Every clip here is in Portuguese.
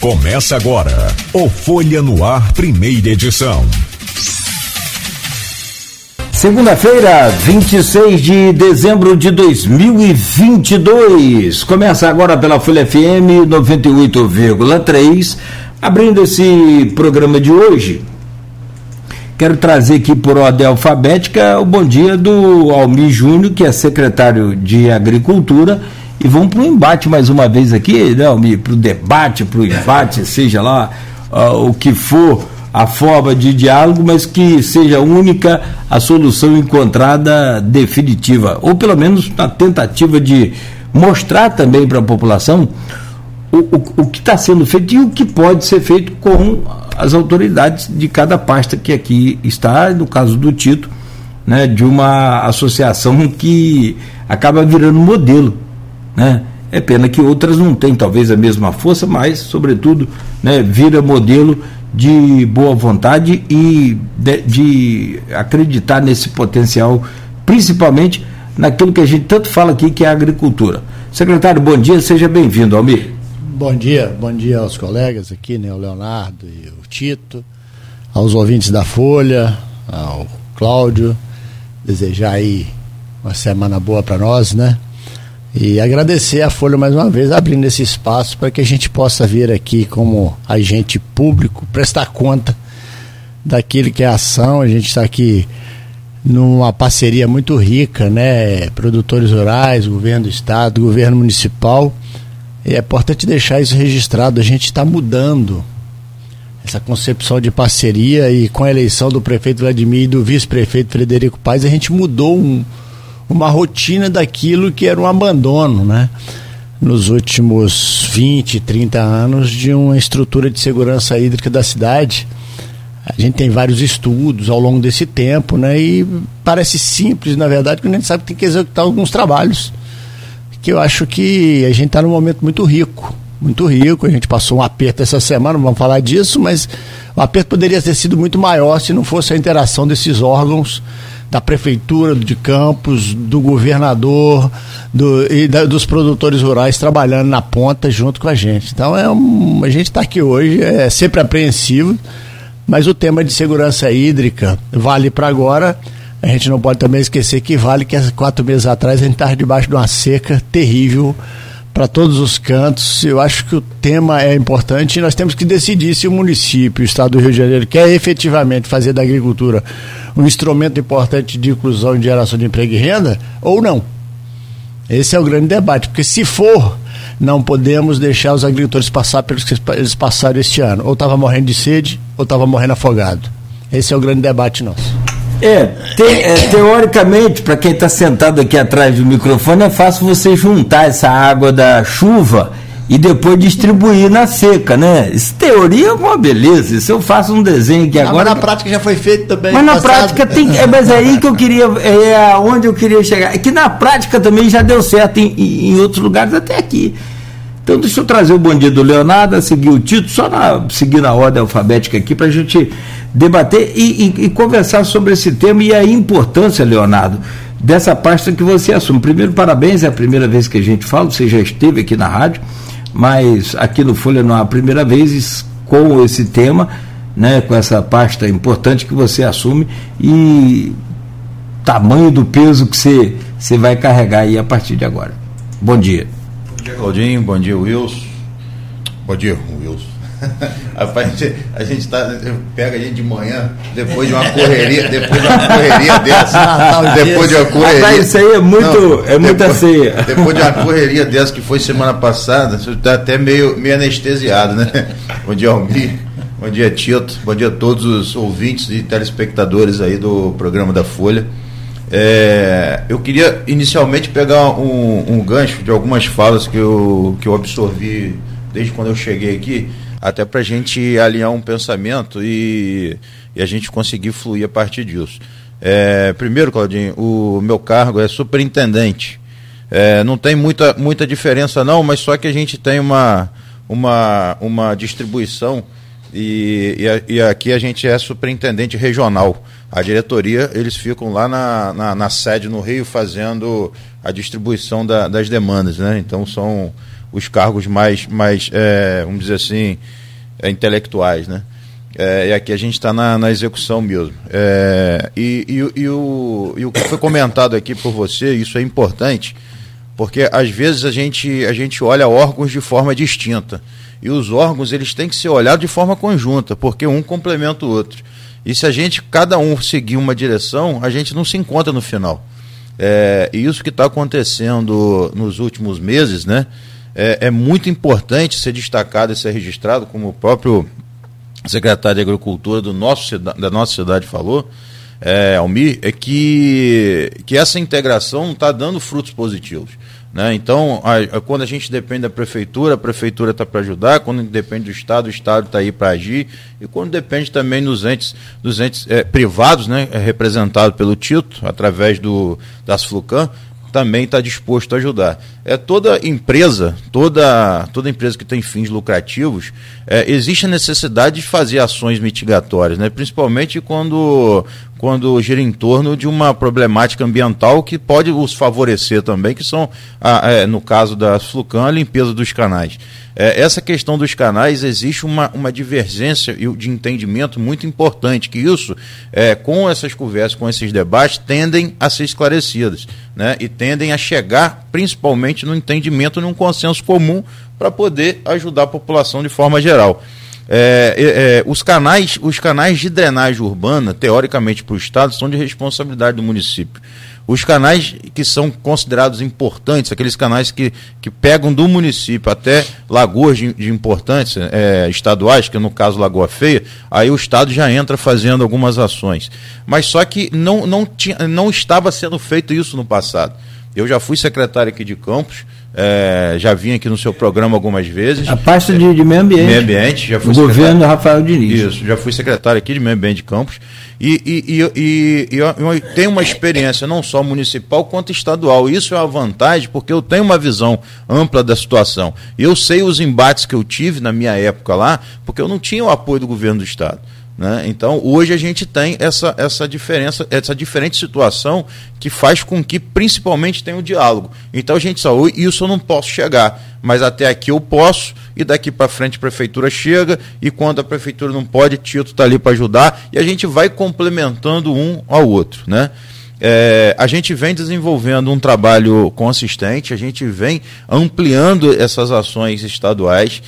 Começa agora o Folha no Ar, primeira edição. Segunda-feira, 26 de dezembro de 2022. Começa agora pela Folha FM 98,3. Abrindo esse programa de hoje, quero trazer aqui por ordem alfabética o bom dia do Almir Júnior, que é secretário de Agricultura e vamos para o embate mais uma vez aqui, né, para o debate, para o embate, seja lá uh, o que for a forma de diálogo, mas que seja única a solução encontrada definitiva, ou pelo menos na tentativa de mostrar também para a população o, o, o que está sendo feito e o que pode ser feito com as autoridades de cada pasta que aqui está, no caso do Tito, né, de uma associação que acaba virando modelo né? É pena que outras não têm talvez a mesma força, mas, sobretudo, né, vira modelo de boa vontade e de, de, acreditar nesse potencial, principalmente naquilo que a gente tanto fala aqui, que é a agricultura. Secretário, bom dia, seja bem-vindo, Almir. Bom dia, bom dia aos colegas aqui, né, o Leonardo e o Tito, aos ouvintes da Folha, ao Cláudio, desejar aí uma semana boa para nós, né? E agradecer a Folha mais uma vez, abrindo esse espaço para que a gente possa vir aqui como agente público, prestar conta daquilo que é ação. A gente está aqui numa parceria muito rica, né? Produtores rurais, governo do estado, governo municipal. E é importante deixar isso registrado. A gente está mudando essa concepção de parceria e com a eleição do prefeito Vladimir e do vice-prefeito Frederico Paes, a gente mudou um uma rotina daquilo que era um abandono, né? Nos últimos 20, 30 anos de uma estrutura de segurança hídrica da cidade. A gente tem vários estudos ao longo desse tempo, né? E parece simples, na verdade, quando a gente sabe que tem que executar alguns trabalhos. Que eu acho que a gente está num momento muito rico, muito rico. A gente passou um aperto essa semana, vamos falar disso, mas o aperto poderia ter sido muito maior se não fosse a interação desses órgãos da prefeitura de Campos, do governador do, e da, dos produtores rurais trabalhando na ponta junto com a gente. Então é um, a gente está aqui hoje, é sempre apreensivo, mas o tema de segurança hídrica vale para agora. A gente não pode também esquecer que vale que há quatro meses atrás a gente estava debaixo de uma seca terrível para todos os cantos. Eu acho que o tema é importante e nós temos que decidir se o município, o estado do Rio de Janeiro, quer efetivamente fazer da agricultura um instrumento importante de inclusão e geração de emprego e renda ou não. Esse é o grande debate, porque se for, não podemos deixar os agricultores passar pelos que eles passaram este ano. Ou estava morrendo de sede, ou estava morrendo afogado. Esse é o grande debate nosso. É, te, é teoricamente, para quem está sentado aqui atrás do microfone, é fácil você juntar essa água da chuva e depois distribuir na seca, né? Isso teoria é uma beleza. Isso eu faço um desenho que agora. Mas na prática já foi feito também. Mas na passado. prática tem. É, mas é aí que eu queria. É onde eu queria chegar. É que na prática também já deu certo em, em outros lugares até aqui. Então deixa eu trazer o bom dia do Leonardo, a seguir o título, só na, seguir na ordem alfabética aqui, para a gente debater e, e, e, conversar sobre esse tema e a importância, Leonardo, dessa pasta que você assume. Primeiro, parabéns, é a primeira vez que a gente fala, você já esteve aqui na rádio, mas aqui no Folha não é a primeira vez com esse tema, né, com essa pasta importante que você assume e tamanho do peso que você, você vai carregar aí a partir de agora. Bom dia. dia, Claudinho. Bom dia, Wilson. Bom dia, Wilson. Rapaz, a gente, a tá, pega a gente de manhã, depois de uma correria, depois de uma correria dessa. Depois de uma correria. Rapaz, isso aí é muito, não, é muita depois, ceia. Depois de uma correria dessa que foi semana passada, você está até meio, meio anestesiado, né? Bom dia, Almir. Bom dia, Tito. Bom dia a todos os ouvintes e telespectadores aí do programa da Folha. É, eu queria inicialmente pegar um, um, gancho de algumas falas que eu, que eu absorvi desde quando eu cheguei aqui, até para a gente alinhar um pensamento e, e, a gente conseguir fluir a partir disso. É, primeiro, Claudinho, o meu cargo é superintendente. É, não tem muita, muita diferença não, mas só que a gente tem uma, uma, uma distribuição e, e, e, aqui a gente é superintendente regional. A diretoria, eles ficam lá na, na, na sede no Rio fazendo a distribuição da, das demandas, né? Então são os cargos mais, mais é, vamos dizer assim, é, intelectuais, né? É, e aqui a gente está na, na, execução mesmo. É, e, e, e, o, e o que foi comentado aqui por você, isso é importante, porque às vezes a gente, a gente olha órgãos de forma distinta. E os órgãos eles têm que ser olhados de forma conjunta, porque um complementa o outro. E se a gente, cada um seguir uma direção, a gente não se encontra no final. É, e isso que está acontecendo nos últimos meses, né? É, é, muito importante ser destacado e ser registrado, como o próprio secretário de Agricultura do nosso, da nossa cidade falou, é, Almir, é que, que essa integração está dando frutos positivos. Né? Então, a, a, quando a gente depende da prefeitura, a prefeitura está para ajudar, quando depende do Estado, o Estado está aí para agir, e quando depende também dos entes, dos entes é, privados, né, é representado pelo Tito, através do, das Flucan, também está disposto a ajudar. É toda empresa, toda, toda empresa que tem fins lucrativos, é, existe a necessidade de fazer ações mitigatórias, né? principalmente quando, quando gira em torno de uma problemática ambiental que pode os favorecer também, que são, a, é, no caso da Flucan, a limpeza dos canais. É, essa questão dos canais, existe uma, uma divergência de entendimento muito importante, que isso, é, com essas conversas, com esses debates, tendem a ser esclarecidas, né? e tendem a chegar, principalmente, no entendimento, num consenso comum, para poder ajudar a população de forma geral. É, é, é, os, canais, os canais de drenagem urbana, teoricamente para o Estado, são de responsabilidade do município. Os canais que são considerados importantes, aqueles canais que, que pegam do município até lagoas de, de importância é, estaduais, que no caso Lagoa Feia, aí o Estado já entra fazendo algumas ações. Mas só que não, não, tinha, não estava sendo feito isso no passado. Eu já fui secretário aqui de Campos, é, já vim aqui no seu programa algumas vezes. A pasta de, de meio ambiente. Meio ambiente, já fui O governo Rafael Diniz. Isso, já fui secretário aqui de meio ambiente de Campos. E, e, e, e, e tenho uma experiência não só municipal quanto estadual. Isso é uma vantagem porque eu tenho uma visão ampla da situação. Eu sei os embates que eu tive na minha época lá, porque eu não tinha o apoio do governo do Estado. Né? Então, hoje a gente tem essa, essa diferença, essa diferente situação que faz com que, principalmente, tenha o diálogo. Então, a gente só, isso eu não posso chegar, mas até aqui eu posso, e daqui para frente a prefeitura chega, e quando a prefeitura não pode, Tito está ali para ajudar, e a gente vai complementando um ao outro. Né? É, a gente vem desenvolvendo um trabalho consistente, a gente vem ampliando essas ações estaduais.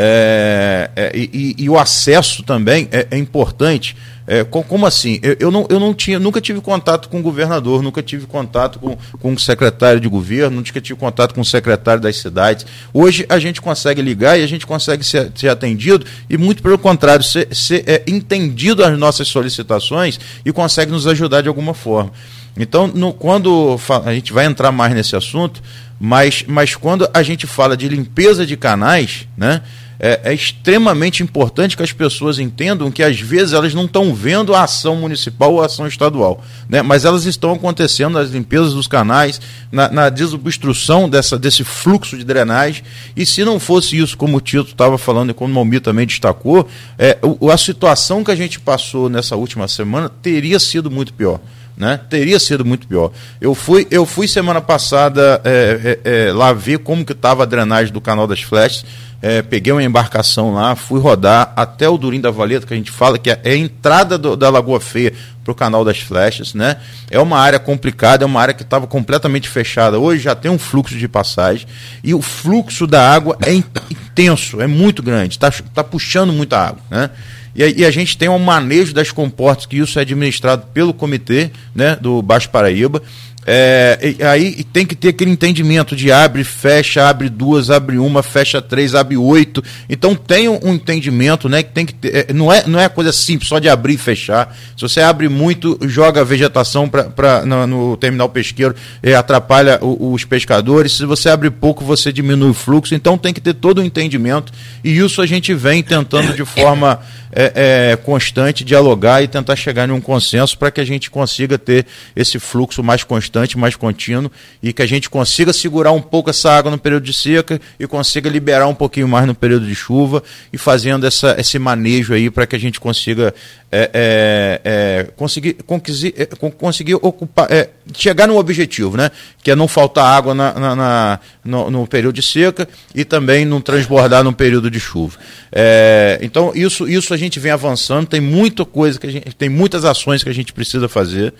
É, é, e, e, o acesso também é, é importante. É, como assim? Eu, eu, não, eu não tinha, nunca tive contato com o governador, nunca tive contato com, com o secretário de governo, nunca tive contato com o secretário das cidades. Hoje a gente consegue ligar e a gente consegue ser, ser atendido e, muito pelo contrário, ser, ser é, entendido as nossas solicitações e consegue nos ajudar de alguma forma. Então, no, quando a gente vai entrar mais nesse assunto, mas, mas quando a gente fala de limpeza de canais, né, é, é, extremamente importante que as pessoas entendam que às vezes elas não estão vendo a ação municipal ou a ação estadual, né, mas elas estão acontecendo nas limpezas dos canais, na, na desobstrução dessa, desse fluxo de drenagem. E se não fosse isso, como o Tito estava falando e como o Malmi também destacou, é, a situação que a gente passou nessa última semana teria sido muito pior né? Teria sido muito pior. Eu fui, eu fui semana passada é, é, é, lá ver como que estava a drenagem do canal das Flechas. É, peguei uma embarcação lá, fui rodar até o Durim da Valeta, que a gente fala que é, é a entrada do, da Lagoa Feia para o canal das Flechas, né? É uma área complicada, é uma área que estava completamente fechada. Hoje já tem um fluxo de passagem e o fluxo da água é intenso, é muito grande, está tá puxando muita água, né? E, a gente tem um manejo das comportas, que isso é administrado pelo comitê né, do Baixo Paraíba. É, aí tem que ter aquele entendimento de abre, fecha, abre duas, abre uma, fecha três, abre oito. Então tem um, entendimento, né? Que tem que ter, é, não, é, não é coisa simples só de abrir e fechar. Se você abre muito, joga a vegetação pra, no, no terminal pesqueiro, é, atrapalha o, os pescadores. Se você abre pouco, você diminui o fluxo. Então tem que ter todo o um entendimento. E isso a gente vem tentando de forma é, é, constante dialogar e tentar chegar em um consenso para que a gente consiga ter esse fluxo mais constante constante, mais contínuo e que a gente consiga segurar um pouco essa água no período de seca e consiga liberar um pouquinho mais no período de chuva e fazendo essa, esse manejo aí para que a gente consiga é, é, é, conseguir, conseguir, é, conseguir ocupar, é, chegar no objetivo, né? Que é não faltar água na, na, na no, no, período de seca e também não transbordar no período de chuva. É, então isso, isso a gente vem avançando. Tem muita coisa que a gente, tem muitas ações que a gente precisa fazer.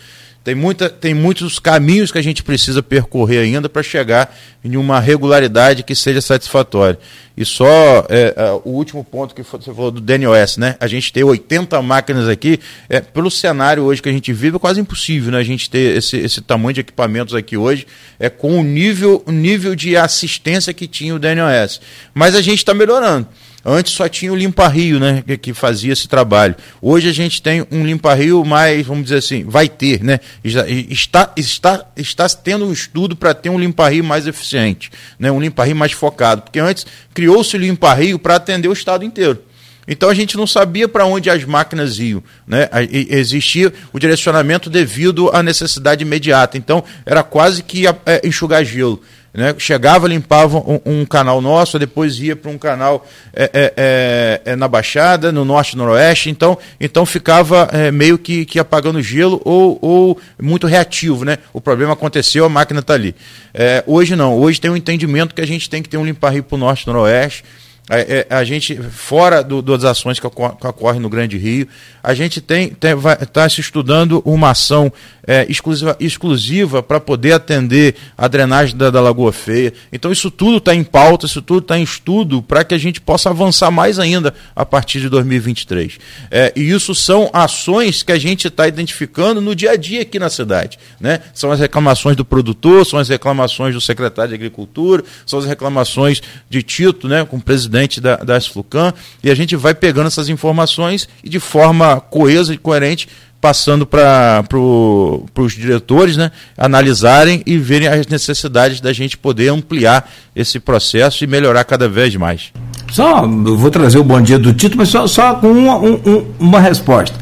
Tem, muita, tem muitos caminhos que a gente precisa percorrer ainda para chegar em uma regularidade que seja satisfatória. E só é, é, o último ponto que você falou do DNOS, né? A gente ter 80 máquinas aqui, é, pelo cenário hoje que a gente vive, é quase impossível né? a gente ter esse, esse tamanho de equipamentos aqui hoje, é com o nível, o nível de assistência que tinha o DNOS. Mas a gente está melhorando. Antes só tinha o limpa-rio, né, que, que, fazia esse trabalho. Hoje a gente tem um limpa-rio mais, vamos dizer assim, vai ter, né? Está, está, está tendo um estudo para ter um limpa-rio mais eficiente, né? um limpa-rio mais focado. Porque antes criou-se o limpa-rio para atender o estado inteiro. Então a gente não sabia para onde as máquinas iam. Né? Existia o direcionamento devido à necessidade imediata. Então era quase que é, enxugar gelo. Né? Chegava, limpava um, um, canal nosso, depois ia para um canal é, é, é, é, na Baixada, no Norte Noroeste, então, então ficava é, meio que, que apagando gelo ou, ou muito reativo. Né? O problema aconteceu, a máquina está ali. É, hoje não, hoje tem um entendimento que a gente tem que ter um limpar-rio para o Norte Noroeste, a, é, a, gente, fora do, das ações que, ocorrem no Grande Rio, a gente tem está se estudando uma ação é, exclusiva, exclusiva para poder atender a drenagem da, da Lagoa Feia. Então isso tudo está em pauta, isso tudo está em estudo para que a gente possa avançar mais ainda a partir de 2023. É, e isso são ações que a gente está identificando no dia a dia aqui na cidade. Né? São as reclamações do produtor, são as reclamações do secretário de Agricultura, são as reclamações de Tito, né, com o presidente da, da Asflucan, e a gente vai pegando essas informações e de forma coesa e coerente passando para pro, os diretores né, analisarem e verem as necessidades da gente poder ampliar esse processo e melhorar cada vez mais. Só, vou trazer o bom dia do Tito, mas só, só com uma, um, uma resposta.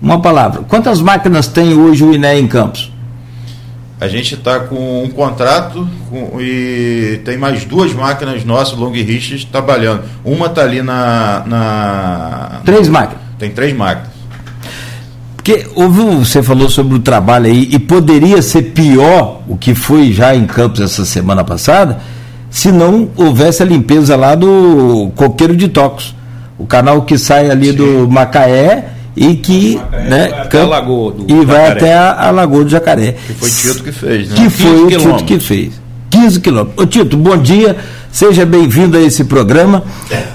Uma palavra. Quantas máquinas tem hoje o INE em Campos? A gente está com um contrato com, e tem mais duas máquinas nossas, Long Richard, trabalhando. Uma está ali na, na. Três máquinas? Tem três máquinas. Porque houve, você falou sobre o trabalho aí, e poderia ser pior o que foi já em Campos essa semana passada, se não houvesse a limpeza lá do Coqueiro de Tocos. O canal que sai ali Sim. do Macaé e que Macaé né, vai até a Lagoa do e Jacaré. vai até a, a, Lagoa do Jacaré. Que foi Tito que fez, né? Que foi o Tito que fez. 15 quilômetros. Ô Tito, bom dia, seja bem-vindo a esse programa.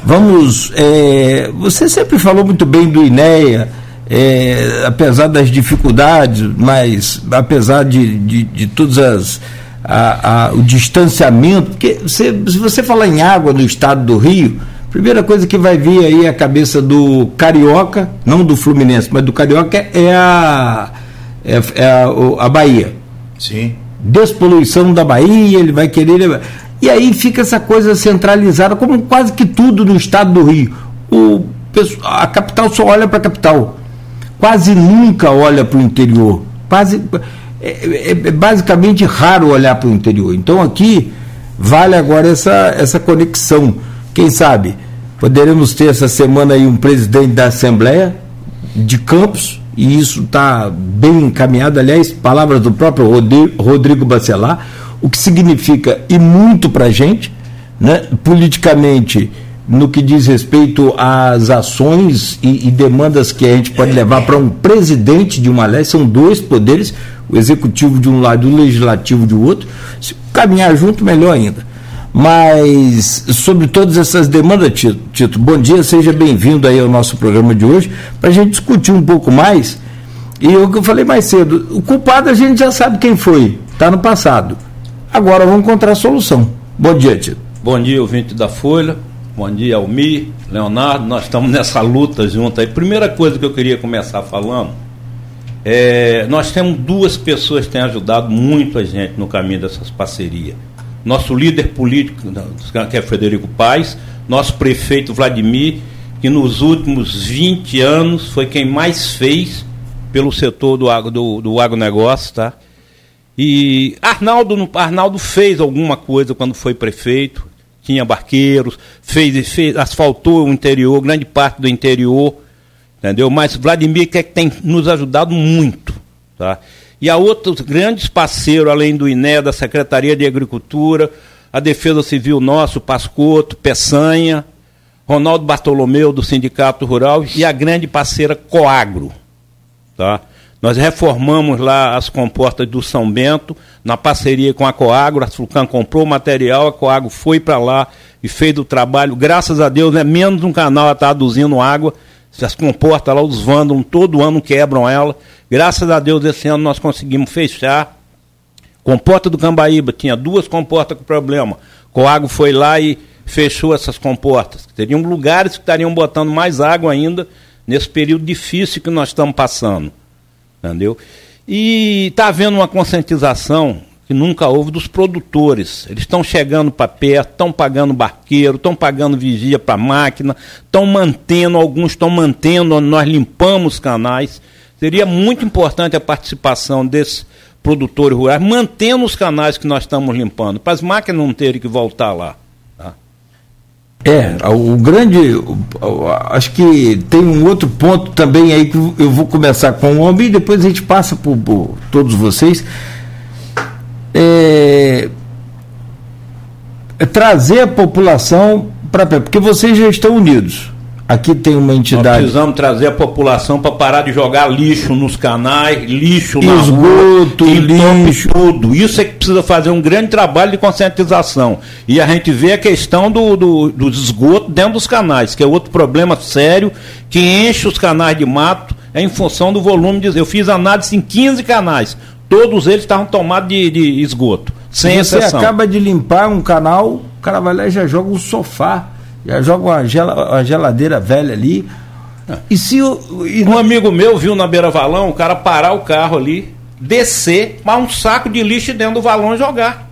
Vamos. É, você sempre falou muito bem do INEA é, apesar das dificuldades, mas apesar de, de, de todas as. A, a, o distanciamento, porque você, se você falar em água no estado do Rio, primeira coisa que vai vir aí a cabeça do Carioca, não do Fluminense, mas do Carioca é a, é, é a, a Bahia. Sim. Despoluição da Bahia, ele vai querer. E aí fica essa coisa centralizada, como quase que tudo no estado do Rio. O, a capital só olha para a capital quase nunca olha para o interior. Quase, é, é, é, basicamente raro olhar para o interior. Então aqui vale agora essa, essa conexão. Quem sabe poderemos ter essa semana aí um presidente da Assembleia de Campos, e isso está bem encaminhado, aliás, palavras do próprio Rodrigo Bacelar, o que significa e muito para a gente, né, politicamente no que diz respeito às ações e, e demandas que a gente pode levar para um presidente de uma lei, são dois poderes, o executivo de um lado e o legislativo de outro. Se caminhar junto, melhor ainda. Mas sobre todas essas demandas, Tito, Tito bom dia, seja bem-vindo aí ao nosso programa de hoje, para a gente discutir um pouco mais. E o que eu falei mais cedo, o culpado a gente já sabe quem foi, está no passado. Agora vamos encontrar a solução. Bom dia, Tito. Bom dia, ouvinte da Folha. Bom dia, Almir, Leonardo. Nós estamos nessa luta junto aí. Primeira coisa que eu queria começar falando é, nós temos duas pessoas que têm ajudado muito a gente no caminho dessas parcerias. Nosso líder político, que é Frederico Paes, nosso prefeito Vladimir, que nos últimos 20 anos foi quem mais fez pelo setor do, agro, do, do agronegócio, tá? E Arnaldo, Arnaldo fez alguma coisa quando foi prefeito, tinha barqueiros, fez, fez asfaltou o interior, grande parte do interior, entendeu? Mas Vladimir que, é que tem nos ajudado muito, tá? E há outros grandes parceiros, além do INE, da Secretaria de Agricultura, a Defesa Civil Nosso, Pascoto, Peçanha, Ronaldo Bartolomeu, do Sindicato Rural, e a grande parceira Coagro, tá? Nós reformamos lá as comportas do São Bento, na parceria com a Coagro, a Fulcan comprou o material, a Coagro foi para lá e fez o trabalho. Graças a Deus, é menos um canal está aduzindo água. As comportas lá, os vândalos, todo ano quebram ela. Graças a Deus, esse ano nós conseguimos fechar. Comporta do Cambaíba, tinha duas comportas com problema. Coagro foi lá e fechou essas comportas. Teriam lugares que estariam botando mais água ainda nesse período difícil que nós estamos passando. Entendeu? E está havendo uma conscientização que nunca houve dos produtores. Eles estão chegando para perto, estão pagando barqueiro, estão pagando vigia para máquina, estão mantendo, alguns estão mantendo, nós limpamos canais. Seria muito importante a participação desses produtores rurais, mantendo os canais que nós estamos limpando, para as máquinas não terem que voltar lá. É, o grande. Acho que tem um outro ponto também aí que eu vou começar com o homem e depois a gente passa por todos vocês. É, é trazer a população para porque vocês já estão unidos. Aqui tem uma entidade. Nós precisamos trazer a população para parar de jogar lixo nos canais, lixo na Esgoto, rua, lixo. tudo. Isso é que precisa fazer um grande trabalho de conscientização. E a gente vê a questão do, do, do esgoto dentro dos canais, que é outro problema sério, que enche os canais de mato é em função do volume de. Eu fiz análise em 15 canais. Todos eles estavam tomados de, de esgoto. Sem Você exceção. acaba de limpar um canal, o cara vai lá e já joga um sofá já joga uma, gel, uma geladeira velha ali. E se o, e um amigo meu viu na beira valão o cara parar o carro ali, descer, mas um saco de lixo dentro do valão e jogar.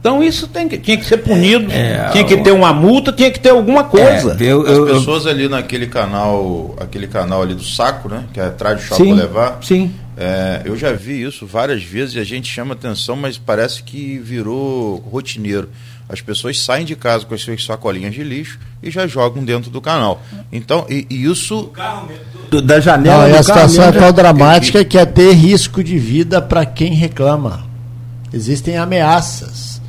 Então isso tem que, tinha que ser punido, é, tinha que ter uma multa, tinha que ter alguma coisa. É, eu, eu, As pessoas eu, ali naquele canal, aquele canal ali do saco, né? Que é atrás do shopping levar. Sim. É, eu já vi isso várias vezes e a gente chama atenção, mas parece que virou rotineiro. As pessoas saem de casa com as suas sacolinhas de lixo e já jogam dentro do canal. Então, e, e isso. Do, da janela. Não, a situação é tão dramática que é ter risco de vida para quem reclama. Existem ameaças.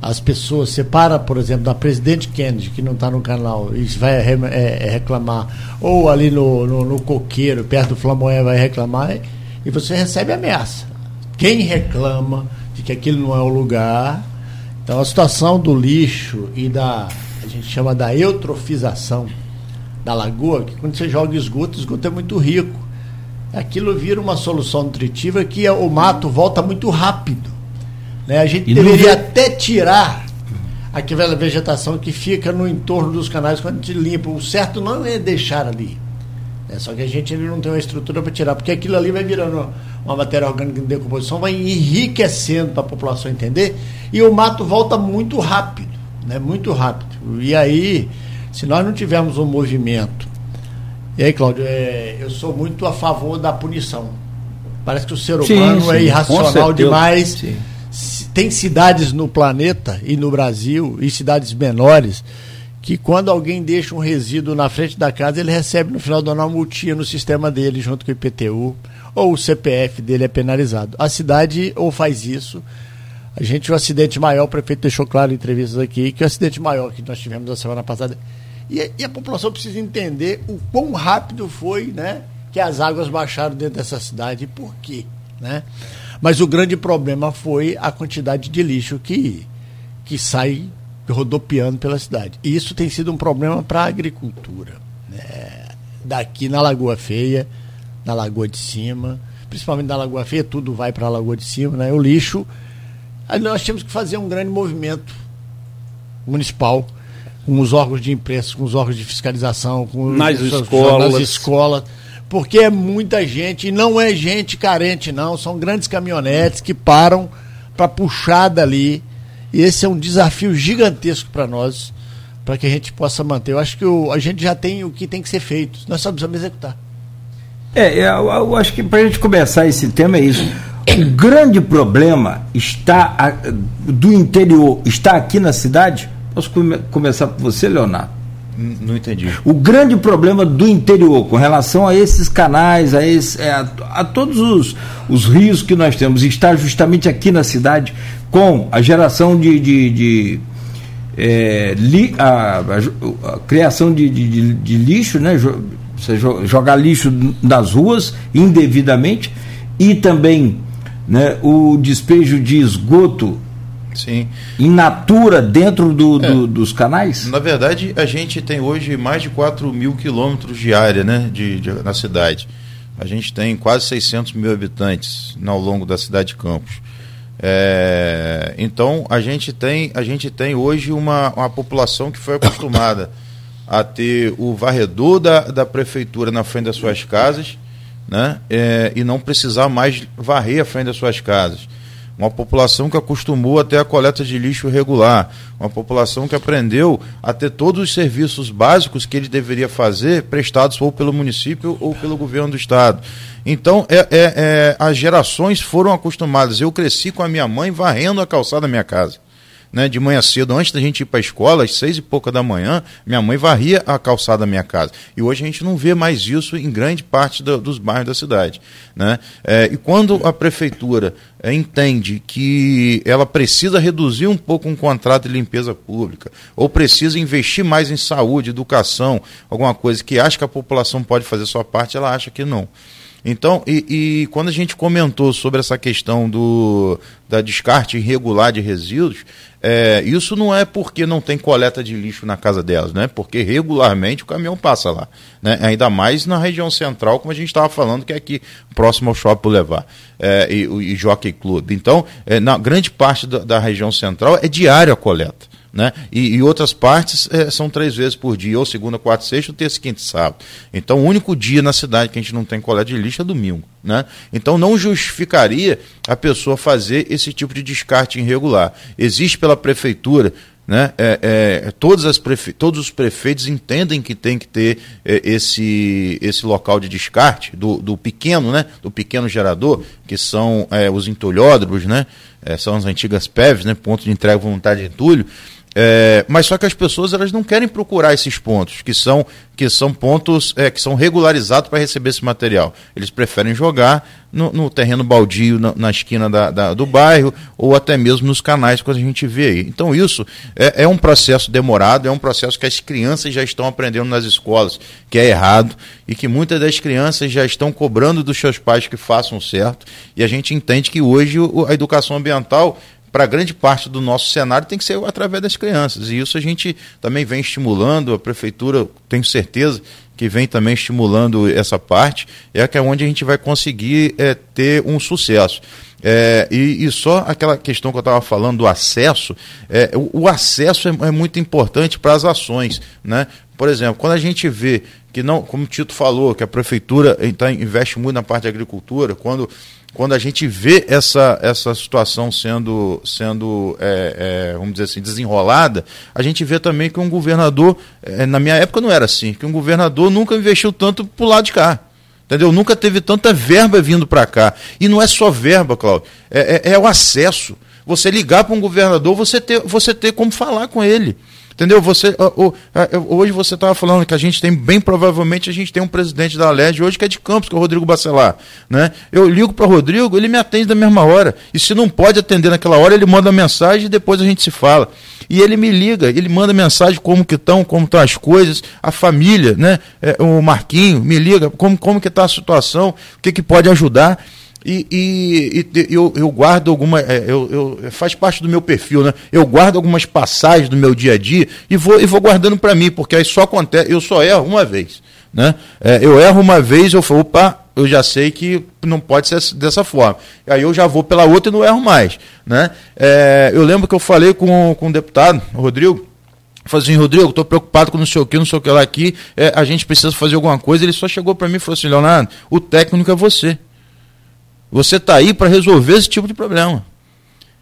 As pessoas, separa, por exemplo, da presidente Kennedy, que não está no canal, e vai é, é, reclamar, ou ali no, no, no, coqueiro, perto do Flamoé, vai reclamar, e você recebe ameaça. Quem reclama de que aquilo não é o lugar, então a situação do lixo e da a gente chama da eutrofização da lagoa, que quando você joga esgoto, o esgoto é muito rico. Aquilo vira uma solução nutritiva que é, o mato volta muito rápido. Né? A gente e deveria até tirar aquela vegetação que fica no entorno dos canais quando a gente limpa. O certo não é deixar ali. Né? Só que a gente ainda não tem uma estrutura para tirar, porque aquilo ali vai virando uma matéria orgânica em decomposição, vai enriquecendo para a população entender, e o mato volta muito rápido, né? muito rápido. E aí, se nós não tivermos um movimento. E aí, Cláudio, é, eu sou muito a favor da punição. Parece que o ser humano sim, é sim, é irracional demais. Sim. Tem cidades no planeta e no Brasil, e cidades menores, que quando alguém deixa um resíduo na frente da casa, ele recebe no final do ano uma multinha no sistema dele, junto com o IPTU ou o CPF dele é penalizado. A cidade ou faz isso. A gente, o acidente maior, o prefeito deixou claro em entrevistas aqui, que o acidente maior que nós tivemos na semana passada. E, e a população precisa entender o quão rápido foi né, que as águas baixaram dentro dessa cidade e por quê. Né? Mas o grande problema foi a quantidade de lixo que, que sai rodopiando pela cidade. E isso tem sido um problema para a agricultura. Né? Daqui na Lagoa Feia, na Lagoa de Cima, principalmente na Lagoa Feia, tudo vai para a Lagoa de Cima, né? O lixo. Aí nós temos que fazer um grande movimento municipal com os órgãos de imprensa, com os órgãos de fiscalização, com nas os, escolas, nas escolas, porque é muita gente e não é gente carente não, são grandes caminhonetes que param para puxar dali. E esse é um desafio gigantesco para nós, para que a gente possa manter. Eu acho que o, a gente já tem o que tem que ser feito, nós só precisamos executar. É, eu, eu acho que para a gente começar esse tema é isso. O grande problema está a, do interior, está aqui na cidade? Posso come, começar por você, Leonardo? Não entendi. O grande problema do interior com relação a esses canais, a, esse, é, a, a todos os, os rios que nós temos, está justamente aqui na cidade com a geração de, de, de é, li, a, a, criação de, de, de, lixo, né? Você jogar lixo nas ruas indevidamente e também né, o despejo de esgoto Sim. in natura dentro do, é. do, dos canais? Na verdade, a gente tem hoje mais de 4 mil quilômetros de área né, de, de, na cidade. A gente tem quase 600 mil habitantes ao longo da cidade de Campos. É, então a gente tem a gente tem hoje uma, uma população que foi acostumada a ter o varredor da, da prefeitura na frente das suas casas né, é, e não precisar mais varrer a frente das suas casas uma população que acostumou a ter a coleta de lixo regular, uma população que aprendeu a ter todos os serviços básicos que ele deveria fazer prestados ou pelo município ou pelo governo do estado. Então, é, é, é, as gerações foram acostumadas. Eu cresci com a minha mãe varrendo a calçada da minha casa né, de manhã cedo, antes da gente ir para a escola, às seis e pouca da manhã, minha mãe varria a calçada da minha casa. E hoje a gente não vê mais isso em grande parte do, dos bairros da cidade. Né? É, e quando a prefeitura é, entende que ela precisa reduzir um pouco um contrato de limpeza pública, ou precisa investir mais em saúde, educação, alguma coisa que acha que a população pode fazer sua parte, ela acha que não. Então, e, e, quando a gente comentou sobre essa questão do, da descarte irregular de resíduos, é, isso não é porque não tem coleta de lixo na casa delas, né? Porque regularmente o caminhão passa lá. Né? Ainda mais na região central, como a gente estava falando, que é aqui próximo ao Shopping Levar é, e, e Jockey Club. Então, é, na grande parte da, da região central é diária a coleta. Né? E, e outras partes é, são três vezes por dia, ou segunda, quarta, sexta, ou terça, quinta e sábado. Então, o único dia na cidade que a gente não tem coleta de lixo é domingo. Né? Então, não justificaria a pessoa fazer esse tipo de descarte irregular. Existe pela prefeitura né? É, é, todas as prefe... Todos os prefeitos entendem que tem que ter é, esse, esse local de descarte do, do pequeno, né? do pequeno gerador, que são é, os entulhódromos, né? É, são as antigas PEVs, né? ponto de entrega voluntária de entulho. É, mas só que as pessoas elas não querem procurar esses pontos, que são, que são pontos é, que são regularizados para receber esse material. Eles preferem jogar no, no terreno baldio, na, na esquina da, da, do bairro, ou até mesmo nos canais que a gente vê aí. Então, isso é, é um processo demorado, é um processo que as crianças já estão aprendendo nas escolas, que é errado, e que muitas das crianças já estão cobrando dos seus pais que façam certo. E a gente entende que hoje a educação ambiental para grande parte do nosso cenário tem que ser através das crianças. E isso a gente também vem estimulando, a prefeitura, tenho certeza, que vem também estimulando essa parte, é que é onde a gente vai conseguir é, ter um sucesso. É, e, e, só aquela questão que eu estava falando do acesso, é, o, o acesso é, é, muito importante para as ações. Né? Por exemplo, quando a gente vê que não, como o Tito falou, que a prefeitura então, investe muito na parte de agricultura, quando quando a gente vê essa, essa situação sendo, sendo é, é, vamos dizer assim, desenrolada, a gente vê também que um governador, é, na minha época não era assim, que um governador nunca investiu tanto para o lado de cá. Entendeu? Nunca teve tanta verba vindo para cá. E não é só verba, Cláudio, é, é, é o acesso. Você ligar para um governador, você ter, você ter como falar com ele. Entendeu? Você, hoje você estava falando que a gente tem, bem provavelmente, a gente tem um presidente da Alerj hoje que é de Campos, que é o Rodrigo Bacelar. Né? Eu ligo para o Rodrigo, ele me atende da mesma hora. E se não pode atender naquela hora, ele manda mensagem e depois a gente se fala. E ele me liga, ele manda mensagem como que estão, como estão as coisas, a família, né? É, o Marquinho me liga, como, como que está a situação, o que, que pode ajudar. E, e, e, eu, eu guardo alguma. É, eu, eu, faz parte do meu perfil, né? Eu guardo algumas passagens do meu dia a dia e vou, e vou guardando para mim, porque aí só acontece. Eu só erro uma vez. Né? É, eu erro uma vez, eu falo, opa, eu já sei que não pode ser dessa forma. Aí eu já vou pela outra e não erro mais. Né? É, eu lembro que eu falei com, com o deputado, o Rodrigo. Falei assim, Rodrigo, estou preocupado com não sei o que, não sei o que lá aqui, é, a gente precisa fazer alguma coisa. Ele só chegou para mim e falou assim, Leonardo, o técnico é você. Você está aí para resolver esse tipo de problema.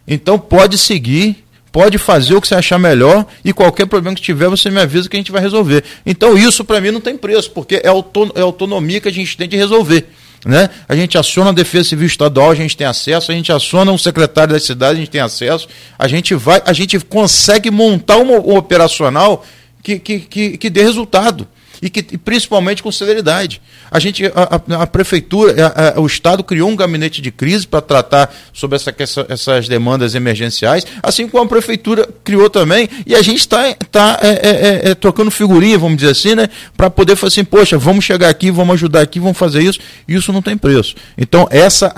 Então pode seguir, pode fazer o que você achar melhor e qualquer problema que tiver você me avisa que a gente vai resolver. Então isso para mim não tem preço, porque é, é autonomia que a gente tem de resolver. né? A gente aciona a Defesa Civil Estadual, a gente tem acesso, a gente aciona o secretário da cidade, a gente tem acesso, a gente vai, a gente consegue montar um, um operacional que, que, que, que dê resultado e que e principalmente com celeridade. A gente, a, a, a prefeitura, a, o Estado criou um gabinete de crise para tratar sobre essa, essa, essas demandas emergenciais, assim como a prefeitura criou também, e a gente está tá, é, é, é, trocando figurinha, vamos dizer assim, né, para poder falar assim, poxa, vamos chegar aqui, vamos ajudar aqui, vamos fazer isso, isso não tem preço. Então, essa,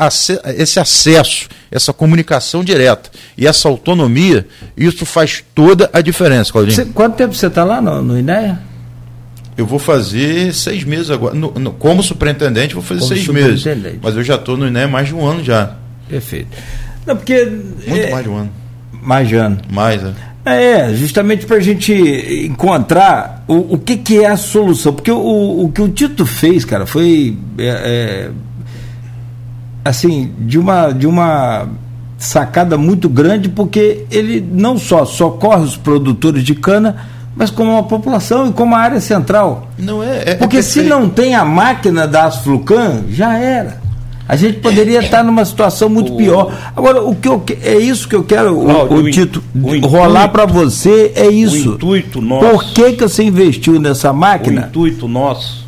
esse acesso, essa comunicação direta e essa autonomia, isso faz toda a diferença, Claudinho. quanto tempo você está lá no, no INEA? Eu vou fazer seis meses agora. No, no, como superintendente, vou fazer como seis meses. Mas eu já estou no INE mais de um ano já. Perfeito. Não, porque. Muito é, mais de um ano. Mais de um ano. Mais, é. É, justamente para a gente encontrar o, o que, que é a solução. Porque o, o que o Tito fez, cara, foi. É, é, assim, de uma, de uma sacada muito grande, porque ele não só socorre os produtores de cana mas como a população e como a área central. Não é. é, é Porque é se não tem a máquina da Asflucan, já era. A gente poderia estar numa situação muito o... pior. Agora, o que eu, é isso que eu quero, o, o, Tito, o rolar para você é isso. O intuito nosso. Por que, que você investiu nessa máquina? O intuito nosso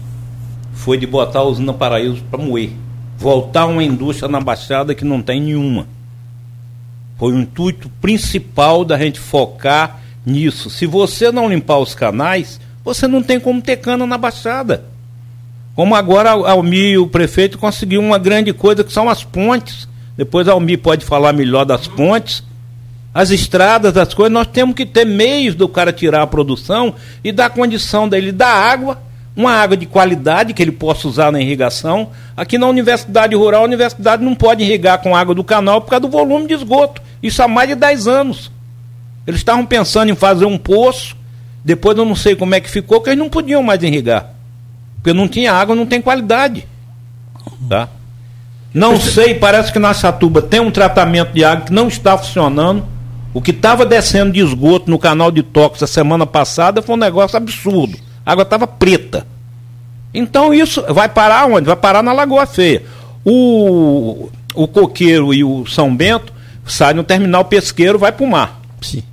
foi de botar a usina Paraíso para moer. Voltar uma indústria na Baixada que não tem nenhuma. Foi o intuito principal da gente focar nisso. Se você não limpar os canais, você não tem como ter cana na Baixada. Como agora Almi, o prefeito, conseguiu uma grande coisa que são as pontes. Depois Almi pode falar melhor das pontes. As estradas, as coisas, nós temos que ter meios do cara tirar a produção e dar condição dele dar água, uma água de qualidade que ele possa usar na irrigação. Aqui na Universidade Rural, a universidade não pode irrigar com água do canal por causa do volume de esgoto. Isso há mais de 10 anos. Eles estavam pensando em fazer um poço, depois eu não sei como é que ficou, que eles não podiam mais irrigar. Porque não tinha água, não tem qualidade. Tá? Não sei, parece que na Satuba tem um tratamento de água que não está funcionando. O que estava descendo de esgoto no canal de Tox a semana passada foi um negócio absurdo. A água estava preta. Então isso vai parar onde? Vai parar na Lagoa Feia. O, o Coqueiro e o São Bento saem no terminal pesqueiro, vai para o mar. Sim.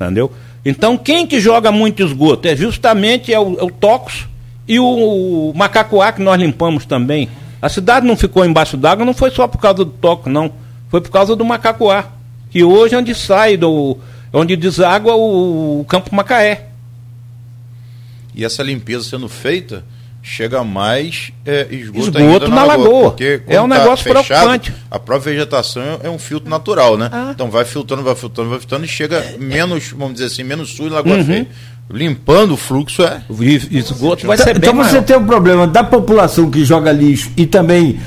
Entendeu? Então, quem que joga muito esgoto? É justamente é o, é o Tocos e o, o Macacoá, que nós limpamos também. A cidade não ficou embaixo d'água, não foi só por causa do Toco, não. Foi por causa do Macacoá. Que hoje é onde sai, do, onde deságua o, o Campo Macaé. E essa limpeza sendo feita, chega mais é, esgoto, esgoto na, na, lagoa. Porque é um tá negócio fechado, preocupante. A própria vegetação é um filtro natural, né? Ah. Então vai filtrando, vai filtrando, vai filtrando e chega menos, vamos dizer assim, menos sujo na lagoa uhum. feia. Limpando o fluxo é. Esgoto vai ser então, bem Então você tem o um problema da população que joga lixo e também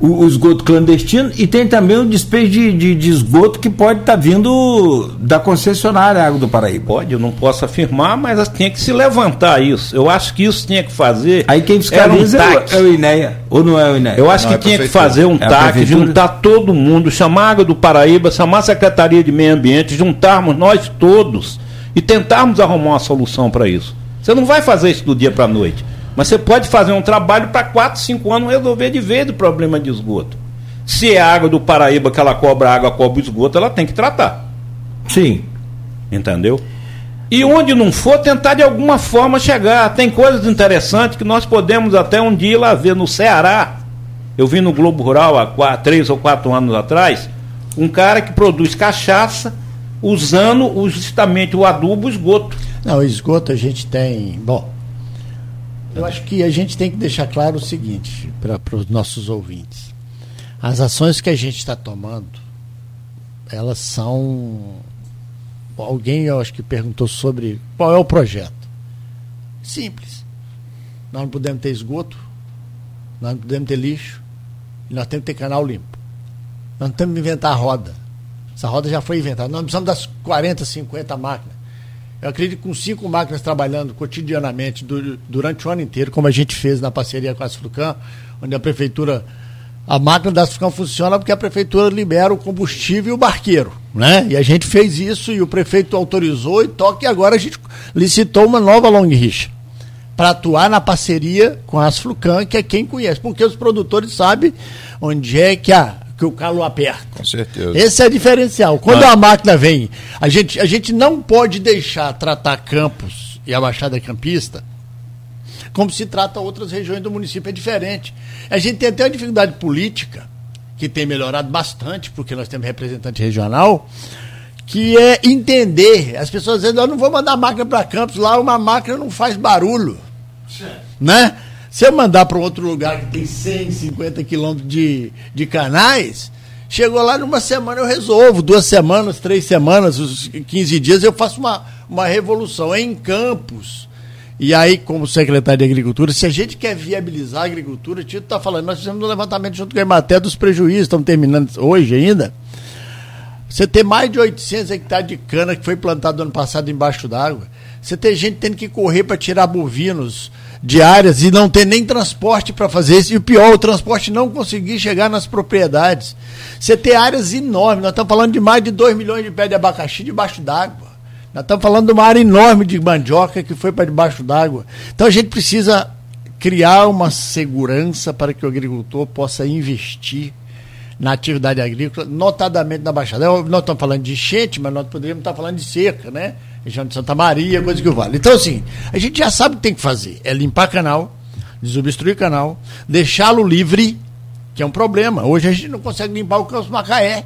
o, o, esgoto clandestino e tem também o despejo de, de, de esgoto que pode estar tá vindo da concessionária Água do Paraíba. Pode, eu não posso afirmar, mas tinha que se levantar isso. Eu acho que isso tinha que fazer. Aí quem fiscaliza um é, o, INEA, ou não é o INEA? Eu acho não, que é tinha que fazer um é TAC, juntar todo mundo, chamar a Água do Paraíba, chamar a Secretaria de Meio Ambiente, juntarmos nós todos e tentarmos arrumar uma solução para isso. Você não vai fazer isso do dia para a noite. Mas você pode fazer um trabalho para 4, 5 anos resolver de vez o problema de esgoto. Se é água do Paraíba que ela cobra água, cobra esgoto, ela tem que tratar. Sim. Entendeu? E onde não for, tentar de alguma forma chegar. Tem coisas interessantes que nós podemos até um dia ir lá ver no Ceará. Eu vi no Globo Rural há quatro, três ou quatro anos atrás um cara que produz cachaça usando justamente o adubo o esgoto. Não, o esgoto a gente tem. Bom, eu acho que a gente tem que deixar claro o seguinte para os nossos ouvintes. As ações que a gente está tomando, elas são. Alguém, eu acho que perguntou sobre qual é o projeto. Simples. Nós não podemos ter esgoto, nós não podemos ter lixo, e nós temos que ter canal limpo. Nós não temos que inventar a roda. Essa roda já foi inventada. Nós precisamos das 40, 50 máquinas. Eu acredito que com cinco máquinas trabalhando cotidianamente durante o ano inteiro, como a gente fez na parceria com a Asflucan, onde a prefeitura. A máquina da Asflucan funciona porque a prefeitura libera o combustível e o barqueiro. Né? E a gente fez isso e o prefeito autorizou e toque, e agora a gente licitou uma nova long rixa. para atuar na parceria com a Asflucan, que é quem conhece, porque os produtores sabem onde é que, a, que o calo aperta. Com certeza. Esse é o diferencial. Quando a máquina vem, a gente, a gente não pode deixar tratar Campos e a Baixada Campista como se trata outras regiões do município. É diferente. A gente tem até uma dificuldade política, que tem melhorado bastante, porque nós temos representante regional, que é entender. As pessoas dizem, eu não vou mandar máquina para Campos, lá uma máquina não faz barulho. Né? Se eu mandar para outro lugar que tem 150 quilômetros de, de canais, chegou lá numa semana eu resolvo, duas semanas, três semanas, os 15 dias eu faço uma, uma revolução. É em Campos. E aí, como secretário de Agricultura, se a gente quer viabilizar a agricultura, o Tito está falando, nós fizemos um levantamento junto com a Ematé dos prejuízos, estamos terminando hoje ainda. Você ter mais de 800 hectares de cana que foi plantado ano passado embaixo d'água. Você ter gente tendo que correr para tirar bovinos de áreas e não ter nem transporte para fazer isso. E o pior, o transporte não conseguir chegar nas propriedades. Você ter áreas enormes. Nós estamos falando de mais de 2 milhões de pés de abacaxi debaixo d'água. Nós estamos falando de uma área enorme de mandioca que foi para debaixo d'água. Então a gente precisa criar uma segurança para que o agricultor possa investir na atividade agrícola, notadamente na Baixada. Nós estamos falando de enchente, mas nós poderíamos estar falando de seca, né? Região de Santa Maria, coisa que vale. Então, assim, a gente já sabe o que tem que fazer. É limpar canal, desobstruir canal, deixá-lo livre, que é um problema. Hoje a gente não consegue limpar o Campos Macaé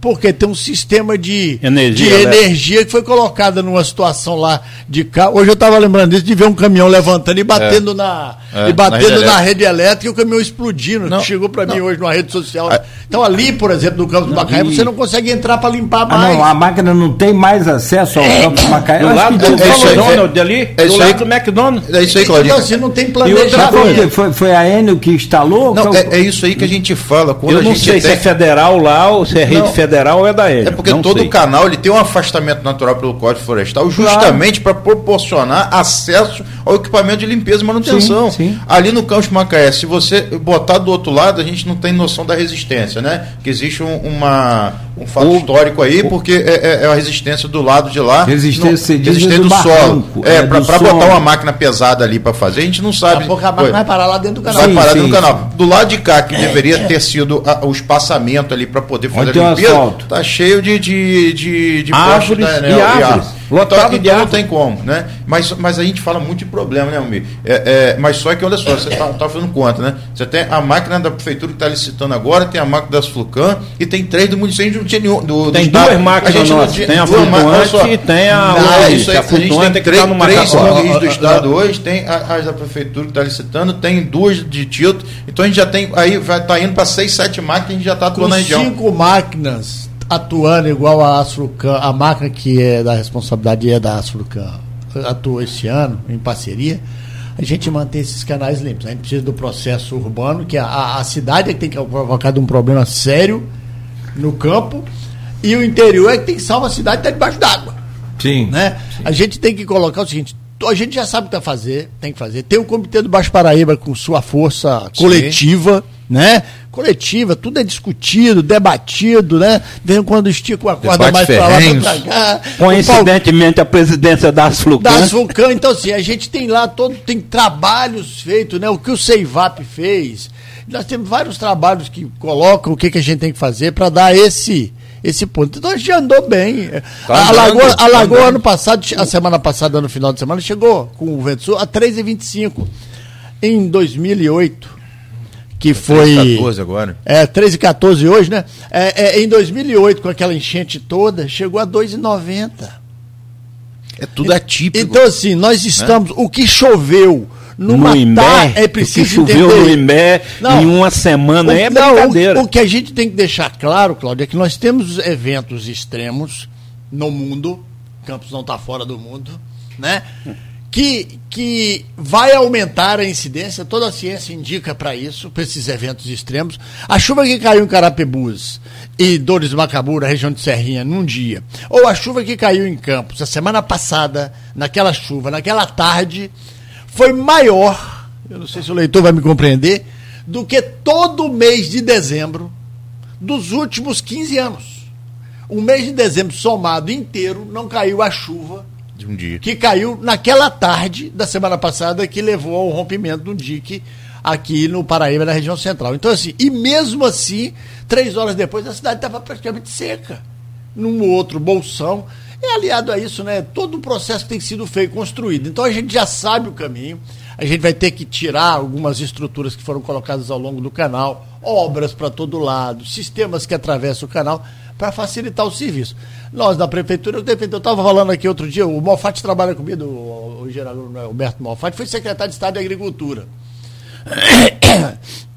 porque tem um sistema de energia, de energia que foi colocada numa situação lá de carro. Hoje eu estava lembrando disso, de ver um caminhão levantando e batendo, é. na, é, e batendo na, rede, elétrica e o caminhão explodindo. Não, chegou para mim hoje numa rede social. Ah. Então ali, por exemplo, no Campos do Macaé, você não consegue entrar para limpar mais. Ah, não, a máquina não tem mais acesso ao é. Campos do Macaé. Do lado do McDonald's ali, é do lado do McDonald's. É isso aí, Claudinho. Então, assim, não tem planejamento. Foi, foi a Enel que instalou? Não, é, é, isso aí que a gente fala. Quando eu não sei se é federal lá ou se é rede federal federal é da Enel. É porque todo o canal ele tem um afastamento natural pelo Código Florestal justamente claro. para proporcionar acesso ao equipamento de limpeza e manutenção. Sim, sim. Ali no Campos Macaé, se você botar do outro lado, a gente não tem noção da resistência, né? Que existe um, uma, um fato o, histórico aí, o, porque é, é, a resistência do lado de lá. Resistência, no, resistência do, do solo. É, é para botar uma máquina pesada ali para fazer, a gente não sabe. Daqui a máquina vai parar lá dentro do canal. Vai parar sim, dentro do canal. Do lado de cá, que deveria ter sido a, o espaçamento ali para poder fazer a limpeza, tá cheio de, de, de, de árvores, postos, né, e, árvores. Lotado então, então não tem como, né? Mas, mas a gente fala muito de problema, né, Almir? É, é, mas só que, olha só, você está tá fazendo conta, né? Você tem a máquina da prefeitura que está licitando agora, tem a máquina das Flucan e tem três do município, a gente não tinha nenhum. Do, tem do duas estado. máquinas nossas, tinha, tem a flutuante e tem a. Não, é isso aí, a, a gente tem, tem três, três do estado hoje, tem as da prefeitura que está licitando, tem duas de Tito, então a gente já tem, aí vai tá indo para seis, sete máquinas, a gente já está atuando na região. cinco máquinas atuando igual a Asflucan, a máquina que é da responsabilidade é da Asflucan, atua esse ano em parceria, a gente mantém esses canais limpos. A gente precisa do processo urbano, que a, a cidade é que tem que provocar um problema sério no campo, e o interior é que tem que salvar a cidade está debaixo d'água. Sim, né? Sim. A gente tem que colocar o seguinte, a gente já sabe o que que fazer, tem que fazer. Tem o Comitê do Baixo Paraíba com sua força coletiva, Sim. Né? Coletiva, tudo é discutido, debatido, né? Vem quando estica a corda mais para lá, pra cá. Coincidentemente, a presidência da Asflucan. Da Asflucan, então assim, a gente tem lá todo, tem trabalhos feitos, né? O que o Seivap fez. Nós temos vários trabalhos que colocam o que, que a gente tem que fazer para dar esse esse ponto. Então a gente andou bem. Tá a Lagoa, a Lagoa tá ano passado, a semana passada, no final de semana, chegou com o vento sul a 3,25. Em 2008, que foi. 3,14 agora. É, 3,14 hoje, né? É, é, em 2008, com aquela enchente toda, chegou a 2,90. É tudo atípico. Então, assim, nós estamos. Né? O que choveu numa no Imbé, é preciso choveu entender. no Imbé não, em uma semana, o, é brincadeira. Não, o, o, que a gente tem que deixar claro, Cláudio, é que nós temos eventos extremos no mundo, Campos não está fora do mundo, né? Que, que vai aumentar a incidência, toda a ciência indica para isso, para esses eventos extremos. A chuva que caiu em Carapebus e Dores Macabura, região de Serrinha, num dia, ou a chuva que caiu em Campos a semana passada, naquela chuva, naquela tarde, foi maior, eu não sei se o leitor vai me compreender, do que todo mês de dezembro dos últimos 15 anos. O mês de dezembro somado inteiro não caiu a chuva dique. Que caiu naquela tarde da semana passada que levou ao rompimento um dique aqui no Paraíba, na região central. Então, assim, e mesmo assim, três horas depois, a cidade estava praticamente seca. Num outro bolsão. É aliado a isso, né? Todo o processo tem sido feito, construído. Então a gente já sabe o caminho. A gente vai ter que tirar algumas estruturas que foram colocadas ao longo do canal, obras para todo lado, sistemas que atravessam o canal para facilitar o serviço. Nós da prefeitura, eu estava falando aqui outro dia, o Malfatti trabalha comigo, o, o general Alberto Malfatti, foi secretário de Estado de Agricultura.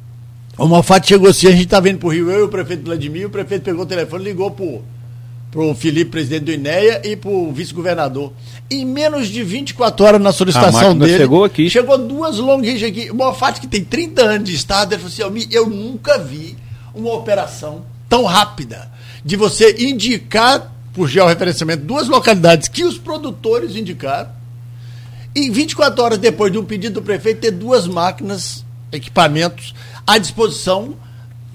O Malfatti chegou assim, a gente estava indo para o Rio, eu e o prefeito Vladimir, o prefeito pegou o telefone, ligou para o Felipe, presidente do INEA, e para o vice-governador. Em menos de 24 horas na solicitação dele. Chegou aqui. Chegou duas longas aqui. O Malfatti, que tem 30 anos de Estado, ele falou assim: eu nunca vi uma operação tão rápida de você indicar, por georreferenciamento, duas localidades que os produtores indicaram, e 24 horas depois de um pedido do prefeito, ter duas máquinas, equipamentos à disposição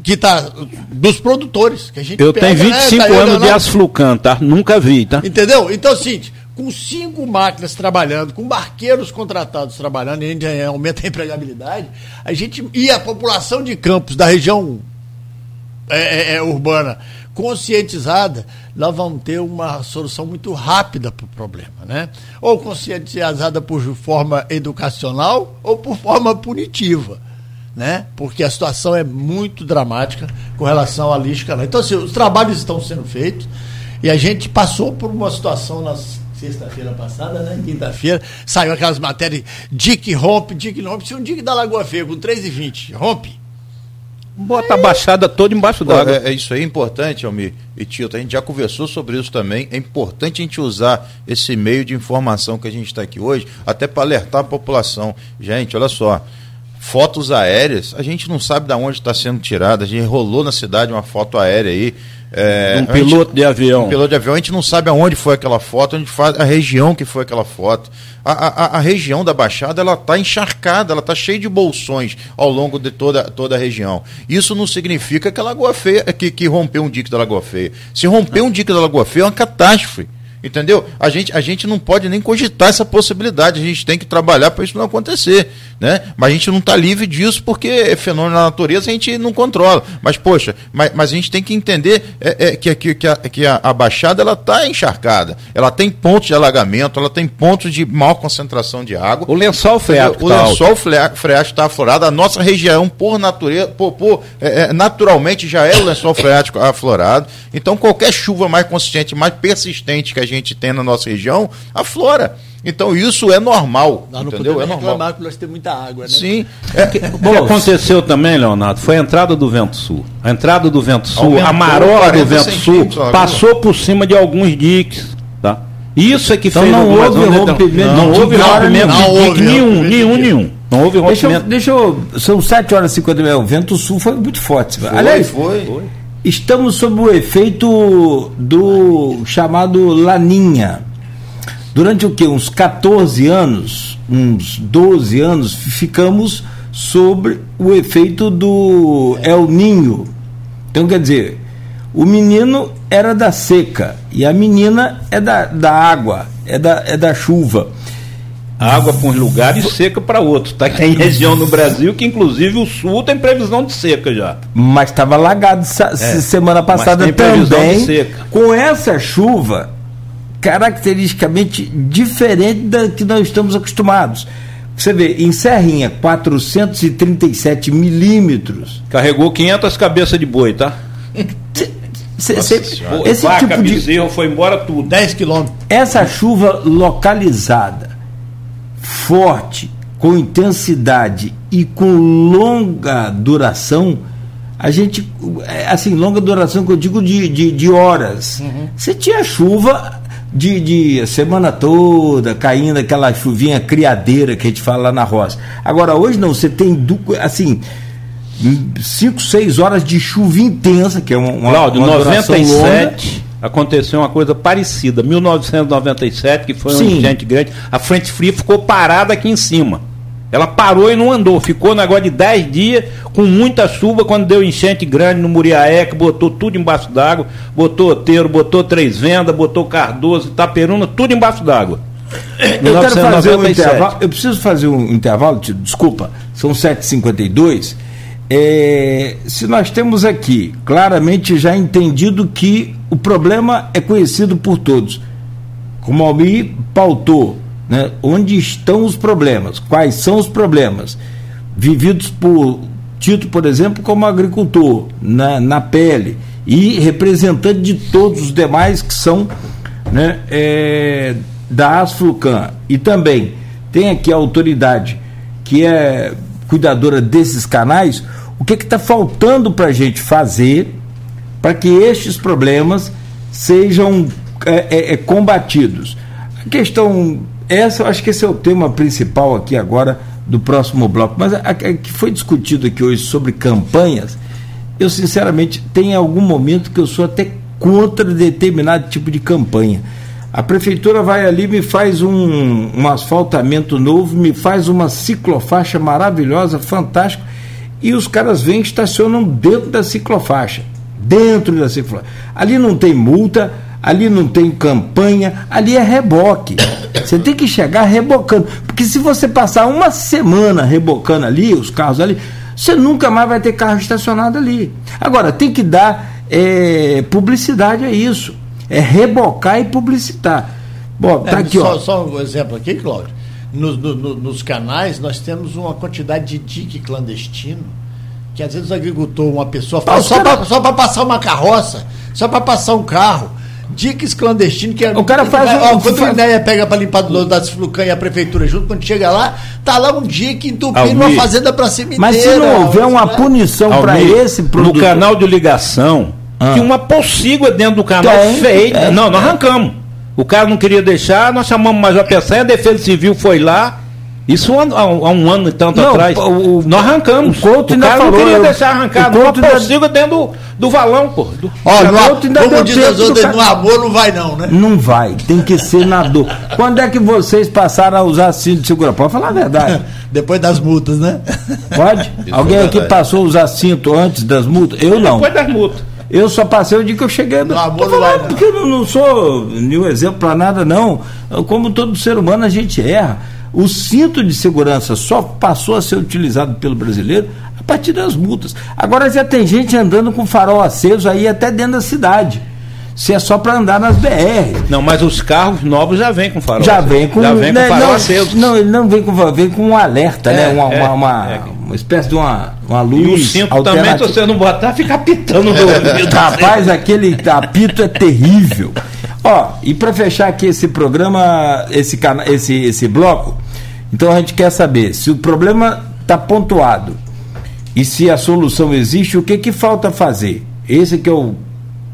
que tá dos produtores que a gente Eu pega, tenho 25 né? tá anos de Asflucan, tá? Nunca vi, tá? Entendeu? Então, assim, com cinco máquinas trabalhando, com barqueiros contratados trabalhando, e a gente aumenta a empregabilidade, a gente e a população de campos da região é, é, é urbana conscientizada, nós vamos ter uma solução muito rápida para o problema, né? Ou conscientizada por forma educacional ou por forma punitiva, né? Porque a situação é muito dramática com relação à lixo. Então, assim, os trabalhos estão sendo feitos e a gente passou por uma situação nas sexta-feira passada, né? Quinta-feira, saiu aquelas matérias, dique rompe, não rompe. Se um dique da Lagoa Feia com 3,20 rompe, Bota a baixada toda embaixo d'água. É, é, isso aí é importante, Almir e Tito. A gente já conversou sobre isso também. É importante a gente usar esse meio de informação que a gente está aqui hoje, até para alertar a população. Gente, olha só. Fotos aéreas, a gente não sabe de onde está sendo tirada. A gente rolou na cidade uma foto aérea aí. É, um piloto gente, de avião. Um piloto de avião, a gente não sabe aonde foi aquela foto, onde faz, a região que foi aquela foto a, a, a região da Baixada ela está encharcada, ela está cheia de bolsões ao longo de toda, toda a região. Isso não significa que a Lagoa Feia, que, que rompeu um dique da Lagoa Feia. Se romper um dique da Lagoa Feia é uma catástrofe. Entendeu? A gente, a gente não pode nem cogitar essa possibilidade, a gente tem que trabalhar para isso não acontecer. Né? Mas a gente não está livre disso porque é fenômeno da natureza, a gente não controla. Mas, poxa, mas, mas a gente tem que entender é, é, que, que, que, a, que a, a Baixada ela está encharcada. Ela tem pontos de alagamento, ela tem pontos de maior concentração de água. O lençol freático. O tá lençol freático está aflorado. A nossa região, por natureza, por, por é, é, naturalmente, já é o lençol freático aflorado. Então, qualquer chuva mais consistente, mais persistente que a gente tem na nossa região, aflora. Então isso é normal. Nós não entendeu? É normal. que nós temos muita água, né? Sim. É, o que aconteceu também, Leonardo, foi a entrada do vento sul. A entrada do vento sul, Aumentou a marola do vento sul, passou por cima de alguns diques. Tá? Isso é que então fez não houve rompimento. Não, não houve rompimento de dique nenhum, nenhum, nenhum. Não houve rompimento. Deixa eu, deixa eu são 7 horas e 50 minutos. O vento sul foi muito forte. Foi, Aliás, foi. foi. Estamos sob o efeito do chamado Laninha. Durante o que? Uns 14 anos, uns 12 anos, ficamos sobre o efeito do El Ninho. Então, quer dizer, o menino era da seca e a menina é da, da água, é da, é da chuva. Água para uns lugares e seca para outros. Tá? Tem região no Brasil que, inclusive, o sul tem previsão de seca já. Mas estava alagado é, semana passada também. Com essa chuva, caracteristicamente diferente da que nós estamos acostumados. Você vê, em Serrinha, 437 milímetros. Carregou 500 cabeças de boi, tá? Cê, cê, esse Vaca, tipo de bezerro, foi embora tudo. 10 quilômetros. Essa chuva localizada, forte, com intensidade e com longa duração, a gente, é, assim, longa duração que eu digo de, de, de horas. Uhum. Você tinha chuva de, de semana toda, caindo aquela chuvinha criadeira que a gente fala lá na roça. Agora, hoje não, você tem, assim, 5, 6 horas de chuva intensa, que é uma, uma, Cláudio, uma 97 aconteceu uma coisa parecida. 1997, que foi um enchente grande, a frente fria ficou parada aqui em cima. Ela parou e não andou, ficou um negócio de 10 dias com muita chuva, quando deu enchente grande no Muriaé, que botou tudo embaixo d'água, botou Oteiro, botou Três Vendas, botou Cardoso, Itaperuna, tudo embaixo d'água. Eu quero fazer um intervalo. Eu preciso fazer um intervalo, desculpa, são 7h52. É, se nós temos aqui claramente já entendido que o problema é conhecido por todos, como Almir pautou, né, onde estão os problemas, quais são os problemas, vividos por Tito, por exemplo, como agricultor, na, na pele, e representante de todos os demais que são né, é, da Asflucan. E também tem aqui a autoridade que é cuidadora desses canais, o que está faltando para a gente fazer para que estes problemas sejam é, é, é, combatidos. A questão, essa, eu acho que esse é o tema principal aqui agora do próximo bloco, mas a, a, que foi discutido aqui hoje sobre campanhas, eu sinceramente tem algum momento que eu sou até contra determinado tipo de campanha. A prefeitura vai ali, me faz um, um asfaltamento novo, me faz uma ciclofaixa maravilhosa, fantástica, e os caras vêm e estacionam dentro da ciclofaixa. Dentro da ciclofaixa. Ali não tem multa, ali não tem campanha, ali é reboque. Você tem que chegar rebocando. Porque se você passar uma semana rebocando ali, os carros ali, você nunca mais vai ter carro estacionado ali. Agora, tem que dar é, publicidade a isso é rebocar e publicitar. Bom, tá é, aqui, só, ó. Só um exemplo aqui, Cláudio. No, no, nos canais nós temos uma quantidade de dique clandestino que às vezes o agricultor, uma pessoa fala só para passar uma carroça, só para passar um carro. Diques clandestino que é. O cara faz. Ó, um, quando faz... a ideia pega para limpar do das Flucan e a prefeitura junto, quando chega lá, tá lá um dique entupindo uma fazenda para cima Mas se não houver uma punição para esse produto. No canal de ligação, ah. Tinha uma pocígua dentro do canal Tem, feita. É, não, nós é. arrancamos. O cara não queria deixar, nós chamamos mais uma peça, a Defesa Civil foi lá. Isso há, há um ano e tanto não, atrás. O, nós arrancamos. O, Couto o cara falou, não queria deixar arrancar uma pocígua dentro do, do valão, pô. Do, Olha, como diz as outras, no amor não vai não, né? Não vai, tem que ser na dor. Quando é que vocês passaram a usar cinto de segurança? Pode falar a verdade. Depois das multas, né? Pode? Isso Alguém aqui passou a usar cinto antes das multas? Eu não. Depois das multas. Eu só passei o dia que eu cheguei. No amor falando, porque eu não, não sou nenhum exemplo para nada, não. Como todo ser humano, a gente erra. O cinto de segurança só passou a ser utilizado pelo brasileiro a partir das multas. Agora já tem gente andando com farol aceso aí até dentro da cidade se é só para andar nas BR. Não, mas os carros novos já vêm com farol. Já vem com, já vem né, com farol não, aceso. Não, ele não vem com vem com um alerta, né? é, né? Uma, é, uma, uma, é. uma, espécie de uma, uma luz. E o cinto também, se você não botar, fica apitando no ouvido. Rapaz, aquele apito é terrível. Ó, e para fechar aqui esse programa, esse, esse, esse bloco, então a gente quer saber se o problema está pontuado e se a solução existe, o que, que falta fazer? Esse que é o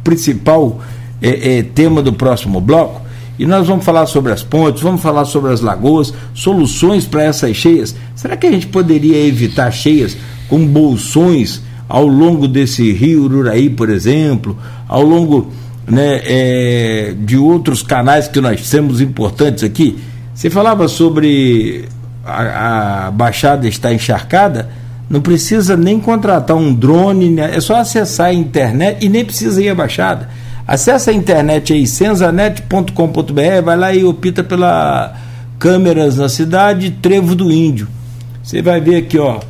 principal é, é, tema do próximo bloco. E nós vamos falar sobre as pontes, vamos falar sobre as lagoas, soluções para essas cheias. Será que a gente poderia evitar cheias com bolsões ao longo desse rio Ururaí, por exemplo, ao longo né, é, de outros canais que nós temos importantes aqui? Você falava sobre a, a Baixada estar encharcada, não precisa nem contratar um drone, né? é só acessar a internet e nem precisa ir à Baixada Acesse a internet aí, senzanet.com.br, vai lá e opta pela câmeras na cidade, Trevo do Índio. Você vai ver aqui, ó.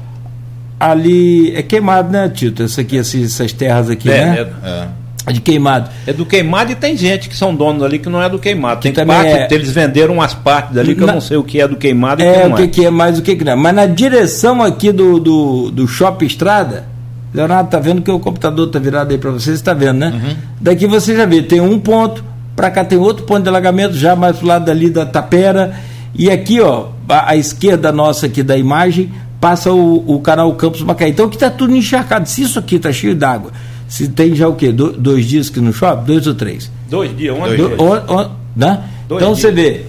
Ali é queimado, né, Tito? Essa aqui, essas terras aqui, é, né? É, é. De queimado. É do queimado e tem gente que são donos ali que não é do queimado. Tem que parte, é... eles venderam umas partes ali que na... eu não sei o que é do queimado e é, o que, é. que é mais o que, que não é. Mas na direção aqui do, do, do Shopping Estrada, Leonardo, tá vendo que o computador tá virado aí para vocês, está vendo, né? Uhum. Daqui você já vê, tem um ponto, para cá tem outro ponto de alagamento, já mais pro lado dali da tapera. E aqui, ó, à esquerda nossa aqui da imagem, passa o, o canal Campos Macaé. Então que tá tudo encharcado. Se isso aqui tá cheio d'água, se tem já o quê? Do, dois dias que não chove? Dois ou três? Dois dias, um dois dias. O, o, né? Dois então dias. você vê,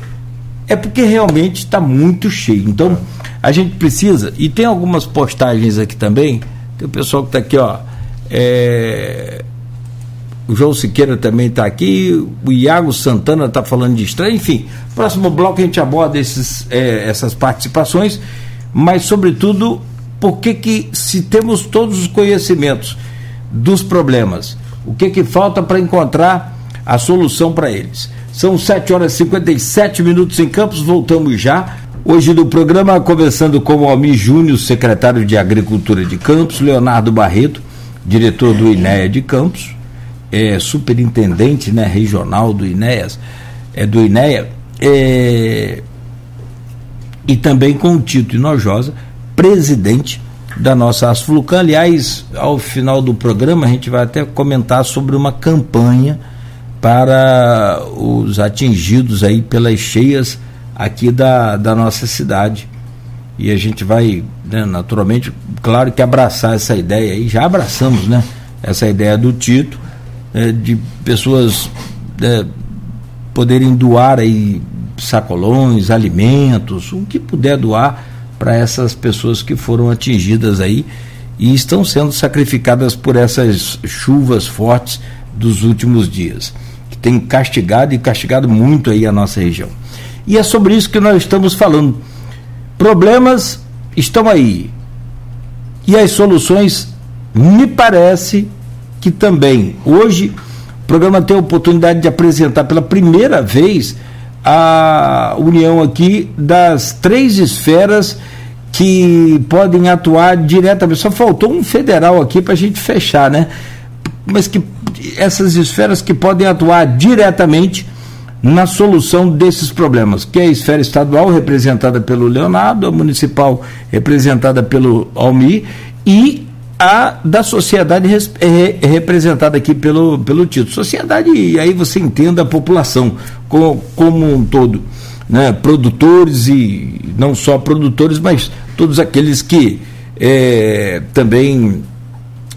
é porque realmente está muito cheio. Então a gente precisa, e tem algumas postagens aqui também tem o pessoal que está aqui, ó. É, o João Siqueira também está aqui, o Iago Santana está falando de estranho, enfim. Próximo bloco a gente aborda esses, é, essas participações, mas sobretudo, por que que se temos todos os conhecimentos dos problemas, o que que falta para encontrar a solução para eles? São 7 horas e 57 minutos em Campos, voltamos já. Hoje no programa, conversando com o Almir Júnior, secretário de Agricultura de Campos, Leonardo Barreto, diretor do INEA de Campos, é, superintendente né, regional do INEAS, é, do INEA, é, e também com o Tito Inojosa, presidente da nossa Asflucan. Aliás, ao final do programa, a gente vai até comentar sobre uma campanha para os atingidos aí pelas cheias aqui da, da nossa cidade. E a gente vai, né, naturalmente, claro que abraçar essa ideia aí, já abraçamos, né? Essa ideia do Tito, é, de pessoas é, poderem doar aí sacolões, alimentos, o que puder doar para essas pessoas que foram atingidas aí e estão sendo sacrificadas por essas chuvas fortes dos últimos dias tem castigado e castigado muito aí a nossa região. E é sobre isso que nós estamos falando. Problemas estão aí. E as soluções, me parece que também. Hoje, o programa tem a oportunidade de apresentar pela primeira vez a união aqui das três esferas que podem atuar diretamente. Só faltou um federal aqui para a gente fechar, né? Mas que essas esferas que podem atuar diretamente na solução desses problemas, que é a esfera estadual representada pelo Leonardo, a municipal representada pelo Almi e a da sociedade é, representada aqui pelo, pelo Tito. Sociedade, e aí você entenda a população como, como um todo. Né? Produtores e não só produtores, mas todos aqueles que é, também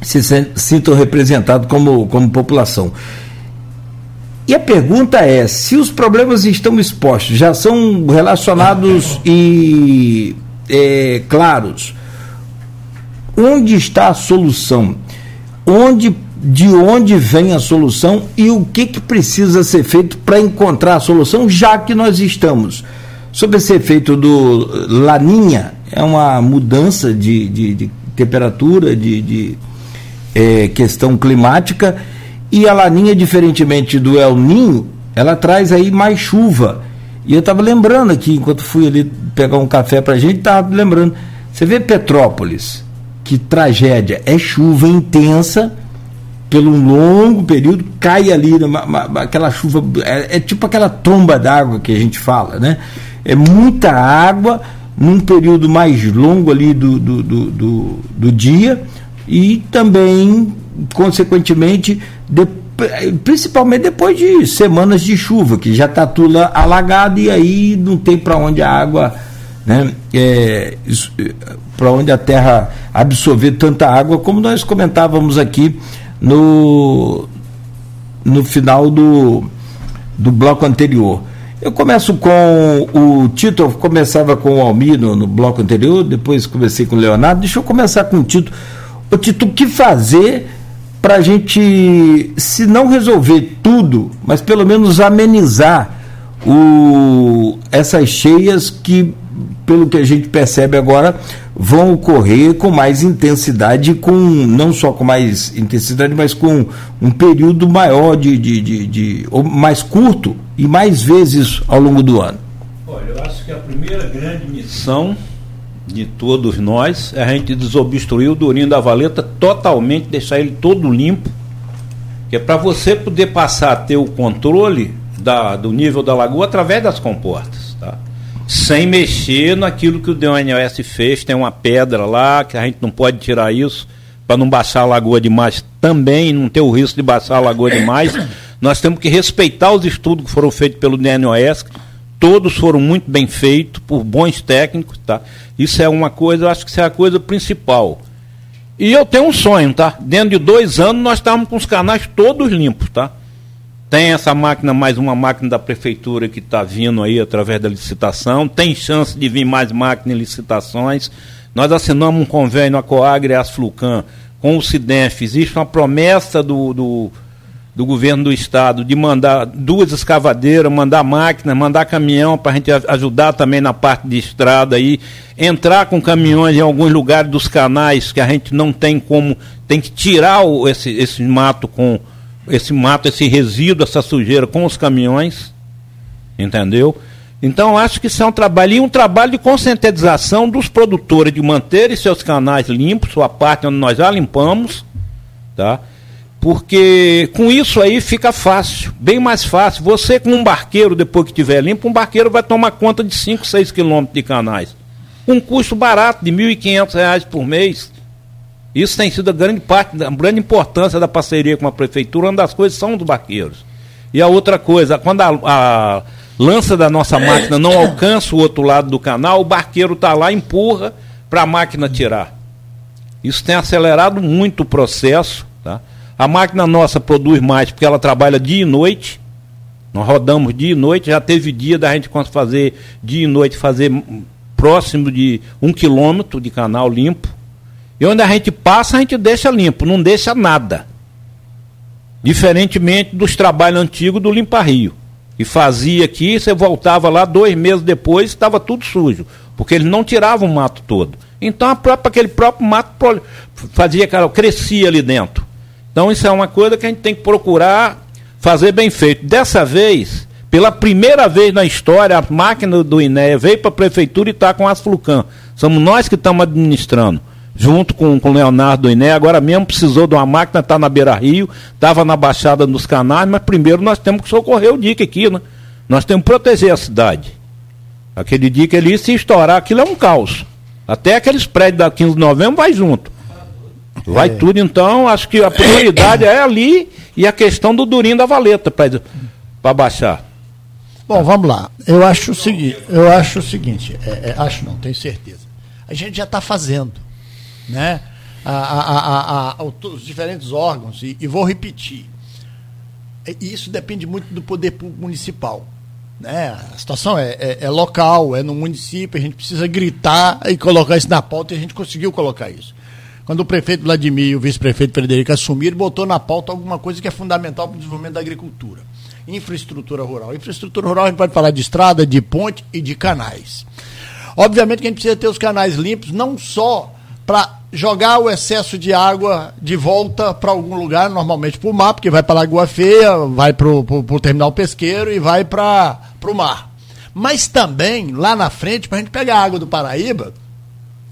se sintam representados como, como população. E a pergunta é: se os problemas estão expostos, já são relacionados e é, claros, onde está a solução? Onde, de onde vem a solução e o que, que precisa ser feito para encontrar a solução, já que nós estamos sob esse efeito do Laninha, é uma mudança de, de, de temperatura, de, de é, questão climática e a laninha, diferentemente do El Ninho, ela traz aí mais chuva. E eu estava lembrando aqui, enquanto fui ali pegar um café para a gente, estava lembrando. Você vê Petrópolis, que tragédia, é chuva intensa, pelo longo período, cai ali, uma, uma, aquela chuva, é, é tipo aquela tromba d'água que a gente fala, né? É muita água num período mais longo ali do, do, do, do, do dia, e também, consequentemente, principalmente depois de semanas de chuva, que já está tudo alagado e aí não tem para onde a água, né, é, para onde a terra absorver tanta água, como nós comentávamos aqui no, no final do, do bloco anterior. Eu começo com o Tito, eu começava com o Almir no, bloco anterior, depois comecei com o Leonardo. Deixa eu começar com o Tito. Ô Tito, o que fazer para a gente, se não resolver tudo, mas pelo menos amenizar o, essas cheias que, pelo que a gente percebe agora, vão ocorrer com mais intensidade, com não só com mais intensidade, mas com um período maior de, de, de, de mais curto e mais vezes ao longo do ano. Olha, eu acho que a primeira grande missão de todos nós é a gente desobstruir o Durinho da Valeta totalmente, deixar ele todo limpo, que é para você poder passar a ter o controle da, do nível da lagoa através das comportas? Sem mexer naquilo que o DNOS fez. Tem uma pedra lá que a gente não pode tirar isso para não baixar a lagoa demais também, não ter o risco de baixar a lagoa demais. Nós temos que respeitar os estudos que foram feitos pelo DNOS, todos foram muito bem feitos por bons técnicos, tá? Isso é uma coisa, eu acho que isso é a coisa principal. E eu tenho um sonho, tá? Dentro de dois anos nós estamos com os canais todos limpos, tá? Tem essa máquina, mais uma máquina da prefeitura que está vindo aí através da licitação. Tem chance de vir mais máquinas em licitações. Nós assinamos um convênio a Coagre e a Asflucan com o Cidef. Existe uma promessa do, do do governo do estado de mandar duas escavadeiras, mandar máquina, mandar caminhão para a gente ajudar também na parte de estrada aí, entrar com caminhões em alguns lugares dos canais que a gente não tem como, tem que tirar o, esse, esse mato com esse mato, esse resíduo, essa sujeira com os caminhões, Entendeu? Então acho que isso é um trabalho e um trabalho de conscientização dos produtores de manterem seus canais limpos, sua parte onde nós já limpamos, tá? Porque com isso aí fica fácil, bem mais fácil. Você com um barqueiro, depois que tiver limpo, um barqueiro vai tomar conta de 5, 6 quilômetros de canais. Um custo barato de R$ 1.500 por mês. Isso tem sido a grande parte, a grande importância da parceria com a prefeitura, uma das coisas são dos barqueiros. E a outra coisa, quando a, a lança da nossa máquina não alcança o outro lado do canal, o barqueiro está lá, empurra para a máquina tirar. Isso tem acelerado muito o processo. Tá? A máquina nossa produz mais porque ela trabalha dia e noite. Nós rodamos dia e noite, já teve dia da gente fazer dia e noite, fazer próximo de um quilômetro de canal limpo. E onde a gente passa, a gente deixa limpo, não deixa nada. Diferentemente dos trabalhos antigos do Limpa Rio e fazia aqui, você voltava lá dois meses depois, estava tudo sujo, porque eles não tiravam o mato todo. Então própria, aquele próprio mato fazia, crescia ali dentro. Então isso é uma coisa que a gente tem que procurar fazer bem feito. Dessa vez, pela primeira vez na história, a máquina do INEA veio para a prefeitura e está com as Flucan. Somos nós que estamos administrando junto com, o Leonardo Iné, agora mesmo precisou de uma máquina, está na Beira Rio, estava na Baixada dos Canais, mas primeiro nós temos que socorrer o dique aqui, né? Nós temos que proteger a cidade. Aquele dique ali, se estourar, aquilo é um caos. Até aqueles prédios da 15 de novembro vai junto. Vai é. tudo, então, acho que a prioridade é ali e a questão do durinho da valeta para baixar. Bom, vamos lá. Eu acho o seguinte, eu acho o seguinte, é, é, acho não, tenho certeza. A gente já está fazendo né, a, a, a, os diferentes órgãos, e, e vou repetir, e isso depende muito do poder municipal. Né? A situação é, é, é, local, é no município, a gente precisa gritar e colocar isso na pauta e a gente conseguiu colocar isso. Quando o prefeito Vladimir e o vice-prefeito Frederico assumiram, botou na pauta alguma coisa que é fundamental para o desenvolvimento da agricultura. Infraestrutura rural. Infraestrutura rural a gente pode falar de estrada, de ponte e de canais. Obviamente que a gente precisa ter os canais limpos, não só para jogar o excesso de água de volta para algum lugar, normalmente para o mar, porque vai para a Lagoa Feia, vai para o terminal pesqueiro e vai para o mar. Mas também, lá na frente, para a gente pegar a água do Paraíba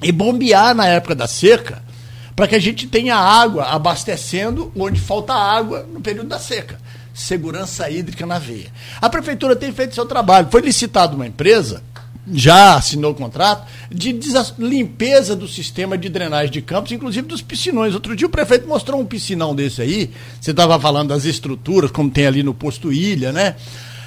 e bombear na época da seca, para que a gente tenha água abastecendo onde falta água no período da seca. Segurança hídrica na veia. A prefeitura tem feito seu trabalho. Foi licitada uma empresa já assinou o contrato de limpeza do sistema de drenagem de campos, inclusive dos piscinões. Outro dia o prefeito mostrou um piscinão desse aí. Você estava falando das estruturas, como tem ali no posto Ilha, né?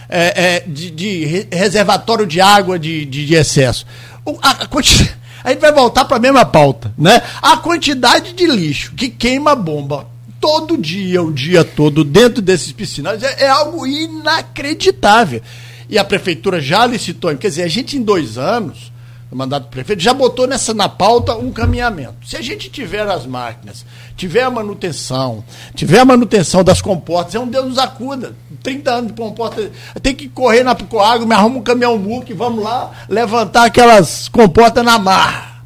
É, é, de, de, reservatório de água de, de, de excesso. O, a, a, a gente vai voltar para a mesma pauta, né? A quantidade de lixo que queima bomba todo dia, o dia todo, dentro desses piscinões, é, é algo inacreditável e a prefeitura já licitou. Quer dizer, a gente em dois anos, no mandato do prefeito, já botou nessa na pauta um caminhamento. Se a gente tiver as máquinas, tiver a manutenção, tiver a manutenção das comportas, é um Deus nos acuda. 30 anos de comporta, tem que correr na Picoágua, me arruma um caminhão muque, vamos lá levantar aquelas comportas na mar.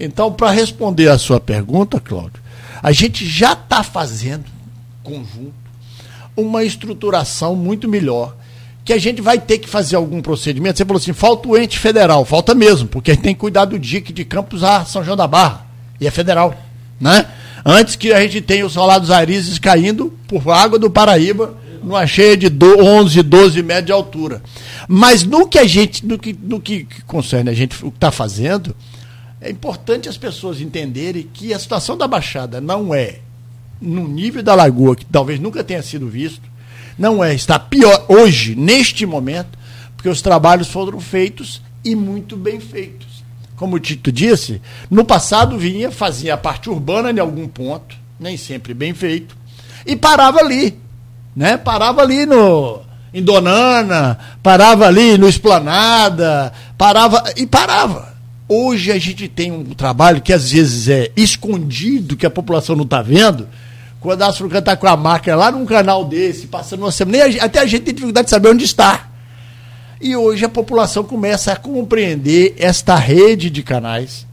Então, para responder a sua pergunta, Cláudio, a gente já está fazendo conjunto uma estruturação muito melhor que a gente vai ter que fazer algum procedimento. Você falou assim, falta o ente federal. Falta mesmo, porque tem que cuidar do DIC de Campos a São João da Barra. E é federal. Né? Antes que a gente tenha os Solados Arizes caindo por água do Paraíba, numa cheia de 11, 12 metros de altura. Mas no que a gente, no que, no que concerne a gente, o que está fazendo, é importante as pessoas entenderem que a situação da Baixada não é no nível da lagoa, que talvez nunca tenha sido visto, não é, está pior hoje, neste momento, porque os trabalhos foram feitos e muito bem feitos. Como o Tito disse, no passado vinha, fazia a parte urbana em algum ponto, nem sempre bem feito, e parava ali, né? Parava ali no em Donana, parava ali no Esplanada, parava e parava. Hoje a gente tem um trabalho que às vezes é escondido, que a população não está vendo, quando a Açúcar está com a máquina lá num canal desse, passando uma semana, a, até a gente tem dificuldade de saber onde está. E hoje a população começa a compreender esta rede de canais.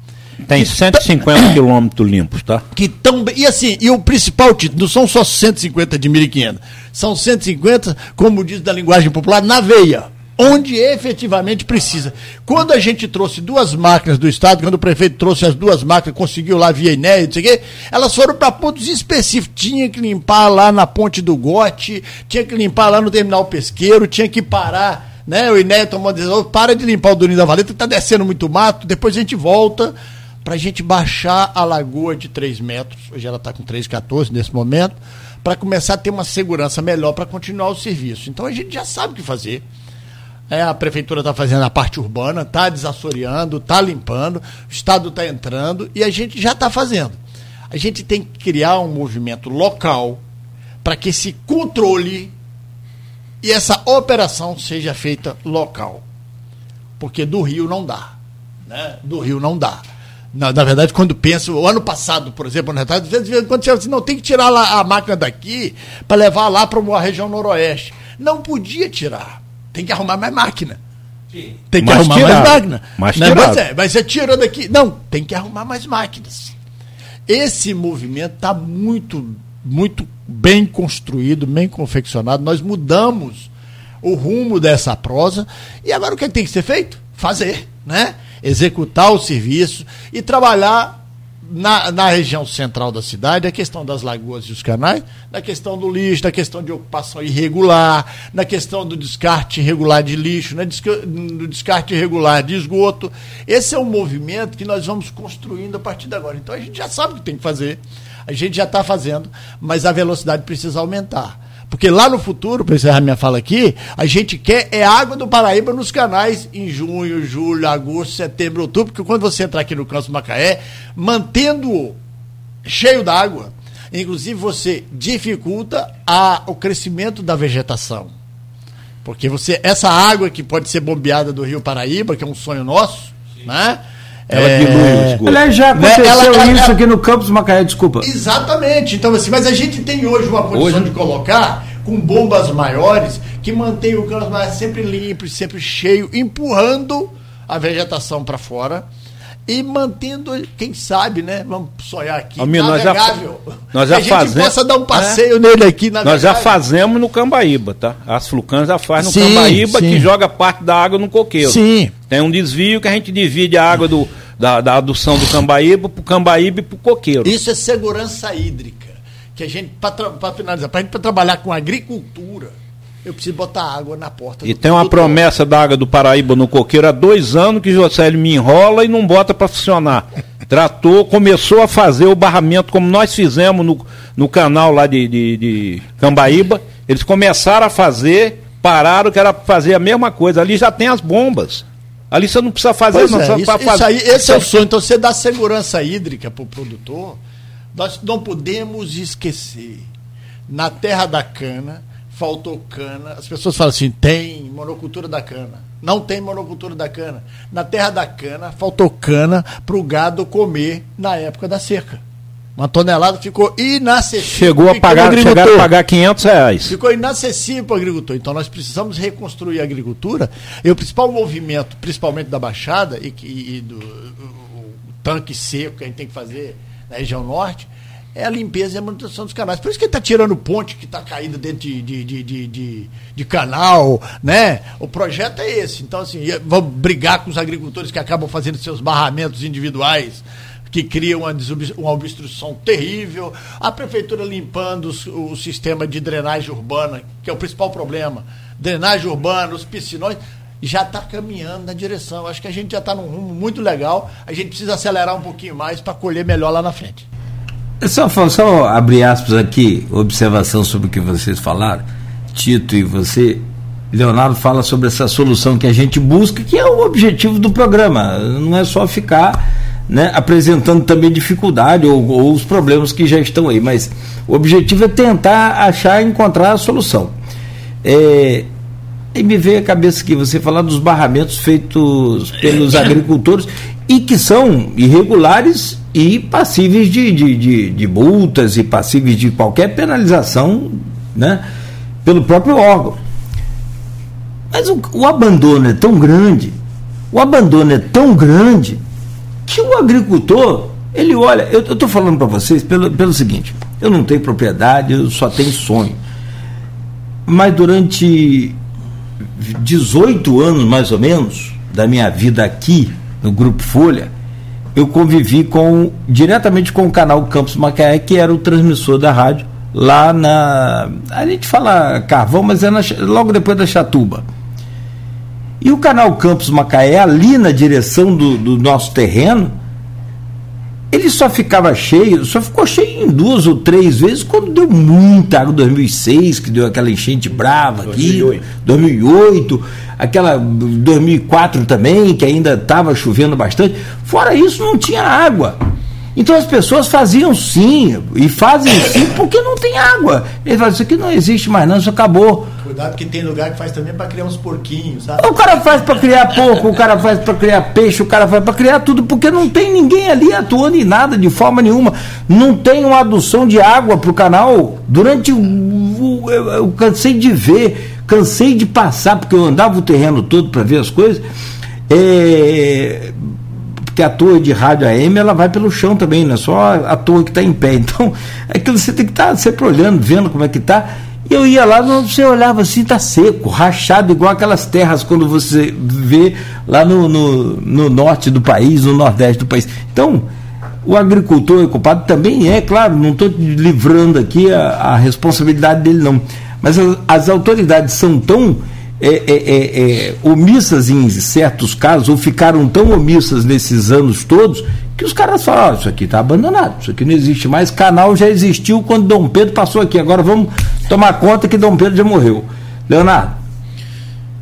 Tem 150 quilômetros limpos, tá? Que tão E assim, e o principal título, não são só 150 de 1.500, são 150, como diz da linguagem popular, na veia. Onde efetivamente precisa. Quando a gente trouxe duas máquinas do Estado, quando o prefeito trouxe as duas máquinas, conseguiu lá via INEA, não sei o quê, elas foram para pontos específicos. Tinha que limpar lá na ponte do Gote, tinha que limpar lá no terminal pesqueiro, tinha que parar. Né? O INEA tomou a decisão, para de limpar o Duninho da Valeta, está descendo muito mato, depois a gente volta para a gente baixar a lagoa de 3 metros, hoje ela está com 3,14 nesse momento, para começar a ter uma segurança melhor para continuar o serviço. Então a gente já sabe o que fazer. É, a prefeitura está fazendo a parte urbana, está desassoreando, está limpando, o Estado está entrando e a gente já está fazendo. A gente tem que criar um movimento local para que esse controle e essa operação seja feita local. Porque do Rio não dá. Né? Do Rio não dá. Na, na, verdade, quando penso, o ano passado, por exemplo, às vezes, quando você assim, não tem que tirar lá a máquina daqui para levar lá para a região noroeste. Não podia tirar tem que arrumar mais máquina. Sim. Tem que mais arrumar tirado. mais máquina. Mais Não, mas, é, mas você tirou daqui. Não, tem que arrumar mais máquinas. Esse movimento está muito, muito bem construído, bem confeccionado. Nós mudamos o rumo dessa prosa. E agora o que tem que ser feito? Fazer, né? Executar o serviço e trabalhar na, na região central da cidade, a questão das lagoas e os canais, na questão do lixo, na questão de ocupação irregular, na questão do descarte irregular de lixo, né, no descarte irregular de esgoto. Esse é um movimento que nós vamos construindo a partir de agora. Então a gente já sabe o que tem que fazer, a gente já está fazendo, mas a velocidade precisa aumentar. Porque lá no futuro, para encerrar minha fala aqui, a gente quer é água do Paraíba nos canais em junho, julho, agosto, setembro, outubro, porque quando você entrar aqui no Campos Macaé, mantendo-o cheio d'água, inclusive você dificulta a, o crescimento da vegetação. Porque você essa água que pode ser bombeada do Rio Paraíba, que é um sonho nosso, Sim. né? Ela é... dilui o esgoto. Ela já né, aconteceu ela, ela, isso ela, aqui no Campos Macaé, desculpa. Exatamente. Então, assim, mas a gente tem hoje uma condição hoje... de colocar com bombas maiores que mantém o Campos Macaé sempre limpo, sempre cheio, empurrando a vegetação para fora e mantendo, quem sabe, né? Vamos sonhar aqui. Amigo, nós já, nós já que a gente fazemos, possa dar um passeio é? nele aqui na Nós já fazemos no Cambaíba, tá? As Flucãs já faz no sim, Cambaíba sim. que joga parte da água no coqueiro. Sim. Tem um desvio que a gente divide a água do, da, da adução do Cambaíba para o Cambaíba e para o coqueiro. Isso é segurança hídrica. Que a gente, para finalizar, para a gente pra trabalhar com agricultura eu preciso botar água na porta. E tem uma promessa da água do Paraíba no coqueiro há dois anos que José me enrola e não bota para funcionar. Tratou, começou a fazer o barramento como nós fizemos no, no canal lá de, de, de Cambaíba. Eles começaram a fazer, pararam que era fazer a mesma coisa. Ali já tem as bombas. Ali você não precisa fazer, pois não é, isso, fazer. Isso aí, esse é o sonho. Então você dá segurança hídrica para o produtor. Nós não podemos esquecer. Na terra da cana, faltou cana. As pessoas falam assim: tem monocultura da cana. Não tem monocultura da cana. Na terra da cana, faltou cana para o gado comer na época da seca. Uma tonelada ficou inacessível. Chegou a pagar, chegaram a pagar 500 reais. Ficou inacessível para o agricultor. Então nós precisamos reconstruir a agricultura. E o principal movimento, principalmente da Baixada e, e do o, tanque seco que a gente tem que fazer na região norte, é a limpeza e a manutenção dos canais. Por isso que ele está tirando ponte que está caída dentro de, de, de, de, de, canal, né? O projeto é esse. Então, assim, vamos brigar com os agricultores que acabam fazendo seus barramentos individuais, que criam uma, uma obstrução terrível. A prefeitura limpando o, o sistema de drenagem urbana, que é o principal problema. Drenagem urbana, os piscinões já está caminhando na direção. Acho que a gente já está num rumo muito legal. A gente precisa acelerar um pouquinho mais para colher melhor lá na frente. Só, só abrir aspas aqui, observação sobre o que vocês falaram, Tito e você. Leonardo fala sobre essa solução que a gente busca, que é o objetivo do programa. Não é só ficar né, apresentando também dificuldade ou, ou, os problemas que já estão aí, mas o objetivo é tentar achar e encontrar a solução. É, e me veio a cabeça que você falar dos barramentos feitos pelos agricultores e que são irregulares e passíveis de, de, de, de multas e passíveis de qualquer penalização né, pelo próprio órgão. Mas o, o abandono é tão grande, o abandono é tão grande, que o agricultor, ele olha, eu estou falando para vocês pelo, pelo seguinte, eu não tenho propriedade, eu só tenho sonho. Mas durante 18 anos mais ou menos da minha vida aqui no Grupo Folha, eu convivi com diretamente com o canal Campos Macaé, que era o transmissor da rádio lá na. A gente fala Carvão, mas é na, logo depois da Chatuba. E o canal Campos Macaé, ali na direção do, do nosso terreno, ele só ficava cheio, só ficou cheio em duas ou três vezes quando deu muita água, 2006, que deu aquela enchente brava aqui, 2008, 2008 aquela 2004 também, que ainda estava chovendo bastante. Fora isso, não tinha água. Então as pessoas faziam sim, e fazem sim, porque não tem água. Eles falam, isso aqui não existe mais, não, isso acabou. Cuidado que tem lugar que faz também para criar uns porquinhos, sabe? O cara faz para criar porco, o cara faz para criar peixe, o cara faz para criar tudo, porque não tem ninguém ali atuando em nada, de forma nenhuma. Não tem uma adução de água para o canal. Durante o. Eu, eu cansei de ver, cansei de passar, porque eu andava o terreno todo para ver as coisas. É, porque a torre de rádio AM ela vai pelo chão também, não é só a, torre que está em pé. Então, é que você tem que estar tá sempre olhando, vendo como é que está. E eu ia lá, você olhava assim, está seco, rachado, igual aquelas terras quando você vê lá no, no, no norte do país, no nordeste do país. Então, o agricultor ocupado também é, claro, não estou livrando aqui a, a, responsabilidade dele, não. Mas as, as autoridades são tão é, é, é, é, omissas em certos casos, ou ficaram tão omissas nesses anos todos, que os caras falam, oh, isso aqui está abandonado, isso aqui não existe mais, canal já existiu quando Dom Pedro passou aqui, agora vamos tomar conta que Dom Pedro já morreu. Leonardo.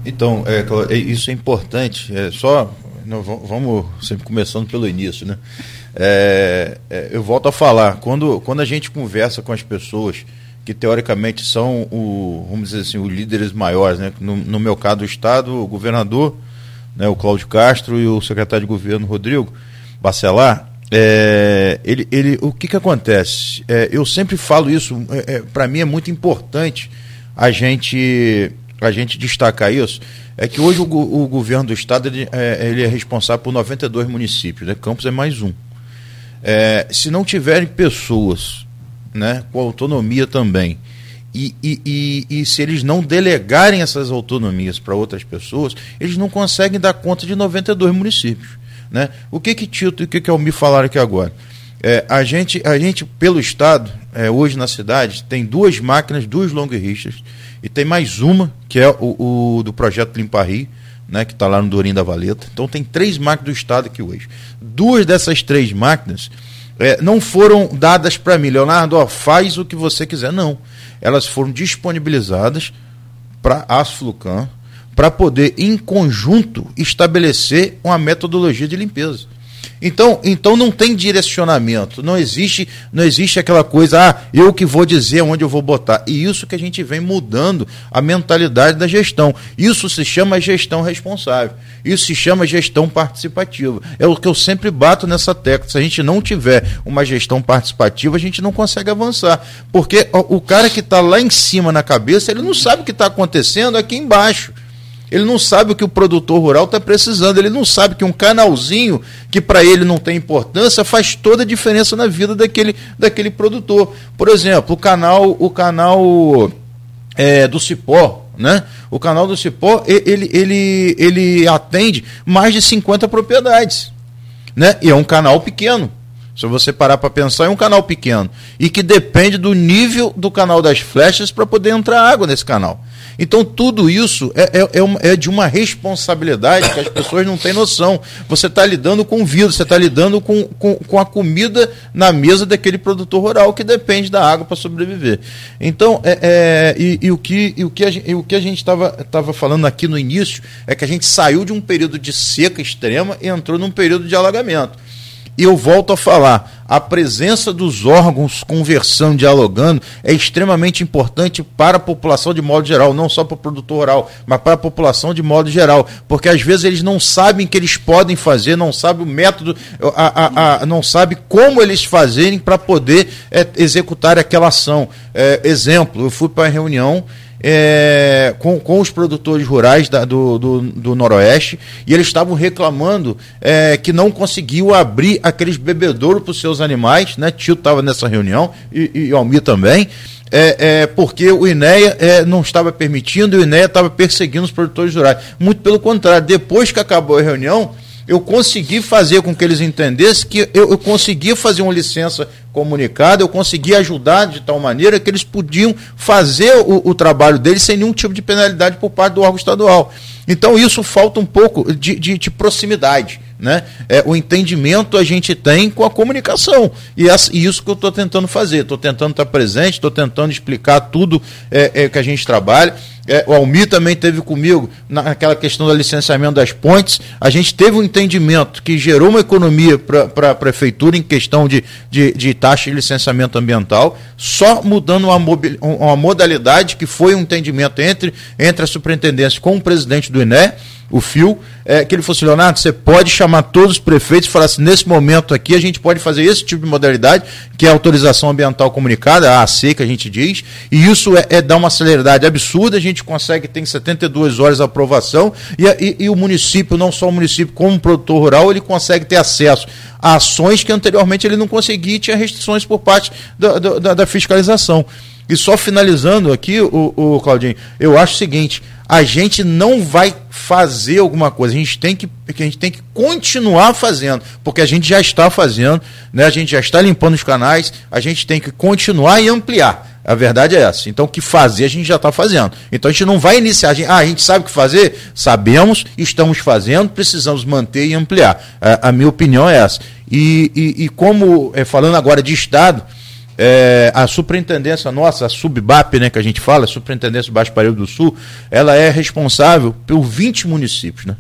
Então, é, é isso é importante, é só, não, vamos sempre começando pelo início, né? É, eu volto a falar, quando, quando a gente conversa com as pessoas, que teoricamente são o, vamos dizer assim, os líderes maiores, né? No, no meu caso, o Estado, o governador, né, o Cláudio Castro e o secretário de governo Rodrigo Bacelar, é, ele, ele, o que, que acontece? É, eu sempre falo isso, é, é para mim é muito importante a gente, a gente destacar isso, é que hoje o, o governo do estado ele é, ele é, responsável por 92 municípios, né? Campos é mais um. É, se não tiverem pessoas né, com autonomia também. E, e, e, e, se eles não delegarem essas autonomias para outras pessoas, eles não conseguem dar conta de 92 municípios. Né? O que que Tito e o que que Almir falaram aqui agora? É, a, gente, a gente, pelo Estado, é, hoje na cidade, tem duas máquinas, duas long richas, e tem mais uma, que é o, o do projeto Limpa Rio, né, que está lá no Dourinho da Valeta. Então tem três máquinas do Estado aqui hoje. Duas dessas três máquinas é, não foram dadas para mim, Leonardo, ó, faz o que você quiser. Não. Elas foram disponibilizadas para a Asflucan para poder, em conjunto, estabelecer uma metodologia de limpeza. Então, então não tem direcionamento, não existe, não existe aquela coisa, ah, eu que vou dizer onde eu vou botar. E isso que a gente vem mudando a mentalidade da gestão. Isso se chama gestão responsável. Isso se chama gestão participativa. É o que eu sempre bato nessa tecla. Se a gente não tiver uma gestão participativa, a gente não consegue avançar. Porque o cara que está lá em cima na cabeça, ele não sabe o que está acontecendo aqui embaixo. Ele não sabe o que o produtor rural está precisando. Ele não sabe que um canalzinho que para ele não tem importância faz toda a diferença na vida daquele, daquele produtor. Por exemplo, o canal, o canal é, do Cipó, né? O canal do Cipó, ele, ele, ele atende mais de 50 propriedades. Né? E é um canal pequeno. Se você parar para pensar, é um canal pequeno. E que depende do nível do canal das flechas para poder entrar água nesse canal. Então, tudo isso é, é, é, é, de uma responsabilidade que as pessoas não têm noção. Você está lidando com vida, você está lidando com, com, com, a comida na mesa daquele produtor rural que depende da água para sobreviver. Então, é, é, e, e, o que, e o que gente, o que a gente estava falando aqui no início é que a gente saiu de um período de seca extrema e entrou num período de alagamento. E eu volto a falar, a presença dos órgãos conversando, dialogando, é extremamente importante para a população de modo geral, não só para o produtor rural, mas para a população de modo geral, porque às vezes eles não sabem o que eles podem fazer, não sabem o método, a, a, a, não sabem como eles fazerem para poder é, executar aquela ação. É, exemplo, eu fui para a reunião é, com, com os produtores rurais da, do, do, do, Noroeste e eles estavam reclamando é, que não conseguiu abrir aqueles bebedouros para os seus animais, né? Tio estava nessa reunião e, e Almir também. é, é, porque o INEA é, não estava permitindo o INEA estava perseguindo os produtores rurais. Muito pelo contrário, depois que acabou a reunião, eu consegui fazer com que eles entendessem que eu, eu conseguia fazer uma licença comunicada, eu conseguia ajudar de tal maneira que eles podiam fazer o, o trabalho deles sem nenhum tipo de penalidade por parte do órgão estadual. Então isso falta um pouco de, de, de proximidade. Né? É, o entendimento a gente tem com a comunicação. E, essa, e isso que eu estou tentando fazer. Estou tentando estar presente, estou tentando explicar tudo é, é, que a gente trabalha. É, o Almir também teve comigo naquela questão do licenciamento das pontes. A gente teve um entendimento que gerou uma economia para a prefeitura em questão de, de, de, taxa de licenciamento ambiental, só mudando uma, uma modalidade que foi um entendimento entre, entre a superintendência com o presidente do INE o fio, é, que ele falou assim, Leonardo, você pode chamar todos os prefeitos e falar assim, nesse momento aqui a gente pode fazer esse tipo de modalidade, que é autorização ambiental comunicada, a AC que a gente diz, e isso é, é dar uma celeridade absurda, a gente consegue, tem 72 horas de aprovação, e, e, e o município, não só o município, como o produtor rural, ele consegue ter acesso a ações que anteriormente ele não conseguia tinha restrições por parte da, da, da fiscalização. E só finalizando aqui, o, o Claudinho, eu acho o seguinte: a gente não vai fazer alguma coisa, a gente tem que, a gente tem que continuar fazendo, porque a gente já está fazendo, né? a gente já está limpando os canais, a gente tem que continuar e ampliar. A verdade é essa. Então, o que fazer a gente já está fazendo. Então, a gente não vai iniciar. A gente, ah, a gente sabe o que fazer? Sabemos, estamos fazendo, precisamos manter e ampliar. A, a minha opinião é essa. E, e, e como, é, falando agora de Estado, é, a superintendência nossa, a SUBBAP, né, que a gente fala, a Superintendência do Baixo Paraíba do Sul, ela é responsável por 20 municípios, né?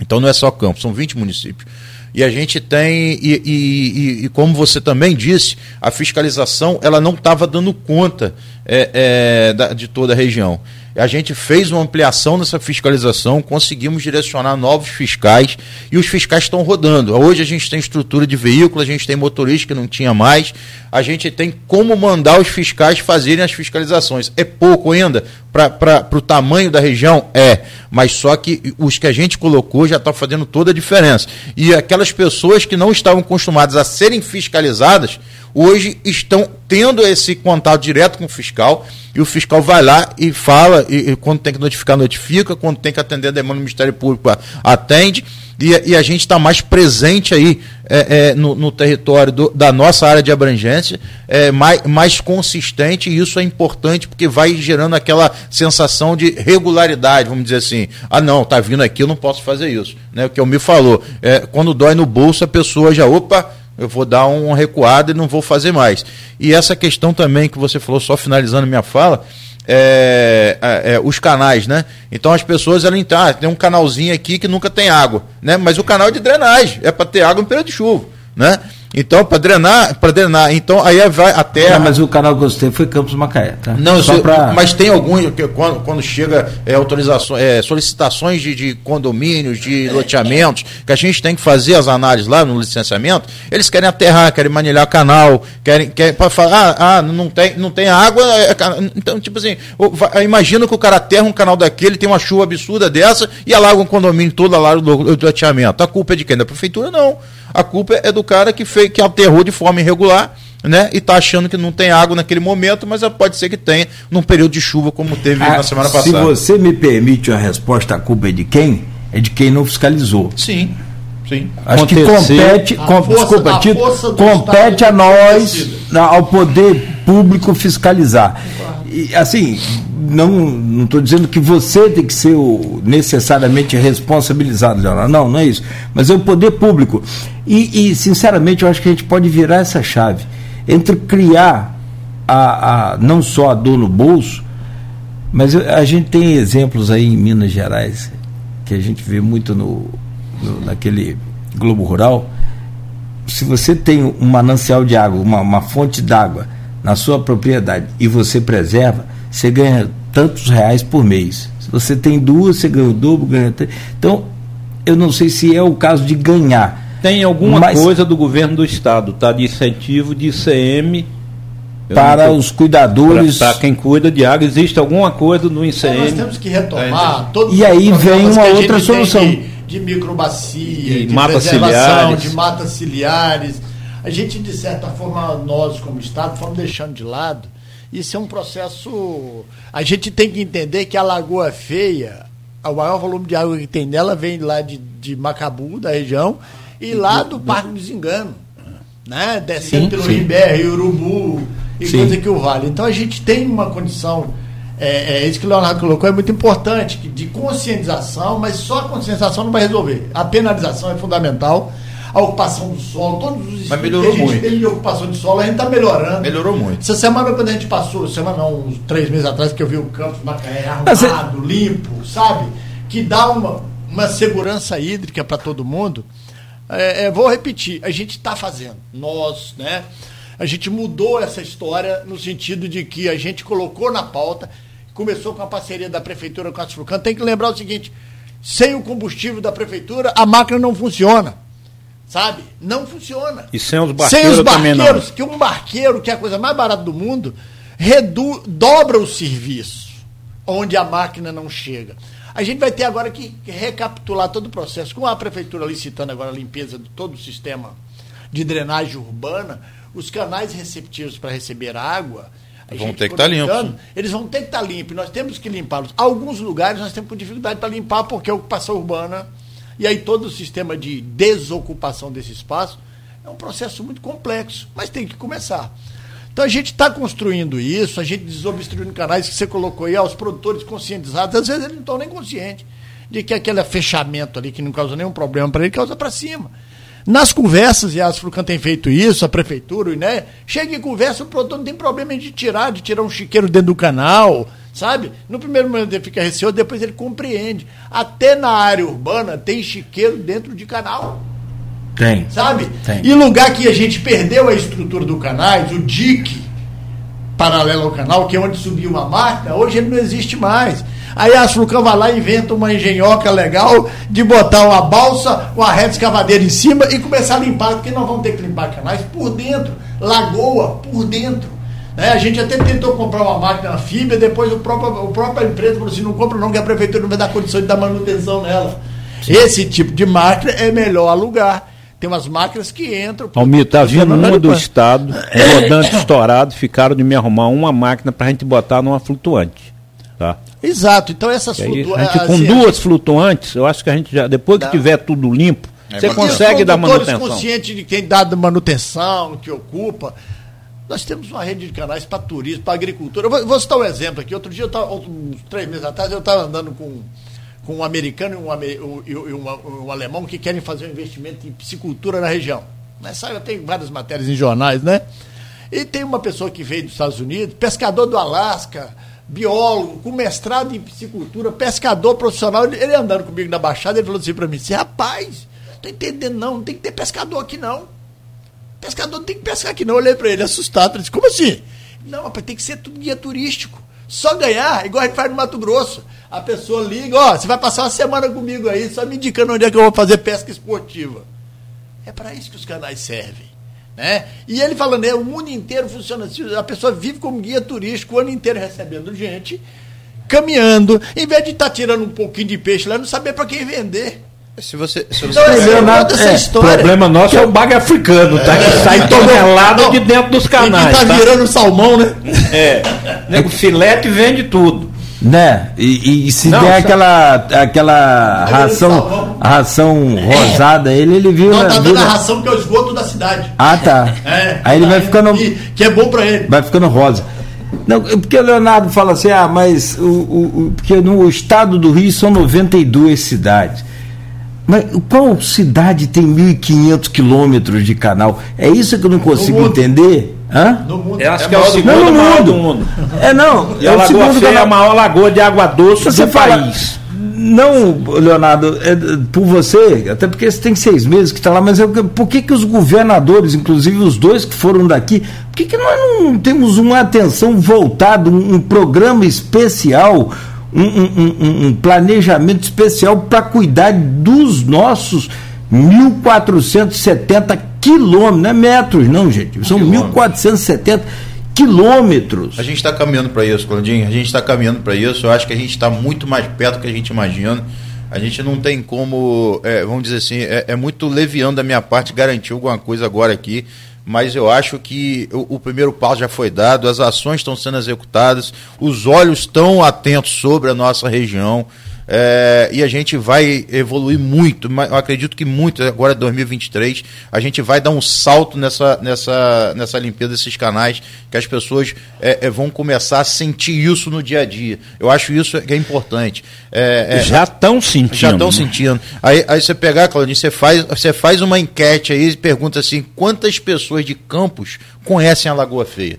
Então não é só Campos, são 20 municípios. E a gente tem, e, e, e, como você também disse, a fiscalização ela não estava dando conta é, é, da, de toda a região. A gente fez uma ampliação nessa fiscalização, conseguimos direcionar novos fiscais e os fiscais estão rodando. Hoje a gente tem estrutura de veículo, a gente tem motorista que não tinha mais, a gente tem como mandar os fiscais fazerem as fiscalizações. É pouco ainda para o tamanho da região? É, mas só que os que a gente colocou já está fazendo toda a diferença. E aquelas pessoas que não estavam acostumadas a serem fiscalizadas, hoje estão tendo esse contato direto com o fiscal e o fiscal vai lá e fala, e, e quando tem que notificar, notifica, quando tem que atender a demanda do Ministério Público, atende, e, e a gente está mais presente aí é, é, no, no, território do, da nossa área de abrangência, é, mais, mais consistente, e isso é importante porque vai gerando aquela sensação de regularidade, vamos dizer assim. Ah, não, tá vindo aqui, eu não posso fazer isso. Né? O que eu me falou, é, quando dói no bolso, a pessoa já, opa, eu vou dar um recuado e não vou fazer mais. E essa questão também que você falou, só finalizando minha fala, é, é, é, os canais, né? Então as pessoas elas ah, tem um canalzinho aqui que nunca tem água, né? Mas o canal é de drenagem, é para ter água em período de chuva, né? Então, para drenar, para drenar, então aí vai a terra. Não, mas o canal que eu gostei foi Campos Macaé, tá? Não, Só pra... mas tem alguns que quando, quando chega é, autorizações, é, solicitações de, de, condomínios, de loteamentos, que a gente tem que fazer as análises lá no licenciamento, eles querem aterrar, querem manilhar canal, querem, querem para falar, ah, ah, não tem, não tem água, é, é então tipo assim, imagina que o cara aterra um canal daquele, tem uma chuva absurda dessa e alaga um condomínio todo, alaga o loteamento. A culpa é de quem? Da prefeitura não. A culpa é do cara que fez, que aterrou de forma irregular, né? E está achando que não tem água naquele momento, mas pode ser que tenha num período de chuva como teve ah, na semana passada. Se você me permite uma resposta, a culpa é de quem? É de quem não fiscalizou. Sim. Sim. Acho que compete, com, força, desculpa, Tito, compete a nós, ao poder público fiscalizar. E, assim, não estou dizendo que você tem que ser o, necessariamente responsabilizado, Leonardo. Não, não é isso. Mas é o poder público. E, e, sinceramente, eu acho que a gente pode virar essa chave entre criar a, a, não só a dor no bolso, mas a gente tem exemplos aí em Minas Gerais, que a gente vê muito no, no naquele Globo Rural. Se você tem um manancial de água, uma, uma fonte d'água na sua propriedade e você preserva, você ganha tantos reais por mês. Se você tem duas, você ganha o dobro, ganha três. Então, eu não sei se é o caso de ganhar. Tem alguma mas, coisa do governo do estado, tá? De incentivo de ICM para os cuidadores. Para quem cuida de água, existe alguma coisa no ICM? É, nós temos que retomar é, E aí vem uma outra solução. De, de microbacia, de, de mata ciliares. de matas ciliares. A gente, de certa forma, nós como Estado, fomos deixando de lado Isso é um processo. A gente tem que entender que a Lagoa Feia, o maior volume de água que tem nela vem lá de, de Macabu, da região, e lá do Parque do Desengano. Né? Descendo Sim, pelo sim. Ribé, Urubu e Sim. coisa que o vale. Então a gente tem uma condição. É, é isso que o Leonardo colocou, é muito importante, de conscientização, mas só a conscientização não vai resolver. A penalização é fundamental, a ocupação do solo, todos os Mas melhorou que a gente muito. tem de ocupação de solo, a gente está melhorando. Melhorou muito. Essa semana, quando a gente passou, semana não, uns três meses atrás, que eu vi o campo Macaé arrumado, limpo, sabe? Que dá uma, uma segurança hídrica para todo mundo. É, é, vou repetir, a gente está fazendo. Nós, né? A gente mudou essa história no sentido de que a gente colocou na pauta, começou com a parceria da prefeitura com a Asfrucan. Tem que lembrar o seguinte: sem o combustível da prefeitura, a máquina não funciona. Sabe? Não funciona. E sem os Sem barqueiros os também não. barqueiros, que um barqueiro, que é a coisa mais barata do mundo, redu dobra o serviço, onde a máquina não chega. A gente vai ter agora que recapitular todo o processo, com a prefeitura licitando agora a limpeza de todo o sistema de drenagem urbana, os canais receptivos para receber água. a Vão ter que tá conectando, limpos. Eles vão ter que estar limpos, nós temos que limpá-los. Alguns lugares nós temos dificuldade para limpar porque a ocupação urbana e aí todo o sistema de desocupação desse espaço é um processo muito complexo, mas tem que começar. Então a gente está construindo isso, a gente desobstruindo canais que você colocou aí, ah, os produtores conscientizados, às vezes eles não estão nem conscientes de que aquele fechamento ali que não causa nenhum problema para ele, causa para cima. Nas conversas, e a Asfrucan tem feito isso, a prefeitura, o INE, chega em conversa, o produtor não tem problema de tirar, de tirar um chiqueiro dentro do canal, sabe? No primeiro momento ele fica receoso, depois ele compreende. Até na área urbana tem chiqueiro dentro de canal Tem. sabe? Tem. E lugar que a gente perdeu a estrutura do canais, o dique paralelo ao canal, que é onde subiu uma máquina, hoje ele não existe mais. Aí a Asfrucan vai lá e inventa uma engenhoca legal de botar uma balsa, uma reta escavadeira em cima e começar a limpar, porque nós vamos ter que limpar canais por dentro, lagoa por dentro. Né? a gente até tentou comprar uma máquina anfíbia, depois o próprio, o própria empresa falou assim, não compra não, que a prefeitura não vai dar condição de dar manutenção nela. Esse tipo de máquina é melhor alugar. Tem umas máquinas que entram. Almir, tá vindo uma do estado, rodante estourado, ficaram de me arrumar uma máquina pra gente botar numa flutuante. Tá? Exato. Então essas E aí, flutua- a gente com assim, duas flutuantes, eu acho que a gente já, depois que Dá. tiver tudo limpo, É você consegue dar manutenção. conscientes de quem dá manutenção, que ocupa. Nós temos uma rede de canais para turismo, para agricultura. Eu vou, vou citar um exemplo aqui. Outro dia, eu tava, uns três meses atrás, eu estava andando com, com um americano e um, um- um- alemão que querem fazer um investimento em piscicultura na região. Né? Sabe, tem várias matérias em jornais, né? E tem uma pessoa que veio dos Estados Unidos, pescador do Alasca, biólogo, com mestrado em piscicultura, pescador profissional. Ele, ele andando comigo na Baixada, ele falou assim para mim: rapaz, tô entendendo não, não tem que ter pescador aqui não. Pescador não tem que pescar aqui não. Eu olhei para ele assustado, disse: como assim? Não, rapaz, tem que ser tudo guia turístico. Só ganhar, igual a gente faz no Mato Grosso. A pessoa liga, ó, você vai passar uma semana comigo aí, só me indicando onde é que eu vou fazer pesca esportiva. É para isso que os canais servem. Né? E ele falando, é, o mundo inteiro funciona assim, a pessoa vive como guia turístico o ano inteiro recebendo gente, caminhando, em vez de estar tirando um pouquinho de peixe lá, não saber para quem vender. Se você, se você Então, essa, essa é, O história. problema nosso é o baga africano, tá? Que sai tonelada de dentro dos canais. Ninguém tá tá? virando salmão, né? É. Nego filete vende tudo. Né? E, e- e se Não, der só- aquela, aquela ração, ração rosada a ele, ele viu. Não, tá dando a ração que é o esgoto da cidade. Ah, tá. É, Aí ele vai ficando. e- que é bom para ele. vai ficando rosa. Não, é porque o Leonardo fala assim, ah, mas o, o- o- porque no estado do Rio são 92 cidades. Mas qual cidade tem 1.500 quilômetros de canal? É isso que eu não consigo entender. Hã? No mundo. Eu acho É que é o segundo Não, no maior mundo. do mundo. É, não. E é a o Lagoa segundo Feia é a maior lagoa de água doce Você do fala, país. Não, Leonardo, é, por você, até porque você tem seis meses que está lá, mas eu- por que, que os governadores, inclusive os dois que foram daqui, por que, que nós não temos uma atenção voltada, um, um programa especial, um, um- um- planejamento especial para cuidar dos nossos 1.470 quilômetros, não é metros, não, gente, são Quilômetros. 1.470 quilômetros. A gente está caminhando para isso, Claudinho. A gente está caminhando para isso. Eu acho que a gente está muito mais perto do que a gente imagina. A gente não tem como, é, vamos dizer assim, é, é, muito leviano da minha parte garantir alguma coisa agora aqui, mas eu acho que o, o, primeiro passo já foi dado, as ações estão sendo executadas, os olhos estão atentos sobre a nossa região. É, e a gente vai evoluir muito, eu acredito que muito, agora 2023, a gente vai dar um salto nessa, nessa, nessa limpeza desses canais, que as pessoas é, é, vão começar a sentir isso no dia a dia. Eu acho isso que é importante. É, é, já estão sentindo. Já estão sentindo. Aí, aí você pegar, Claudinho, você faz, você faz uma enquete aí e pergunta assim: quantas pessoas de Campos conhecem a Lagoa Feia?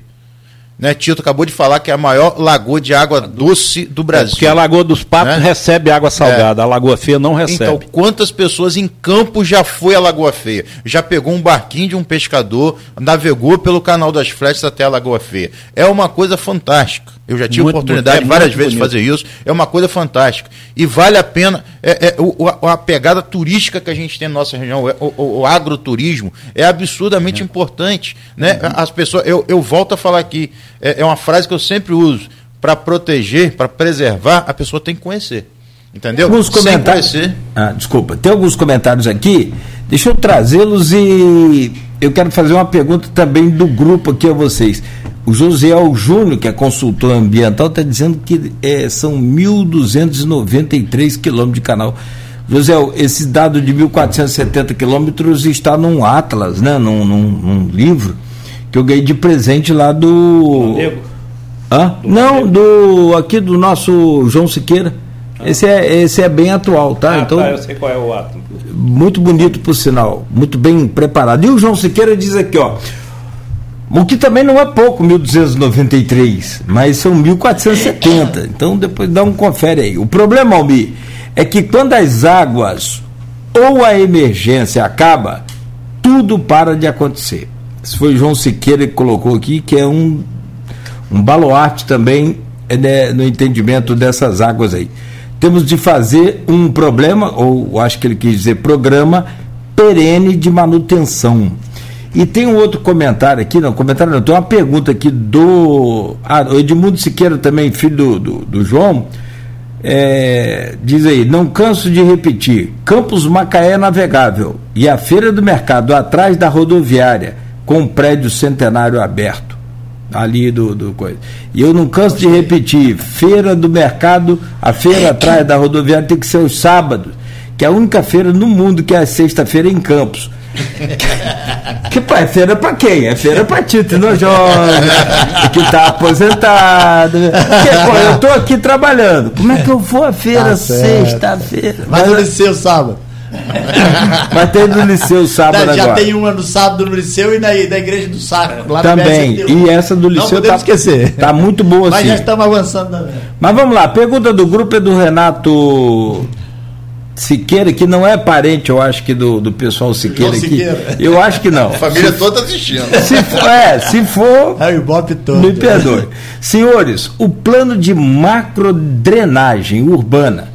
Né, Tito acabou de falar que é a maior lagoa de água doce do Brasil. É, porque a Lagoa dos Patos né? recebe água salgada, é. a Lagoa Feia não recebe. Então, quantas pessoas em campo já foi a Lagoa Feia? Já pegou um barquinho de um pescador, navegou pelo canal das Flechas até a Lagoa Feia. É uma coisa fantástica. Eu já tive muito, oportunidade é várias vezes de fazer isso. É uma coisa fantástica. E vale a pena. É, é o, a, a, pegada turística que a gente tem na nossa região, é, o, o, o agroturismo, é absurdamente é. importante. Né? Uhum. As pessoas, eu, eu volto a falar aqui, é, é uma frase que eu sempre uso. Para proteger, para preservar, a pessoa tem que conhecer. Entendeu? Alguns comentários. Ah, desculpa, tem alguns comentários aqui. Deixa eu trazê-los e eu quero fazer uma pergunta também do grupo aqui a vocês. O José Júnior, que é consultor ambiental, está dizendo que é, são 1.293 quilômetros de canal. José, esse dado de 1.470 quilômetros está num Atlas, né? Num, num, num, livro que eu ganhei de presente lá do. do Hã? Do Não, do aqui do nosso João Siqueira. Esse, é, esse é bem atual, tá? Ah, então, tá, eu sei qual é o ato. Muito bonito, por sinal. Muito bem preparado. E o João Siqueira diz aqui, ó. O que também não é pouco, 1.293, mas são 1.470. Então depois dá um confere aí. O problema, Almi, é que quando as águas ou a emergência acaba, tudo para de acontecer. Isso foi o João Siqueira que colocou aqui, que é um, um baluarte também né, no entendimento dessas águas aí. Temos de fazer um problema, ou acho que ele quis dizer programa, perene de manutenção e tem um outro comentário aqui, não, comentário não, tem uma pergunta aqui do. Ah, Edmundo Siqueira também, filho do, do, do João. É, diz aí, não canso de repetir, Campos Macaé navegável e a feira do mercado atrás da rodoviária, com o prédio centenário aberto. Ali do, do coisa. E eu não canso de repetir, feira do mercado, a feira atrás da rodoviária tem que ser os sábados, que é a única feira no mundo que é a sexta-feira em Campos que pô, é feira pra quem? É feira pra Tito não jovem, que tá aposentado. Que, pô, eu tô aqui trabalhando. Como é que eu vou à feira tá sexta-feira? Mas no liceu sábado. Mas tem no liceu sábado Já agora. tem uma no sábado no liceu e na, na igreja do Saco. Lá também. E essa do liceu tá, esquecer. tá muito boa Mas assim. já estamos avançando também. Mas vamos lá, pergunta do grupo é do Renato Siqueira, que não é parente, eu acho que do, do pessoal Siqueira aqui. Siqueira. Eu acho que não. A família se, toda assistindo. Se for, é, se for. Bob todo. Me perdoe. Senhores, o plano de macrodrenagem urbana,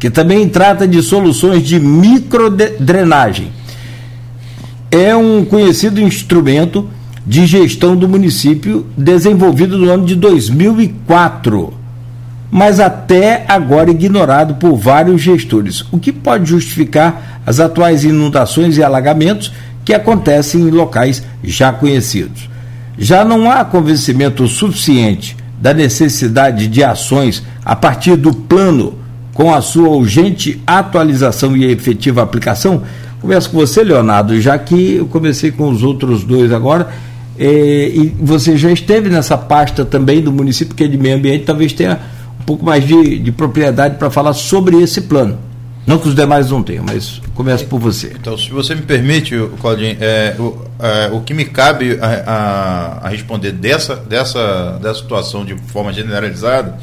que também trata de soluções de microdrenagem, é um conhecido instrumento de gestão do município desenvolvido no ano de 2004 mas até agora ignorado por vários gestores, o que pode justificar as atuais inundações e alagamentos que acontecem em locais já conhecidos. Já não há convencimento suficiente da necessidade de ações a partir do plano com a sua urgente atualização e efetiva aplicação. Começo com você, Leonardo, já que eu comecei com os outros dois agora. Eh, e você já esteve nessa pasta também do município que é de meio ambiente, talvez tenha um pouco mais de, de propriedade para falar sobre esse plano. Não que os demais não tenham, mas começo por você. Então, se você me permite, Claudinho, é, o, é, o que me cabe a, a, a, responder dessa, dessa, dessa situação de forma generalizada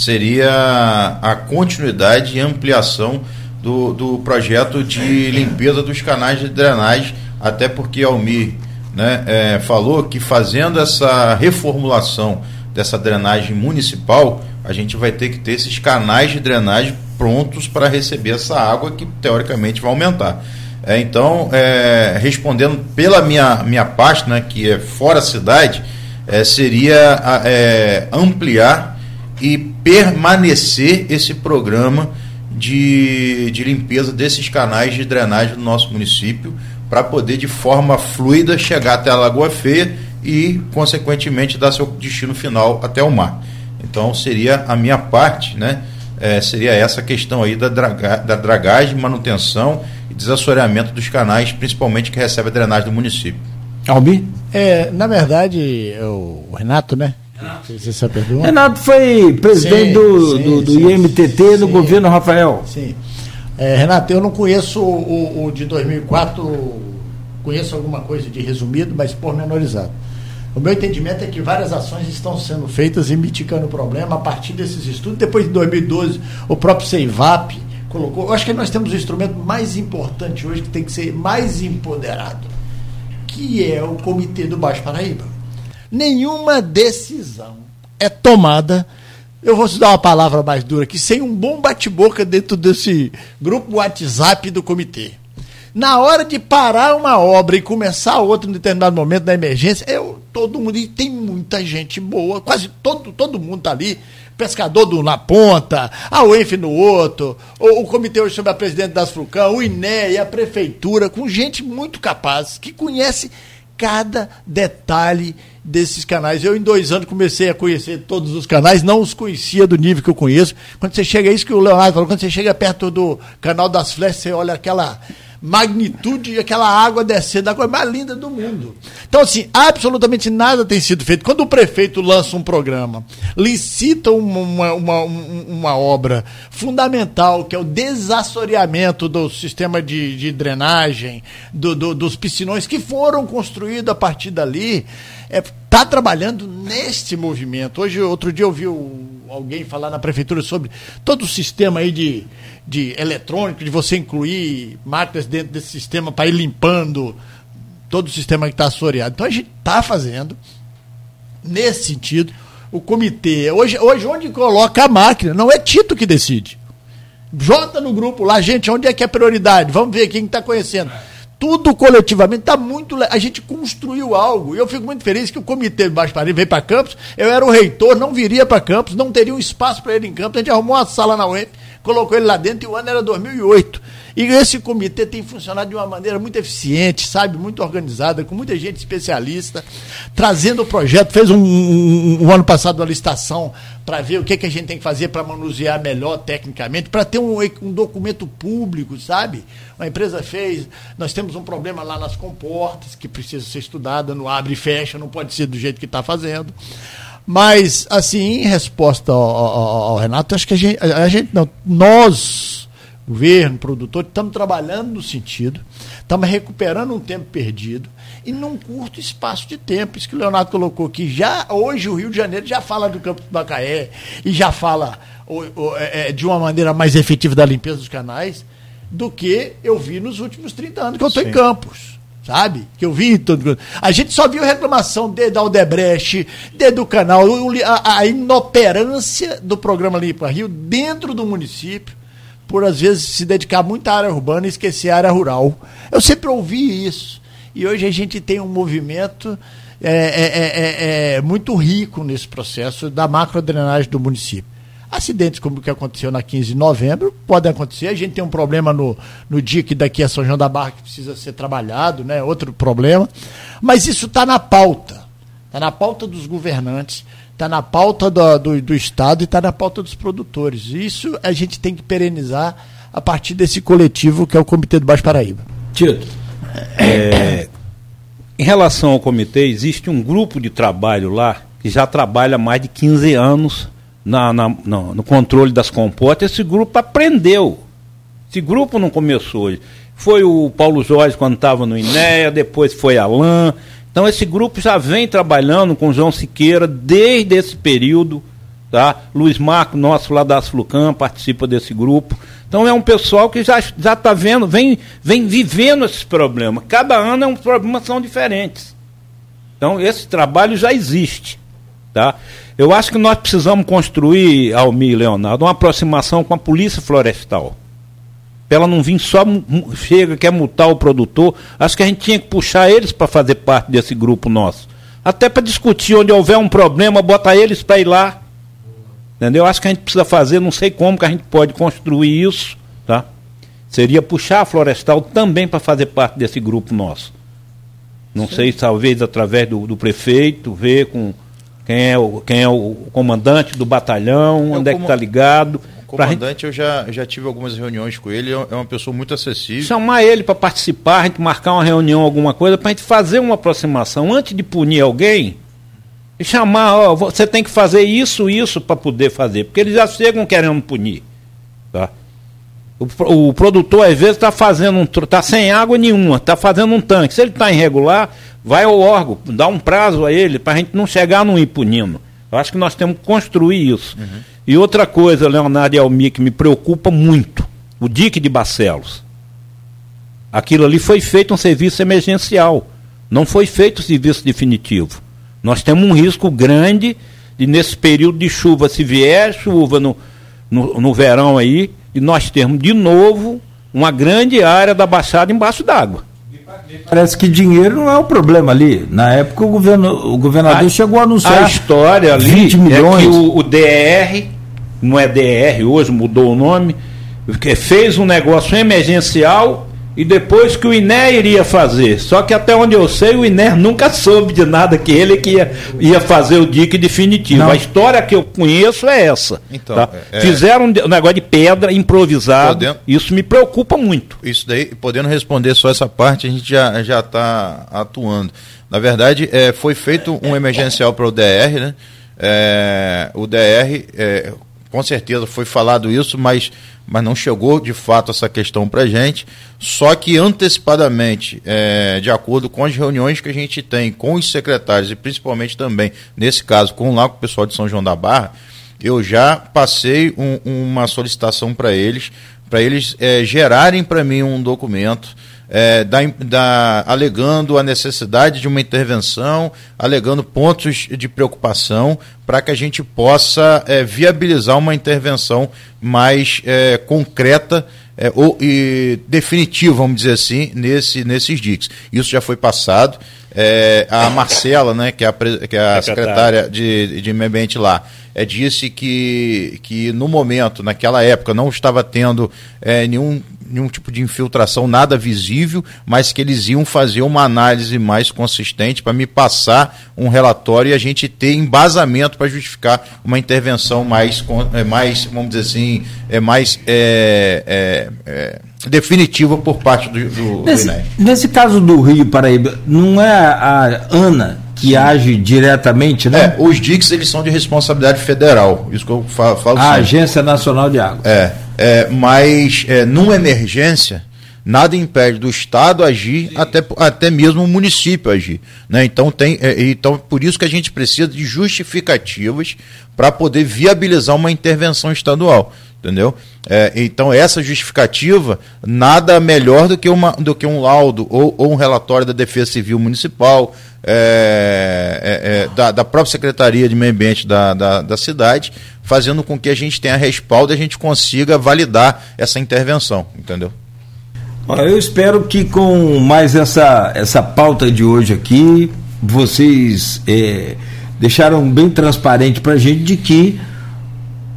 seria a continuidade e ampliação do, do projeto de limpeza dos canais de drenagem, até porque Almir né, é, falou que fazendo essa reformulação dessa drenagem municipal, a gente vai ter que ter esses canais de drenagem prontos para receber essa água que teoricamente vai aumentar. É, então, é, respondendo pela minha, minha parte, né, que é fora cidade, é, seria é, ampliar e permanecer esse programa de, de limpeza desses canais de drenagem do nosso município, para poder de forma fluida chegar até a Lagoa Feia e, consequentemente, dar seu destino final até o mar. Então, seria a minha parte, né? É, seria essa questão aí da, draga, da dragagem, manutenção e desassoreamento dos canais, principalmente que recebe a drenagem do município. Albi? É, na verdade, o Renato, né? Fez essa pergunta. Renato foi presidente sim, do, sim, do, do sim, IMTT no governo Rafael. Sim. É, Renato, eu não conheço o, o, de 2004, conheço alguma coisa de resumido, mas pormenorizado. O meu entendimento é que várias ações estão sendo feitas e mitigando o problema a partir desses estudos. Depois de 2012, o próprio CEIVAP colocou. Eu acho que nós temos o instrumento mais importante hoje que tem que ser mais empoderado, que é o Comitê do Baixo Paraíba nenhuma decisão é tomada. Eu vou te dar uma palavra mais dura aqui, sem um bom bate-boca dentro desse grupo WhatsApp do comitê. Na hora de parar uma obra e começar outra em determinado momento da emergência, eu, todo mundo, e tem muita gente boa, quase todo, todo mundo está ali, pescador do, na ponta, a UENF no outro, o, o Comitê hoje sobre a Presidente das Frucão, o INE, a Prefeitura, com gente muito capaz, que conhece cada detalhe desses canais. Eu, em dois anos, comecei a conhecer todos os canais, não os conhecia do nível que eu conheço. Quando você chega, é isso que o Leonardo falou, quando você chega perto do canal das flechas, você olha aquela magnitude e aquela água descendo, a coisa mais linda do mundo. Então, assim, absolutamente nada tem sido feito. Quando o prefeito lança um programa, licita uma, uma, uma obra fundamental, que é o desassoreamento do sistema de, de drenagem, do, do, dos piscinões que foram construídos a partir dali, está é, tá trabalhando neste movimento. Hoje, outro dia eu vi alguém falar na prefeitura sobre todo o sistema aí de, de eletrônico, de você incluir máquinas dentro desse sistema para ir limpando todo o sistema que está assoreado. Então a gente está fazendo nesse sentido. O comitê, hoje, hoje onde coloca a máquina, não é Tito que decide. Jota no grupo lá, gente, onde é que é prioridade? Vamos ver quem está conhecendo tudo coletivamente está muito. A gente construiu algo. E eu fico muito feliz que o comitê de Baixo Paris veio para Campos. Eu era o reitor, não viria para Campos, não teria um espaço para ele em Campos. A gente arrumou uma sala na UEM, colocou ele lá dentro e o ano era 2008. E esse comitê tem funcionado de uma maneira muito eficiente, sabe, muito organizada, com muita gente especialista, trazendo o projeto. Fez um, um, um ano passado uma licitação para ver o que, que a gente tem que fazer para manusear melhor tecnicamente, para ter um, um documento público, sabe? Uma empresa fez, nós temos um problema lá nas comportas que precisa ser estudada, não abre e fecha, não pode ser do jeito que está fazendo. Mas, assim, em resposta ao, ao, ao Renato, acho que a gente, a gente não, nós governo, produtor, estamos trabalhando no sentido, estamos recuperando um tempo perdido e num curto espaço de tempo. Isso que o Leonardo colocou aqui. Já hoje o Rio de Janeiro já fala do Campo do Macaé e já fala é, é, de uma maneira mais efetiva da limpeza dos canais do que eu vi nos últimos 30 anos que eu estou em Campos. Sabe? Que eu vi todo. A gente só viu reclamação de, da Aldebrecht, de, do canal, a, a inoperância do programa Limpa Rio dentro do município por às vezes se dedicar muito à área urbana e esquecer a área rural. Eu sempre ouvi isso. E hoje a gente tem um movimento é, é, é, é muito rico nesse processo da macrodrenagem do município. Acidentes como o que aconteceu na 15 de novembro podem acontecer. A gente tem um problema no, no dia que daqui a São João da Barra que precisa ser trabalhado, né? outro problema. Mas isso está na pauta. Está na pauta dos governantes está na pauta do, do, do Estado e está na pauta dos produtores. Isso a gente tem que perenizar a partir desse coletivo que é o Comitê do Baixo Paraíba. Tito, é, em relação ao comitê, existe um grupo de trabalho lá que já trabalha há mais de 15 anos na, na, no, no controle das comportas. Esse grupo aprendeu. Esse grupo não começou hoje. Foi o Paulo Jorge quando estava no INEA, depois foi Alain, então esse grupo já vem trabalhando com João Siqueira desde esse período, tá? Luiz Marco, nosso lá da Flucam, participa desse grupo. Então é um pessoal que já já está vendo, vem vem vivendo esses problemas. Cada ano é um problema são diferentes. Então esse trabalho já existe, tá? Eu acho que nós precisamos construir, Almir e Leonardo, uma aproximação com a Polícia Florestal para ela não vir só chega, quer multar o produtor. Acho que a gente tinha que puxar eles para fazer parte desse grupo nosso. Até para discutir onde houver um problema, bota eles para ir lá. Entendeu? Acho que a gente precisa fazer, não sei como que a gente pode construir isso, tá? Seria puxar a Florestal também para fazer parte desse grupo nosso. Não Sim. sei, talvez através do, do, prefeito, ver com quem é o, quem é o comandante do batalhão, é onde é que está ligado. O comandante, gente... eu já, já tive algumas reuniões com ele, é uma pessoa muito acessível. Chamar ele para participar, a gente marcar uma reunião, alguma coisa, para a gente fazer uma aproximação. Antes de punir alguém, e chamar, ó, você tem que fazer isso, isso para poder fazer, porque eles já chegam querendo punir. Tá? O, o produtor às vezes está fazendo um está sem água nenhuma, está fazendo um tanque. Se ele está irregular, vai ao órgão, dá um prazo a ele para a gente não chegar no impunindo. Eu acho que nós temos que construir isso. Uhum. E outra coisa, Leonardo e Almir, que me preocupa muito, o dique de Barcelos. Aquilo ali foi feito um serviço emergencial, não foi feito o serviço definitivo. Nós temos um risco grande de, nesse período de chuva, se vier chuva no, no, no verão aí, e nós termos de novo uma grande área da Baixada embaixo d'água. Parece que dinheiro não é o problema ali. Na época o, governo, o governador a, chegou a anunciar. A história ali 20 milhões. é que o, o DR, não é DR hoje, mudou o nome, fez um negócio emergencial e depois que o INER iria fazer. Só que até onde eu sei, o INER nunca soube de nada que ele que ia, ia fazer o dique definitivo. Não. A história que eu conheço é essa. Então, tá? é... Fizeram um negócio de pedra improvisado. Podendo... Isso me preocupa muito. Isso daí, podendo responder só essa parte, a gente já já está atuando. Na verdade, é, foi feito um emergencial para o DR, né? É, o DR, é, com certeza foi falado isso, mas mas não chegou de fato essa questão para gente. Só que antecipadamente, é, de acordo com as reuniões que a gente tem com os secretários e principalmente também, nesse caso, com lá com o pessoal de São João da Barra, eu já passei um, uma solicitação para eles, para eles é, gerarem para mim um documento é, da, da, alegando a necessidade de uma intervenção, alegando pontos de preocupação, para que a gente possa é, viabilizar uma intervenção mais é, concreta é, ou, e definitiva, vamos dizer assim, nesse, nesses diques. Isso já foi passado. É, a Marcela, né, que é a, que é a secretária. de, de meio ambiente lá, é, disse que, que no momento, naquela época, não estava tendo é, nenhum nenhum tipo de infiltração, nada visível, mas que eles iam fazer uma análise mais consistente para me passar um relatório e a gente ter embasamento para justificar uma intervenção mais, é, mais vamos dizer assim, é mais é, é, é, definitiva por parte do, do, nesse, do Nesse caso do Rio Paraíba, não é a ANA que age diretamente, né? É, os DICs eles são de responsabilidade federal, isso que eu falo, falo A sempre. Agência Nacional de Água. É, é mas é, numa emergência, nada impede do Estado agir, até, até mesmo o município agir. Né? Então, tem, é, então, por isso que a gente precisa de justificativas para poder viabilizar uma intervenção estadual entendeu? É, então essa justificativa nada melhor do que, uma, do que um laudo ou, ou um relatório da Defesa Civil Municipal, é, é, é, da, da, própria Secretaria de Meio Ambiente da, da, da, cidade, fazendo com que a gente tenha respaldo e a gente consiga validar essa intervenção, entendeu? Eu espero que com mais essa, essa pauta de hoje aqui, vocês é, deixaram bem transparente para a gente de que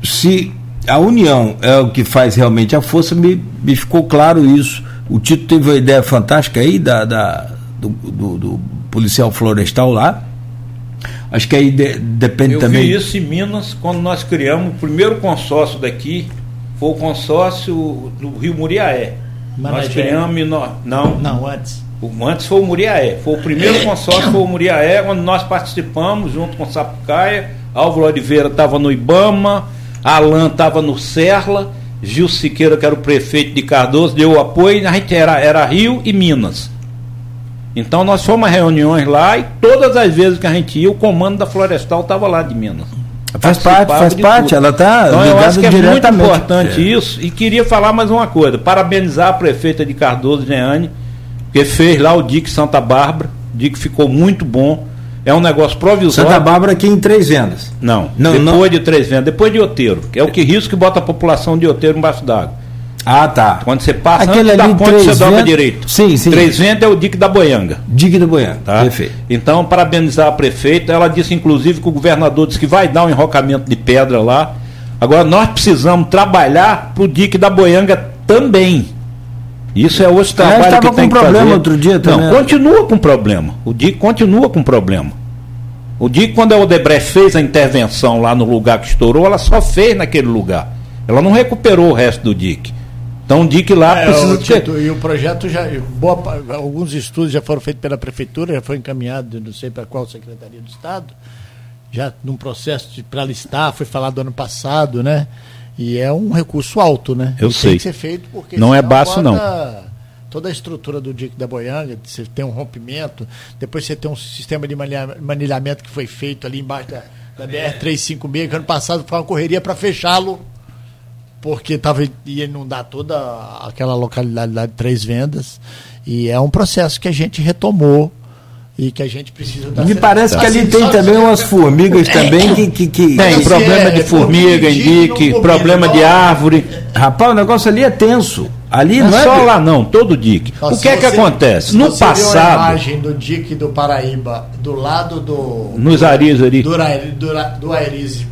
se a união é o que faz realmente a força, me, me ficou claro isso. O Tito teve uma ideia fantástica aí da, da do, do, do, policial florestal lá. Acho que aí de, depende Eu também. Eu isso em Minas, quando nós criamos o primeiro consórcio daqui, foi o consórcio do Rio Muriaé. Nós criamos. No, não, não, antes. O, antes foi o Muriaé. Foi o primeiro consórcio, foi o Muriaé, onde nós participamos junto com o Sapucaia. Álvaro Oliveira estava no Ibama Alan estava no Serla, Gil Siqueira, que era o prefeito de Cardoso, deu apoio, a gente era, era Rio e Minas. Então nós fomos a reuniões lá e todas as vezes que a gente ia, o comando da Florestal estava lá de Minas. Faz parte, faz parte, tudo. ela está então, eu acho que é muito importante é. isso e queria falar mais uma coisa, parabenizar a prefeita de Cardoso, Jeane, que fez lá o DIC Santa Bárbara, o DIC ficou muito bom é um negócio provisório. Santa Bárbara aqui em três vendas. Não, não depois não. de três vendas, depois de Oteiro, que é o que risco que bota a população de Oteiro embaixo d'água. Ah, tá. Quando você passa Aquele antes da ponte, você dobra direito. Sim, sim. Três vendas é o dique da Boianga. Dique da Boianga, tá? Perfeito. Então, parabenizar a prefeita. Ela disse, inclusive, que o governador disse que vai dar um enrocamento de pedra lá. Agora nós precisamos trabalhar para o DIC da Boianga também. Isso é outro trabalho que tem com problema fazer. outro dia também. Não, continua com problema. O DIC continua com problema. O DIC, quando a Odebrecht fez a intervenção lá no lugar que estourou, ela só fez naquele lugar. Ela não recuperou o resto do DIC. Então o DIC lá É, precisa o ter. E o projeto já. boa alguns estudos já foram feitos pela prefeitura, já foi encaminhado, não sei para qual Secretaria do Estado, já num processo para listar, foi falado ano passado, né? E é um recurso alto, né? Eu E sei. Tem que ser feito porque Não é baixo, não. Toda a estrutura do dique da Boianga, você tem um rompimento, depois você tem um sistema de manilha- manilhamento que foi feito ali embaixo da, da BR-356, que ano passado foi uma correria para fechá-lo porque tava, ia inundar toda aquela localidade lá de Três Vendas. E é um processo que a gente retomou e que a gente precisa dar Me parece que ali assim, tem também umas formigas também que. que, que- Tem problema é de formiga, formiga, indique, problema de árvore. Rapaz, o negócio ali é tenso. Ali Não é é. só lá não, todo. Ó, O que é que acontece? No viu a passado, imagem do dique do Paraíba do lado do. nos Aris ali, Do, do, do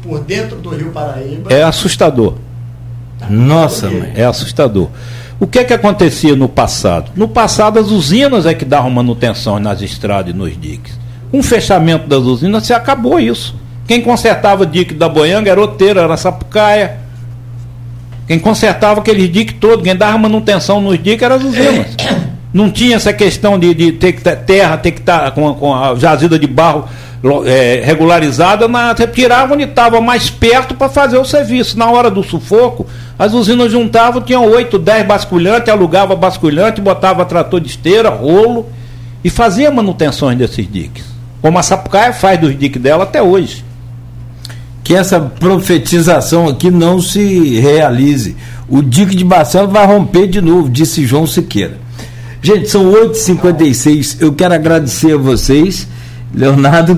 por dentro do Rio Paraíba. é assustador. Nossa, mãe. É assustador. O que é que acontecia no passado? No passado, as usinas é que davam manutenção nas estradas e nos diques. Com o fechamento das usinas, se acabou isso. Quem consertava o dique da Boianga era Oteiro, era Sapucaia. Quem consertava aqueles diques todos, quem dava manutenção nos diques eram as usinas. Não tinha essa questão de, de ter que ter terra, ter que estar com, com a jazida de barro é, regularizada, na, você tirava onde estava mais perto para fazer o serviço. Na hora do sufoco, as usinas juntavam, tinham 8, 10 basculhantes, alugava basculhante, botava trator de esteira, rolo e fazia manutenções desses diques. Como a Sapucaia faz dos diques dela até hoje. Que essa profetização aqui não se realize. O dique de Barcelo vai romper de novo, disse João Siqueira. Gente, são 8h56. Eu quero agradecer a vocês. Leonardo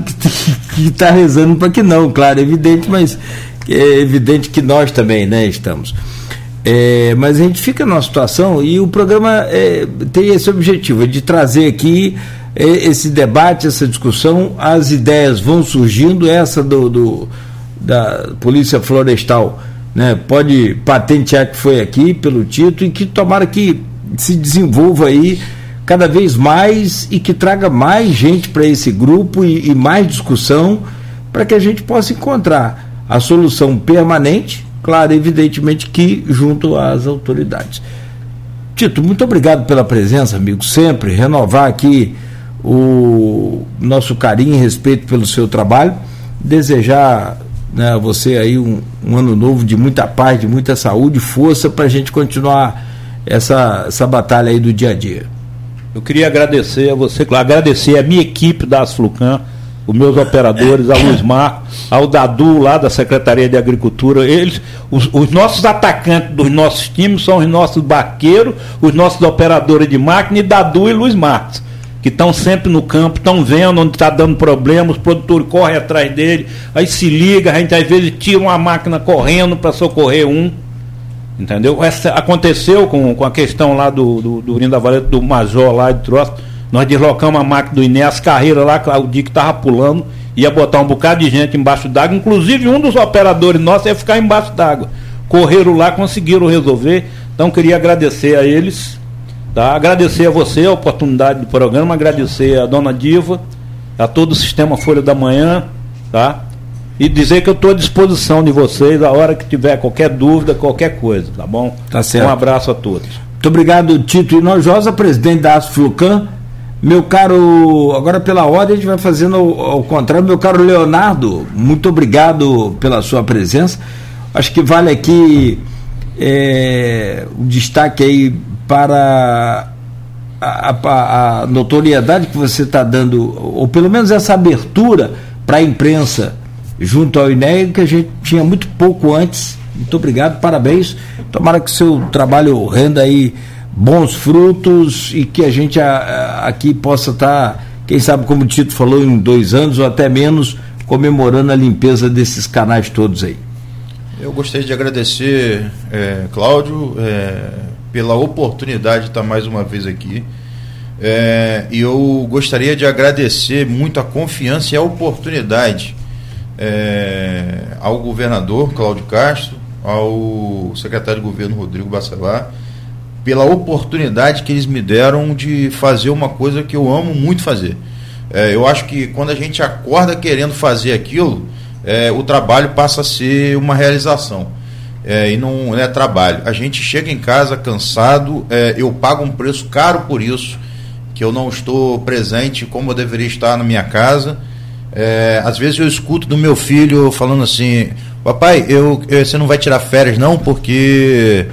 que está rezando para que não, claro, é evidente, mas é evidente que nós também né, estamos. É, mas a gente fica numa situação e o programa é, tem esse objetivo, é de trazer aqui é, esse debate, essa discussão, as ideias vão surgindo, essa do, do- da Polícia Florestal né, pode patentear que foi aqui pelo Tito e que tomara que se desenvolva aí cada vez mais e que traga mais gente para esse grupo e, e mais discussão para que a gente possa encontrar a solução permanente, claro, evidentemente que junto às autoridades. Tito, muito obrigado pela presença, amigo, sempre renovar aqui o nosso carinho e respeito pelo seu trabalho, desejar né, a você aí um, um ano novo de muita paz, de muita saúde, força para a gente continuar essa, essa batalha aí do dia a dia. Eu queria agradecer a você, agradecer a minha equipe da Asflucan, os meus operadores, a Luiz Marco, ao Dadu lá da Secretaria de Agricultura. Eles, os, os nossos atacantes dos nossos times são os nossos barqueiros, os nossos operadores de máquina e Dadu e Luiz Marcos, que estão sempre no campo, estão vendo onde está dando problema, os produtores correm atrás dele, aí se liga, a gente às vezes tira uma máquina correndo para socorrer um. Entendeu? Essa, aconteceu com, com a questão lá do, do, do da Valeta, do Major lá de troço. Nós deslocamos a máquina do Inés Carreira lá, o que estava pulando, ia botar um bocado de gente embaixo d'água. Inclusive um dos operadores nossos ia ficar embaixo d'água. Correram lá, conseguiram resolver. Então queria agradecer a eles. Tá? Agradecer a você a oportunidade do programa, agradecer a dona Diva, a todo o sistema Folha da Manhã, tá? E dizer que eu estou à disposição de vocês a hora que tiver qualquer dúvida, qualquer coisa, tá bom? Tá certo. Um abraço a todos. Muito obrigado, Tito Inojosa, presidente da Asflucan. Meu caro, agora pela ordem a gente vai fazendo ao, ao contrário. Meu caro Leonardo, muito obrigado pela sua presença. Acho que vale aqui é, o destaque aí para a, a- a notoriedade que você está dando, ou pelo menos essa abertura para a imprensa junto ao INEA, que a gente tinha muito pouco antes. Muito obrigado, parabéns. Tomara que seu trabalho renda aí bons frutos e que a gente a- a- aqui possa estar, quem sabe, como o Tito falou, em dois anos ou até menos, comemorando a limpeza desses canais todos aí. Eu gostaria de agradecer, é, Cláudio, é, pela oportunidade de estar mais uma vez aqui. É, e eu gostaria de agradecer muito a confiança e a oportunidade é, ao governador Cláudio Castro, ao secretário de governo Rodrigo Bacelar pela oportunidade que eles me deram de fazer uma coisa que eu amo muito fazer. É, eu acho que quando a gente acorda querendo fazer aquilo, é, o trabalho passa a ser uma realização. É, e não é trabalho. A gente chega em casa cansado, é, eu pago um preço caro por isso, que eu não estou presente como eu deveria estar na minha casa. É, às vezes eu escuto do meu filho falando assim: Papai, eu, eu, você não vai tirar férias não, porque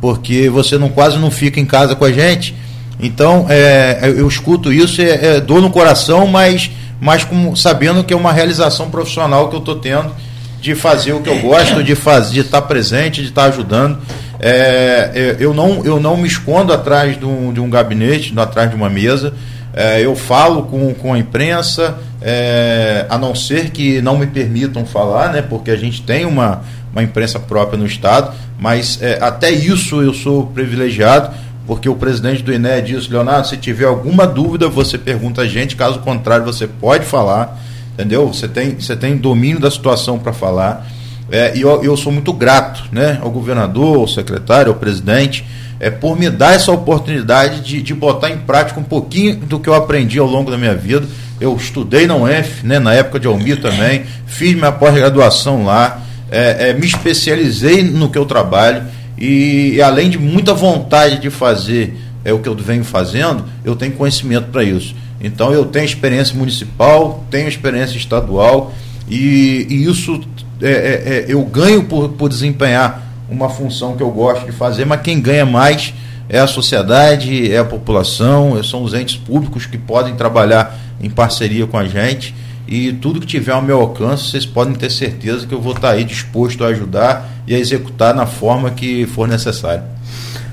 porque você não quase não fica em casa com a gente. Então é, eu escuto isso, é, é dor no coração, mas, mas como, sabendo que é uma realização profissional que eu estou tendo de fazer o que eu gosto, de fazer, de estar presente, de estar ajudando. É, é, eu, não, eu não me escondo atrás de um, de um gabinete, atrás de uma mesa. É, eu falo com, com a imprensa, é, a não ser que não me permitam falar, né, porque a gente tem uma, uma imprensa própria no Estado, mas é, até isso eu sou privilegiado, porque o presidente do INE disse, Leonardo, se tiver alguma dúvida, você pergunta a gente, caso contrário, você pode falar, entendeu? Você tem, você tem domínio da situação para falar. É, e eu, eu sou muito grato né, ao governador, ao secretário, ao presidente, é, por me dar essa oportunidade de, de botar em prática um pouquinho do que eu aprendi ao longo da minha vida. Eu estudei na UF, né, na época de Almir também, fiz minha pós-graduação lá, é, é, me especializei no que eu trabalho e, além de muita vontade de fazer é, o que eu venho fazendo, eu tenho conhecimento para isso. Então eu tenho experiência municipal, tenho experiência estadual e, e isso é, é, é, eu ganho por, por desempenhar uma função que eu gosto de fazer, mas quem ganha mais é a sociedade, é a população, são os entes públicos que podem trabalhar em parceria com a gente. E tudo que tiver ao meu alcance, vocês podem ter certeza que eu vou estar aí disposto a ajudar e a executar na forma que for necessário.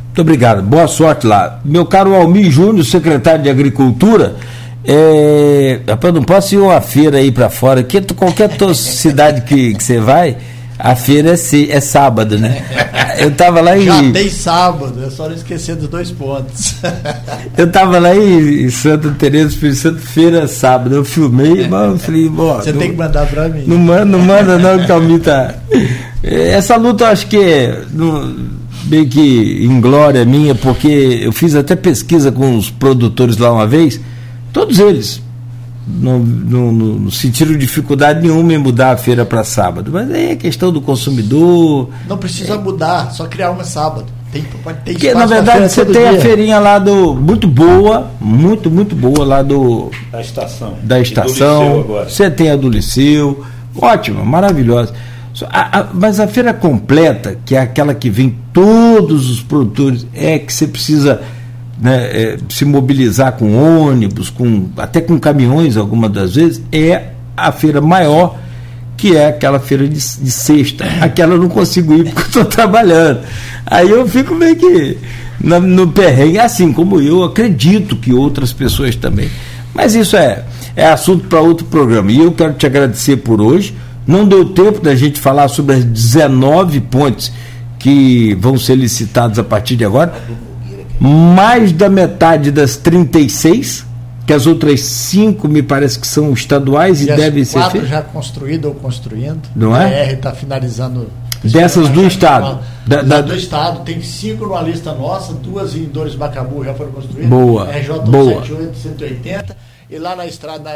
Muito obrigado. Boa sorte lá. Meu caro Almir Júnior, secretário de Agricultura, é, rapaz, não posso ir uma feira aí para fora, que qualquer cidade que, que você vai, a feira é, é sábado, né? Eu tava lá em. Já tem sábado, é só não esquecer dos dois pontos. Eu tava lá em, Santa Teresa, Espírito Santo, feira sábado. Eu filmei, mas eu falei, Você não, tem que mandar pra mim. Não manda, não, manda não, que o tá. Essa luta eu acho que é. bem que em glória minha, porque eu fiz até pesquisa com os produtores lá uma vez, todos eles não, não, não sentiram dificuldade nenhuma em mudar a feira para sábado. Mas aí é questão do consumidor. Não precisa é... mudar, só criar uma sábado. Tem, pode ter Porque, na verdade, você tem dia. a feirinha lá do. Muito boa, muito, muito boa lá do. Da estação. Da estação. Você tem a do Liceu. Ótima, maravilhosa. A, a, mas a feira completa, que é aquela que vem todos os produtores, é que você precisa né, é, se mobilizar com ônibus, com, até com caminhões algumas das vezes, é a feira maior, que é aquela feira de, de sexta. Aquela eu não consigo ir porque estou trabalhando. Aí eu fico meio que no, no perrengue, assim como eu acredito que outras pessoas também. Mas isso é, é assunto para outro programa. E eu quero te agradecer por hoje. Não deu tempo da gente falar sobre as 19 pontes que vão ser licitados a partir de agora mais da metade das 36, que as outras cinco me parece que são estaduais e, e devem ser quatro já construídas ou construindo. Não é? A BR está finalizando. Dessas do estado. Da, da, do estado, tem cinco numa lista nossa, duas em Dores Bacabu já foram construídas. Boa. RJ boa. 178, 180. E lá na estrada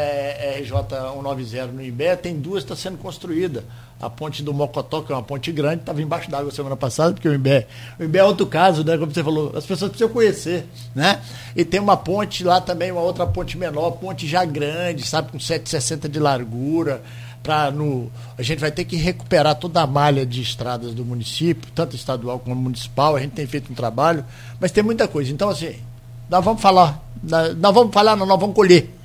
RJ 190 no Imbé, tem duas que está sendo construída a ponte do Mocotó, que é uma ponte grande, estava embaixo d'água semana passada, porque o Imbé, o Imbé é outro caso, né? Como você falou, as pessoas precisam conhecer, né? E tem uma ponte lá também, uma outra ponte menor, ponte já grande, sabe, com 760 de largura. Pra no, a gente vai ter que recuperar toda a malha de estradas do município, tanto estadual como municipal. A gente tem feito um trabalho, mas tem muita coisa. Então, assim, nós vamos falar, nós vamos falar, nós vamos colher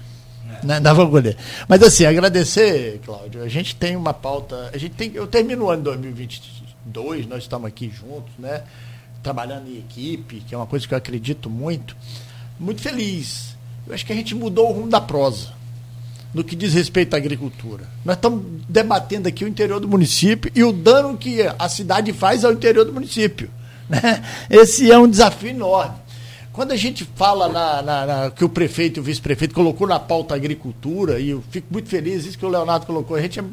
né? Dava colher. Mas assim, agradecer, Cláudio. A gente tem uma pauta. A gente tem, eu termino o ano 2022, nós estamos aqui juntos, né? Trabalhando em equipe, que é uma coisa que eu acredito muito. Muito feliz. Eu acho que a gente mudou o rumo da prosa no que diz respeito à agricultura. Nós estamos debatendo aqui o interior do município e o dano que a cidade faz ao interior do município. Né? Esse é um desafio enorme. Quando a gente fala na, na, na, que o prefeito e o vice-prefeito colocou na pauta a agricultura, e eu fico muito feliz, isso que o Leonardo colocou, a gente é,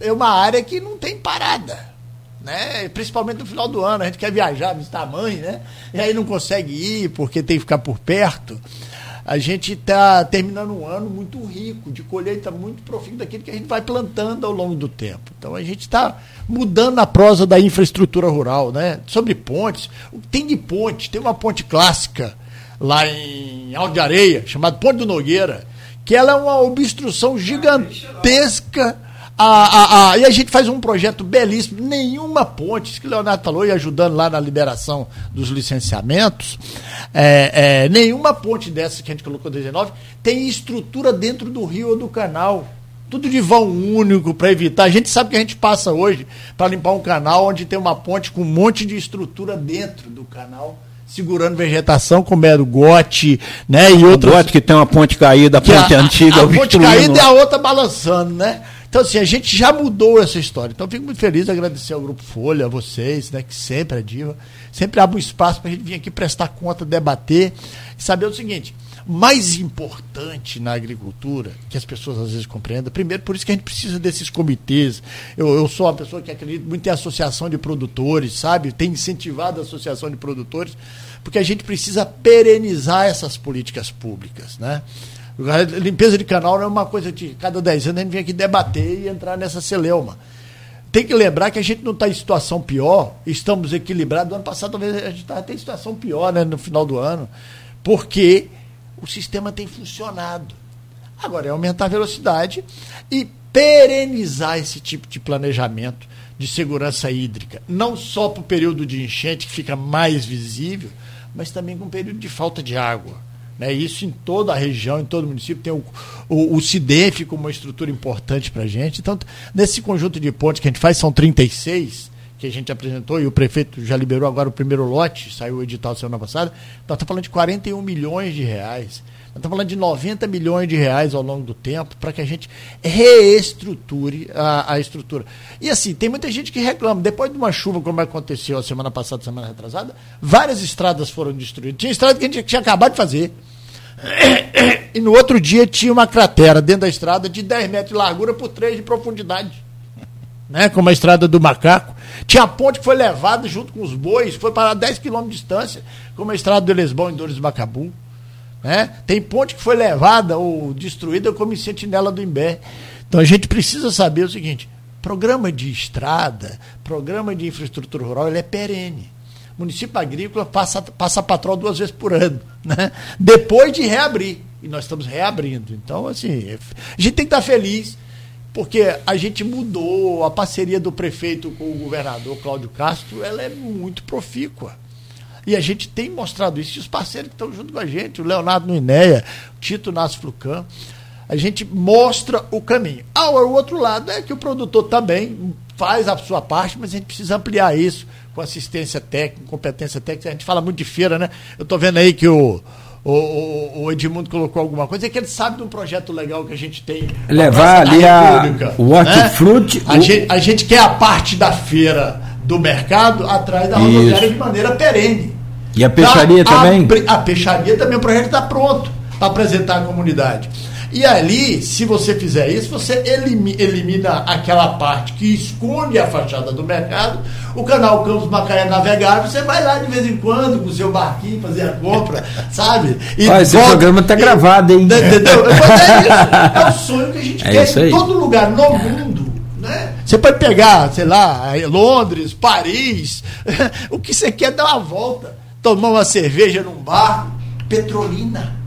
é uma área que não tem parada. né? Principalmente no final do ano, a gente quer viajar, visitar a mãe, né? E aí não consegue ir porque tem que ficar por perto. A gente está terminando um ano muito rico, de colheita muito profunda daquilo que a gente vai plantando ao longo do tempo. Então a gente está mudando a prosa da infraestrutura rural, né? Sobre pontes. Tem de ponte? Tem uma ponte clássica lá em Alto de Areia, chamada Ponte do Nogueira, que ela é uma obstrução gigantesca a, a, a, e a gente faz um projeto belíssimo, nenhuma ponte, isso que o Leonardo falou, e ajudando lá na liberação dos licenciamentos, é, é, nenhuma ponte dessa que a gente colocou 19 tem estrutura dentro do rio ou do canal. Tudo de vão único para evitar. A gente sabe que a gente passa hoje para limpar um canal onde tem uma ponte com um monte de estrutura dentro do canal segurando vegetação, como era o gote, né? E outros. O gote que tem uma ponte caída, a ponte a, antiga. A, a ponte caída e a outra balançando, né? Então, assim, a gente já mudou essa história. Então, fico muito feliz de agradecer ao Grupo Folha, a vocês, né, que sempre é diva, sempre abre um espaço para a gente vir aqui prestar conta, debater e saber o seguinte: mais importante na agricultura, que as pessoas às vezes compreendam, primeiro, por isso que a gente precisa desses comitês. Eu, eu sou uma pessoa que acredita muito em associação de produtores, sabe? Tem incentivado a associação de produtores, porque a gente precisa perenizar essas políticas públicas, né? Limpeza de canal não é uma coisa que cada 10 anos a gente vem aqui debater e entrar nessa celeuma. Tem que lembrar que a gente não está em situação pior, estamos equilibrados. No ano passado, talvez a gente estava até em situação pior, né, no final do ano, porque o sistema tem funcionado. Agora é aumentar a velocidade e perenizar esse tipo de planejamento de segurança hídrica, não só para o período de enchente, que fica mais visível, mas também com o período de falta de água. Né? Isso em toda a região, em todo o município, tem o, o, o CIDEF como uma estrutura importante para a gente. Então, nesse conjunto de pontos que a gente faz, são 36 que a gente apresentou, e o prefeito já liberou agora o primeiro lote, saiu o edital semana passada, nós estamos falando de 41 milhões de reais. Nós estamos falando de 90 milhões de reais ao longo do tempo para que a gente reestruture a, a, estrutura. E assim, tem muita gente que reclama. Depois de uma chuva, como aconteceu a semana passada, semana retrasada, várias estradas foram destruídas. Tinha estrada que a gente tinha acabado de fazer. E no outro dia tinha uma cratera dentro da estrada de 10 metros de largura por 3 de profundidade. Né, como a estrada do Macaco. Tinha a ponte que foi levada junto com os bois, foi para 10 quilômetros de distância, como a estrada do Lesbão em Dores do Macabu. Né? Tem ponte que foi levada ou destruída como em Sentinela do Imbé. Então a gente precisa saber o seguinte: programa de estrada, programa de infraestrutura rural, ele é perene município agrícola passa, passa patrol duas vezes por ano, né? depois de reabrir. E nós estamos reabrindo. Então, assim, a gente tem que estar feliz, porque a gente mudou a parceria do prefeito com o governador Cláudio Castro, ela é muito profícua. E a gente tem mostrado isso. E os parceiros que estão junto com a gente, o Leonardo Nuinéia, o Tito Nasco Flucan, a gente mostra o caminho. Ah, o outro lado é que o produtor também faz a sua parte, mas a gente precisa ampliar isso com assistência técnica, competência técnica. A gente fala muito de feira, né? Eu estou vendo aí que o, o, o, Edmundo colocou alguma coisa, é que ele sabe de um projeto legal que a gente tem. Levar ali a, o hortifruti. Né? A, o... gente, a gente quer a parte da feira do mercado atrás da rodoviária de maneira perene. E a peixaria tá, também? A, a peixaria também, o projeto está pronto para apresentar à comunidade. E ali, se você fizer isso, você elimina aquela parte que esconde a fachada do mercado. O canal Campos Macaé navegável, você vai lá de vez em quando com o seu barquinho fazer a compra, sabe? E Olha, esse programa está gravado, hein? Entendeu? É, é o sonho que a gente é quer em todo lugar no mundo. Né? Você pode pegar, sei lá, Londres, Paris, o que você quer é dar uma volta, tomar uma cerveja num bar, Petrolina.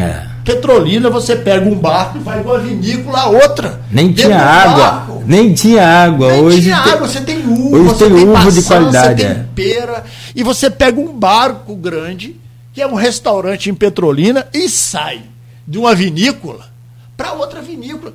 É. Petrolina, você pega um barco e vai de uma vinícola a outra. Nem tinha água. Nem tinha água. Nem hoje tinha tem, água, você tem uva, hoje você tem, tem uva maçã, de qualidade. Você tem é. pera. E você pega um barco grande, que é um restaurante em Petrolina, e sai de uma vinícola para outra vinícola.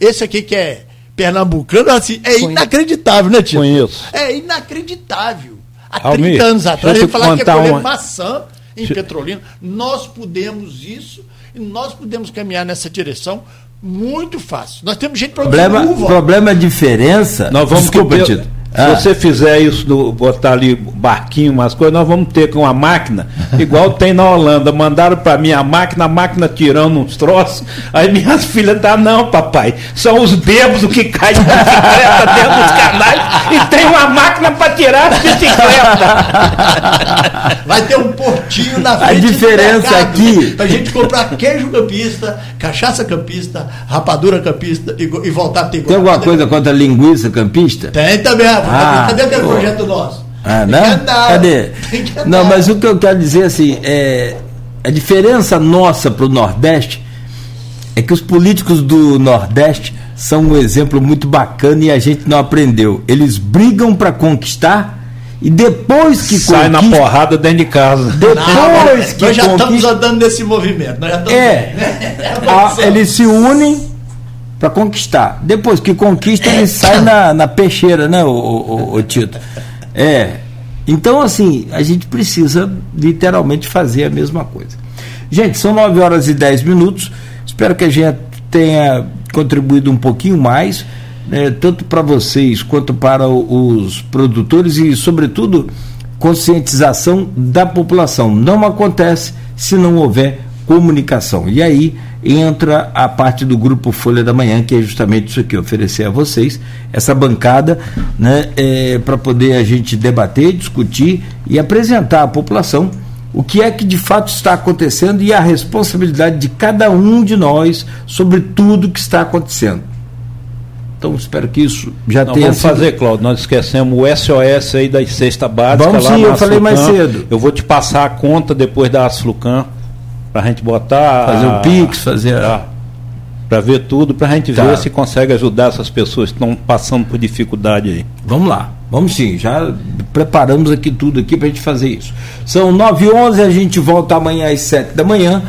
Esse aqui que é pernambucano, assim, é inacreditável, né, Tio? Conheço. É inacreditável. Há Almir, 30 anos atrás, ele falava que ia colher uma... maçã em Petrolina. Nós podemos isso e nós podemos caminhar nessa direção muito fácil. Nós temos gente produzindo problema, uva. Problema é diferença. Nós vamos Desculpa, Tito. Se você fizer isso, do, botar ali barquinho, umas coisas, nós vamos ter com uma máquina, igual tem na Holanda. Mandaram para mim a máquina, a máquina tirando uns troços. Aí minhas filhas tá não, papai. São os bêbados que caem da bicicleta dentro dos canais e tem uma máquina para tirar a bicicleta. Vai ter um portinho na A frente diferença do mercado, aqui- pra gente comprar queijo campista, cachaça campista, rapadura campista e, e voltar a ter Tem alguma coisa contra a linguiça campista? Tem também. Ah, Cadê aquele pô. projeto nosso? Ah, Tem não? que andar, Cadê? tem que andar. Não, mas o que eu quero dizer assim, é, a diferença nossa para o Nordeste é que os políticos do Nordeste são um exemplo muito bacana e a gente não aprendeu. Eles brigam para conquistar e depois que Sai na porrada dentro de casa. Não, depois que nós já estamos andando nesse movimento. Nós já estamos É. a- eles se unem para conquistar. Depois que conquista, eles saem na, na peixeira, né, o, o, o Tito? É. Então, assim, a gente precisa literalmente fazer a mesma coisa. Gente, são 9 horas e 10 minutos. Espero que a gente tenha contribuído um pouquinho mais, né, tanto para vocês quanto para os produtores e, sobretudo, conscientização da população. Não acontece se não houver comunicação. E aí entra a parte do grupo Folha da Manhã, que é justamente isso aqui, oferecer a vocês essa bancada né, para poder a gente debater, discutir e apresentar à população o que é que de fato está acontecendo e a responsabilidade de cada um de nós sobre tudo que está acontecendo. Então espero que isso já Nós tenha vamos sido- fazer, Claudio. Nós esquecemos o SOS aí da cesta básica. Vamos lá sim, eu falei mais cedo. Eu vou te passar a conta depois da Asflucan pra gente botar. Fazer o a- Pix, fazer a- Tá. Pra ver tudo, pra gente Tá. ver se consegue ajudar essas pessoas que estão passando por dificuldade aí. Vamos lá, vamos sim, já preparamos aqui tudo aqui para a gente fazer isso. São 9 h 11 a gente volta amanhã às 7 da manhã